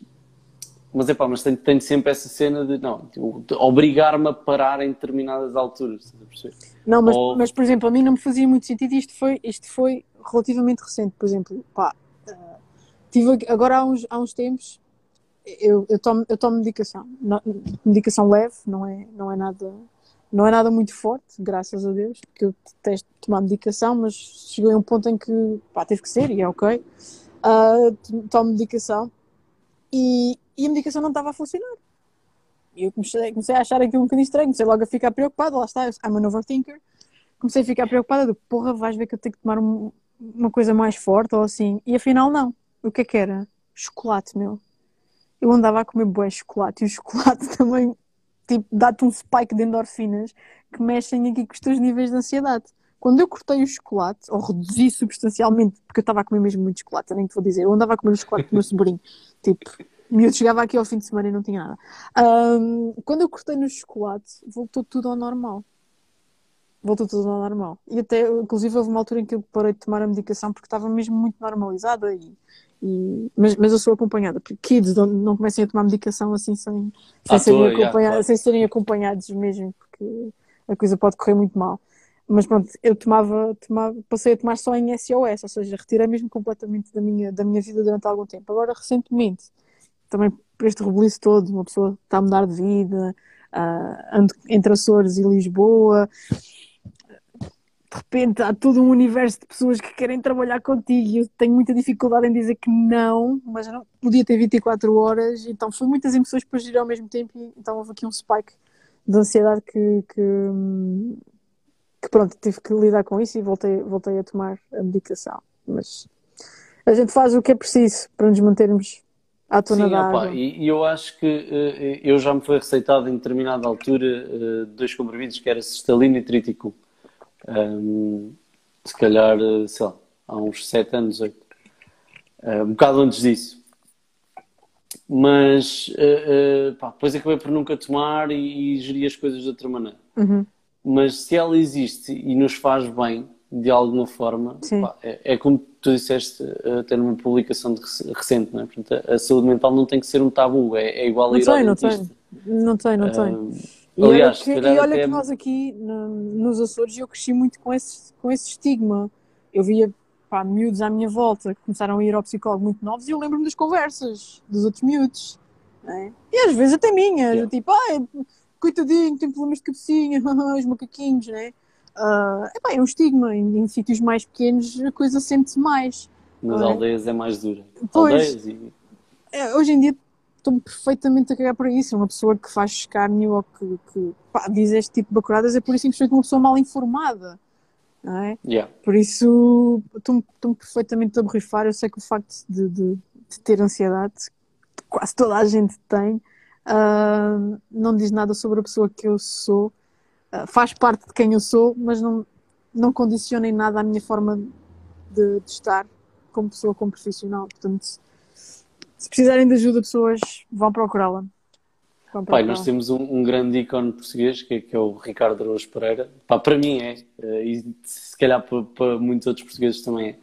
mas é pá, mas tenho, tenho sempre essa cena de, não, tipo, obrigar-me a parar em determinadas alturas. Não, mas, Ou- mas por exemplo, a mim não me fazia muito sentido e isto foi, isto foi relativamente recente. Por exemplo, pá, ah, tive agora há uns, há uns tempos eu, eu, tomo, eu tomo medicação, medicação leve, não é, não é nada. Não é nada muito forte, graças a Deus, porque eu detesto tomar medicação, mas cheguei a um ponto em que pá, teve que ser e é ok. Ah, tomo medicação e, e a medicação não estava a funcionar. E eu comecei, comecei a achar aquilo um bocadinho estranho, comecei logo a ficar preocupada, lá está, I'm an overthinker. Comecei a ficar preocupada, do porra, vais ver que eu tenho que tomar um- uma coisa mais forte ou assim. E afinal, não. O que é que era? Chocolate, meu. Eu andava a comer bué chocolate e o chocolate também, tipo, dá-te um spike de endorfinas que mexem aqui com os teus níveis de ansiedade. Quando eu cortei o chocolate, ou reduzi substancialmente, porque eu estava a comer mesmo muito chocolate, eu nem te vou dizer, eu andava a comer o chocolate do meu sobrinho, tipo, e eu chegava aqui ao fim de semana e não tinha nada. Ahm, quando eu cortei no chocolate, voltou tudo ao normal. Voltou tudo ao normal. E até, inclusive, houve uma altura em que eu parei de tomar a medicação porque estava mesmo muito normalizada. E, e- mas, mas eu sou acompanhada. Porque kids não, não comecem a tomar medicação assim sem, sem, À serem, toa, yeah, sem serem acompanhados mesmo, porque a coisa pode correr muito mal. Mas pronto, eu tomava, tomava, passei a tomar só em SOS, ou seja, retirei mesmo completamente da minha, da minha vida durante algum tempo. Agora, recentemente, também por este rebuliço todo, uma pessoa está a mudar de vida, ah, ando entre Açores e Lisboa, de repente há todo um universo de pessoas que querem trabalhar contigo e eu tenho muita dificuldade em dizer que não, mas não podia ter 24 horas, então foi muitas emoções para gerir ao mesmo tempo e então houve aqui um spike de ansiedade que, que, que pronto, tive que lidar com isso e voltei, voltei a tomar a medicação. Mas a gente faz o que é preciso para nos mantermos à tona Sim, da água. e, eu acho que eh, eu já me foi receitado em determinada altura eh, dois comprimidos que era cestalina e triticum. Ahm, se calhar, eh, sei lá, há uns 7 anos, 8. um bocado antes disso. Mas eh, eh, pá, depois acabei por nunca tomar e, e geri as coisas de outra maneira. Uhum. Mas se ela existe e nos faz bem, de alguma forma, pá, é, é como tu disseste eh, até numa publicação de rec- recente, não é? Portanto, a, a saúde mental não tem que ser um tabu, é, é igual a Não ir ao tem, não tem. Não tem, não tem. E olha aliás, que, se calhar e olha até- que nós aqui no- nos Açores eu cresci muito com esse, com esse estigma. Eu via pá, miúdos à minha volta que começaram a ir ao psicólogo muito novos e eu lembro-me das conversas dos outros miúdos. né? E às vezes até minhas, Yeah. tipo, ai, coitadinho, tem problemas de cabecinha, os macaquinhos, né? Ah, epá, é um estigma. Em, em sítios mais pequenos a coisa sente-se mais. nas é? aldeias é mais dura. Pois. Aldeias e É, hoje em dia estou-me perfeitamente a cagar por isso. Uma pessoa que faz escárnio ou que, que pá, diz este tipo de bacuradas é por isso simplesmente uma pessoa mal informada. Não é? yeah. Por isso estou-me perfeitamente a borrifar. Eu sei que o facto de, de- de ter ansiedade, que quase toda a gente tem, Uh, não diz nada sobre a pessoa que eu sou. Uh, faz parte de quem eu sou, mas não, não condiciona em nada a minha forma de, de estar como pessoa, como profissional. Portanto, se precisarem de ajuda, pessoas vão procurá-la. Pai, nós temos um, um, grande ícone português que, que é o Ricardo Araújo Pereira. Pá, para mim é, eh, e se calhar para, para, muitos outros portugueses também é.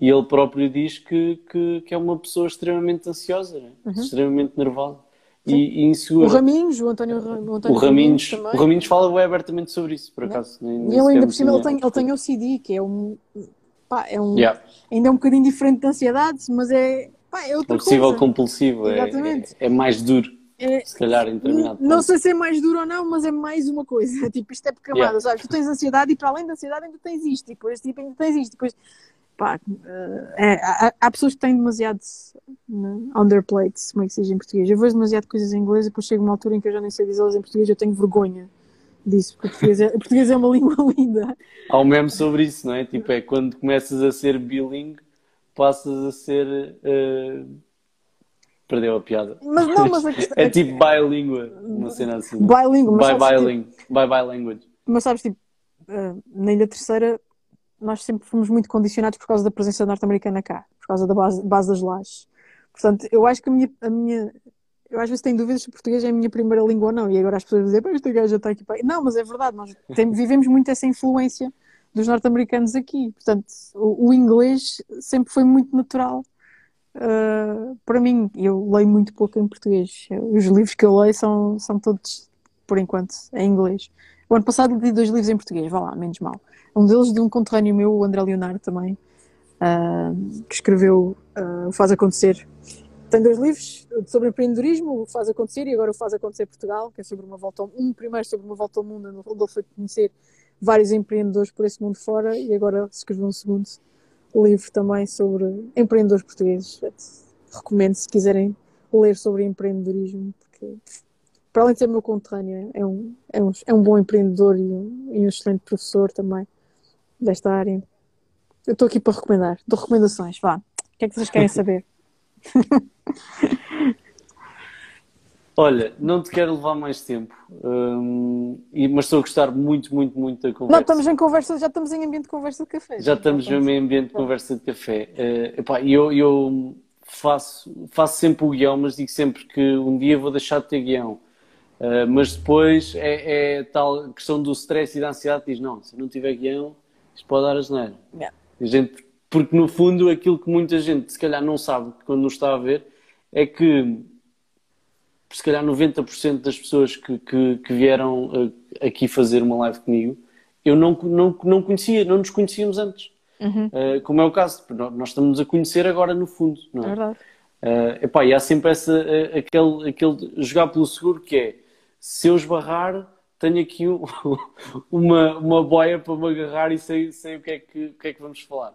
E ele próprio diz que, que, que é uma pessoa extremamente ansiosa, né? uhum. extremamente nervosa e, e insegura. O Raminhos, o António, o António o Raminhos, Raminhos o Raminhos fala bem abertamente sobre isso, por acaso. Nem, nem e ele ainda por cima ele tem, ele tem OCD, que é um. Pá, é um yeah. ainda é um bocadinho diferente de ansiedade, mas é. Pá, é Obsessivo coisa. compulsivo, é, é, é mais duro. É, se calhar em determinado Não ponto. sei se é mais duro ou não, mas é mais uma coisa. Tipo, isto é por camadas. Yeah. Sabe? Tu tens ansiedade e para além da ansiedade ainda tens isto. E depois tipo, ainda tens isto. Depois, pá, uh, é, há, há, pessoas que têm demasiado uh, on their plates, como é que se diz em português. Eu vejo demasiado coisas em inglês e depois chega uma altura em que eu já nem sei dizê-las em português eu tenho vergonha disso, porque português é, português é uma língua linda. Há um meme sobre isso, não é? Tipo, é quando começas a ser bilingue, passas a ser... Uh Perdeu a piada. Mas não, mas a questão... É tipo bilíngua, uma cena assim. Bilíngua, mas by, tipo... by. Mas sabes, tipo, uh, na Ilha Terceira nós sempre fomos muito condicionados por causa da presença norte-americana cá, por causa da base, base das lajes. Portanto, eu acho que a minha, a minha eu às vezes tenho dúvidas se português é a minha primeira língua ou não, e agora as pessoas dizem, pá, este gajo já está aqui. Pá. Não, mas é verdade, nós tem, vivemos muito essa influência dos norte-americanos aqui. Portanto, o, o, inglês sempre foi muito natural uh, para mim. Eu leio muito pouco em português. Os livros que eu leio são, são todos, por enquanto, em inglês. O ano passado li dois livros em português, vá lá, menos mal. Um deles de um conterrâneo meu, o André Leonardo também, uh, que escreveu uh, O Faz Acontecer. Tem dois livros sobre empreendedorismo, o Faz Acontecer e agora o Faz Acontecer Portugal, que é sobre uma volta ao, um primeiro sobre uma volta ao mundo, onde ele foi conhecer vários empreendedores por esse mundo fora e agora escreveu um segundo livro também sobre empreendedores portugueses. Recomendo se quiserem ler sobre empreendedorismo, porque para além de ser meu conterrâneo, é um, é um, é um bom empreendedor e um, e um excelente professor também desta área. Eu estou aqui para recomendar, dou recomendações, vá. O que é que vocês querem saber? Olha, não te quero levar mais tempo, hum, mas estou a gostar muito, muito, muito da conversa. Não, estamos em conversa, já estamos em ambiente de conversa de café. Já estamos mesmo em ambiente de conversa de café. Uh, epá, eu, eu faço, faço sempre o guião, mas digo sempre que um dia vou deixar de ter guião. Uh, mas depois é, é, tal questão do stress e da ansiedade, diz, não, se não tiver guião, isto pode dar a geneira. Yeah. A gente, porque no fundo aquilo que muita gente se calhar não sabe quando nos está a ver é que se calhar 90% das pessoas que, que, que, vieram eh, aqui fazer uma live comigo, eu não, não, não conhecia, não nos conhecíamos antes. Uhum. Uh, como é o caso, nós estamos a conhecer agora no fundo, não é? é verdade. Uh, epá, e há sempre essa, uh, aquele, aquele jogar pelo seguro que é se eu esbarrar, tenho aqui um, uma, uma boia para me agarrar e sei, sei o, que é que, o que é que vamos falar.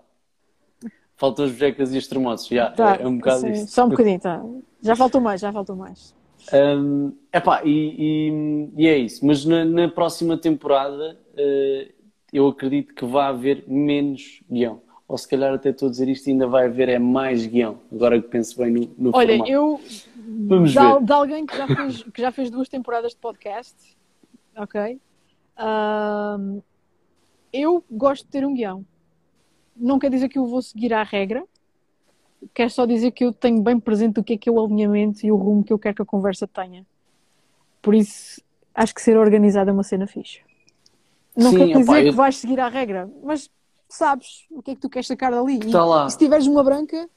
Faltam as bojecas e os termossos, já, tá, é, é um bocado sim, isso. Só um bocadinho, tá. Já faltou mais, já faltou mais. Um, epá, e, e, e, é isso. Mas na, na próxima temporada uh, eu acredito que vai haver menos guião. Ou se calhar até estou a dizer isto ainda vai haver é mais guião. Agora que penso bem no, no Olha, formato. eu Vamos de, ver. de alguém que já, fez, que já fez duas temporadas de podcast, ok? Um, eu gosto de ter um guião. Não quer dizer que eu vou seguir à regra, quer só dizer que eu tenho bem presente o que é que é o alinhamento e o rumo que eu quero que a conversa tenha. Por isso, acho que ser organizado é uma cena fixe. Não Sim, quer dizer opa, que eu... vais seguir à regra, mas sabes o que é que tu queres sacar dali. Está e, lá. E se tiveres uma branca,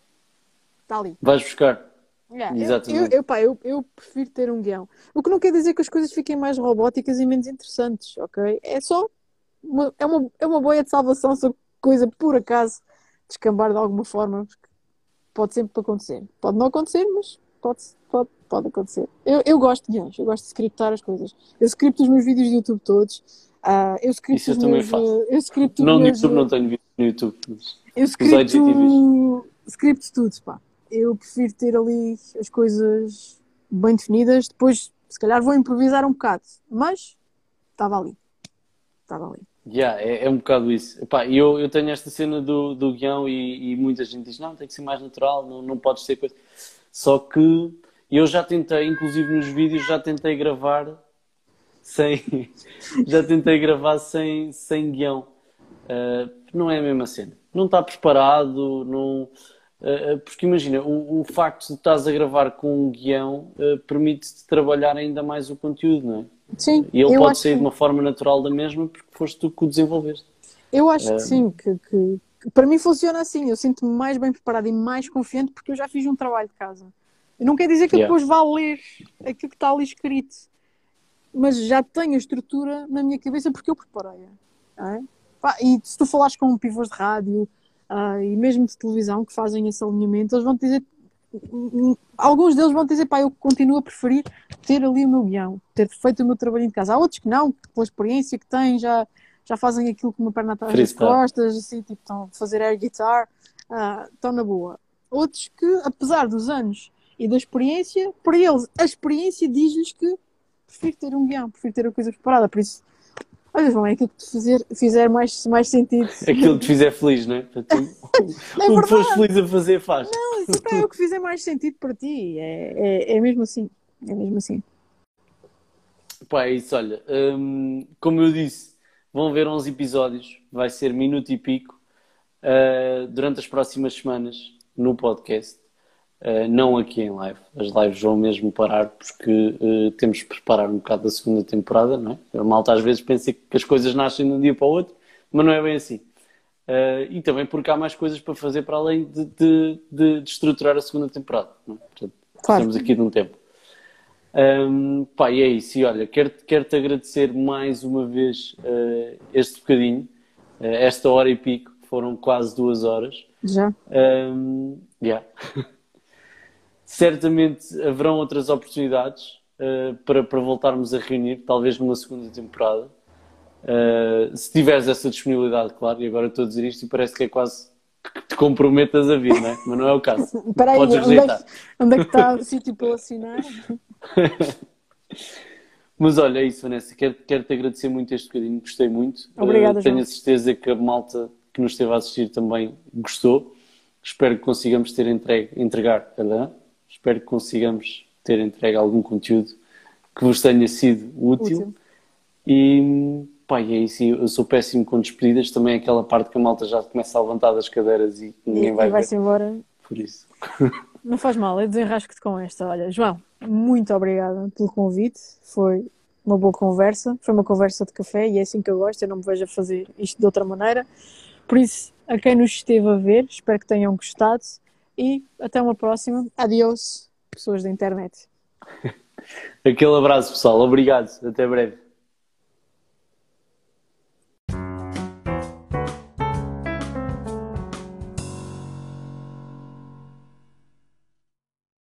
está ali. Vais buscar. Yeah, Exatamente. Eu, eu, pá, eu, eu prefiro ter um guião. O que não quer dizer que as coisas fiquem mais robóticas e menos interessantes, ok? É só uma, é, uma, é uma boia de salvação se a coisa por acaso descambar de alguma forma pode sempre acontecer. Pode não acontecer, mas pode, pode, pode acontecer. Eu, eu gosto de guiões, eu gosto de scriptar as coisas. Eu scripto os meus vídeos de YouTube todos. Uh, eu scripto Isso eu também meus, faço. Eu scripto não no YouTube, não tenho vídeo no YouTube. Eu scripto, scripto tudo, pá. Eu prefiro ter ali as coisas bem definidas. Depois, se calhar, vou improvisar um bocado. Mas estava ali. Estava ali. Yeah, é, é um bocado isso. Epá, eu, eu tenho esta cena do, do guião e, e, muita gente diz: não, tem que ser mais natural, não, não pode ser coisa. Só que eu já tentei, inclusive nos vídeos, já tentei gravar sem. já tentei gravar sem, sem guião. Uh, não é a mesma cena. Não está preparado, não. Uh, porque imagina, o, o, facto de estás a gravar com um guião uh, permite-te trabalhar ainda mais o conteúdo, não é? Sim. E ele pode sair que... de uma forma natural da mesma porque foste tu que o desenvolveste. Eu acho que sim, que, que, que, para mim funciona assim. Eu sinto-me mais bem preparado e mais confiante porque eu já fiz um trabalho de casa. Não quer dizer que yeah. depois vá ler aquilo que está ali escrito, mas já tenho a estrutura na minha cabeça porque eu preparei. É? E se tu falares com pivôs de rádio uh, e mesmo de televisão que fazem esse alinhamento, eles vão te dizer. Alguns deles vão dizer, pá, eu continuo a preferir ter ali o meu guião, ter feito o meu trabalho de casa. Há outros que não, que pela experiência que têm já, já fazem aquilo com uma perna atrás das costas, assim, tipo, estão a fazer air guitar, uh, estão na boa. Outros que, apesar dos anos e da experiência, para eles, a experiência diz-lhes que prefiro ter um guião, prefiro ter a coisa preparada. Por isso, olha, João, é aquilo que te fizer, fizer mais, mais sentido. Aquilo que te fizer feliz, não é? Tu, é o que fores feliz a fazer, faz. Não, isso é o que fizer mais sentido para ti. É, é, é mesmo assim. É mesmo assim. Pá, é isso, olha. Hum, como eu disse, vão ver 11 episódios, vai ser minuto e pico, uh, durante as próximas semanas no podcast. Uh, não aqui em live. As lives vão mesmo parar porque uh, temos que preparar um bocado da segunda temporada, não é? A malta às vezes pensa que as coisas nascem de um dia para o outro, mas não é bem assim. Uh, e também porque há mais coisas para fazer para além de, de, de, de estruturar a segunda temporada. Não é? Portanto, claro. Estamos aqui de um tempo. Um, pá, e é isso. E olha, quero-te quero agradecer mais uma vez este bocadinho, esta hora e pico, foram quase duas horas. Já. Um, yeah. Certamente haverão outras oportunidades uh, para, para voltarmos a reunir, talvez numa segunda temporada. Uh, se tiveres essa disponibilidade, claro, e agora estou a dizer isto e parece que é quase que te comprometas a vir, não é? Mas não é o caso. Espera aí, onde é, que, onde é que está o sítio para eu assinar? Mas olha, é isso, Vanessa. Quero, quero te agradecer muito este bocadinho, gostei muito. Obrigada, uh, Tenho a certeza que a malta que nos esteve a assistir também gostou. Espero que consigamos ter entregue, entregar, espero que consigamos ter entregue algum conteúdo que vos tenha sido útil. útil. E pá, é isso. Eu sou péssimo com despedidas. Também é aquela parte que a malta já começa a levantar das cadeiras e ninguém e, vai. E vai-se embora. Por isso. Não faz mal, eu desenrasco-te com esta. Olha, João, muito obrigada pelo convite. Foi uma boa conversa. Foi uma conversa de café e é assim que eu gosto. Eu não me vejo a fazer isto de outra maneira. Por isso, a quem nos esteve a ver, espero que tenham gostado e até uma próxima. Adiós, pessoas da internet. Aquele abraço, pessoal. Obrigado. Até breve.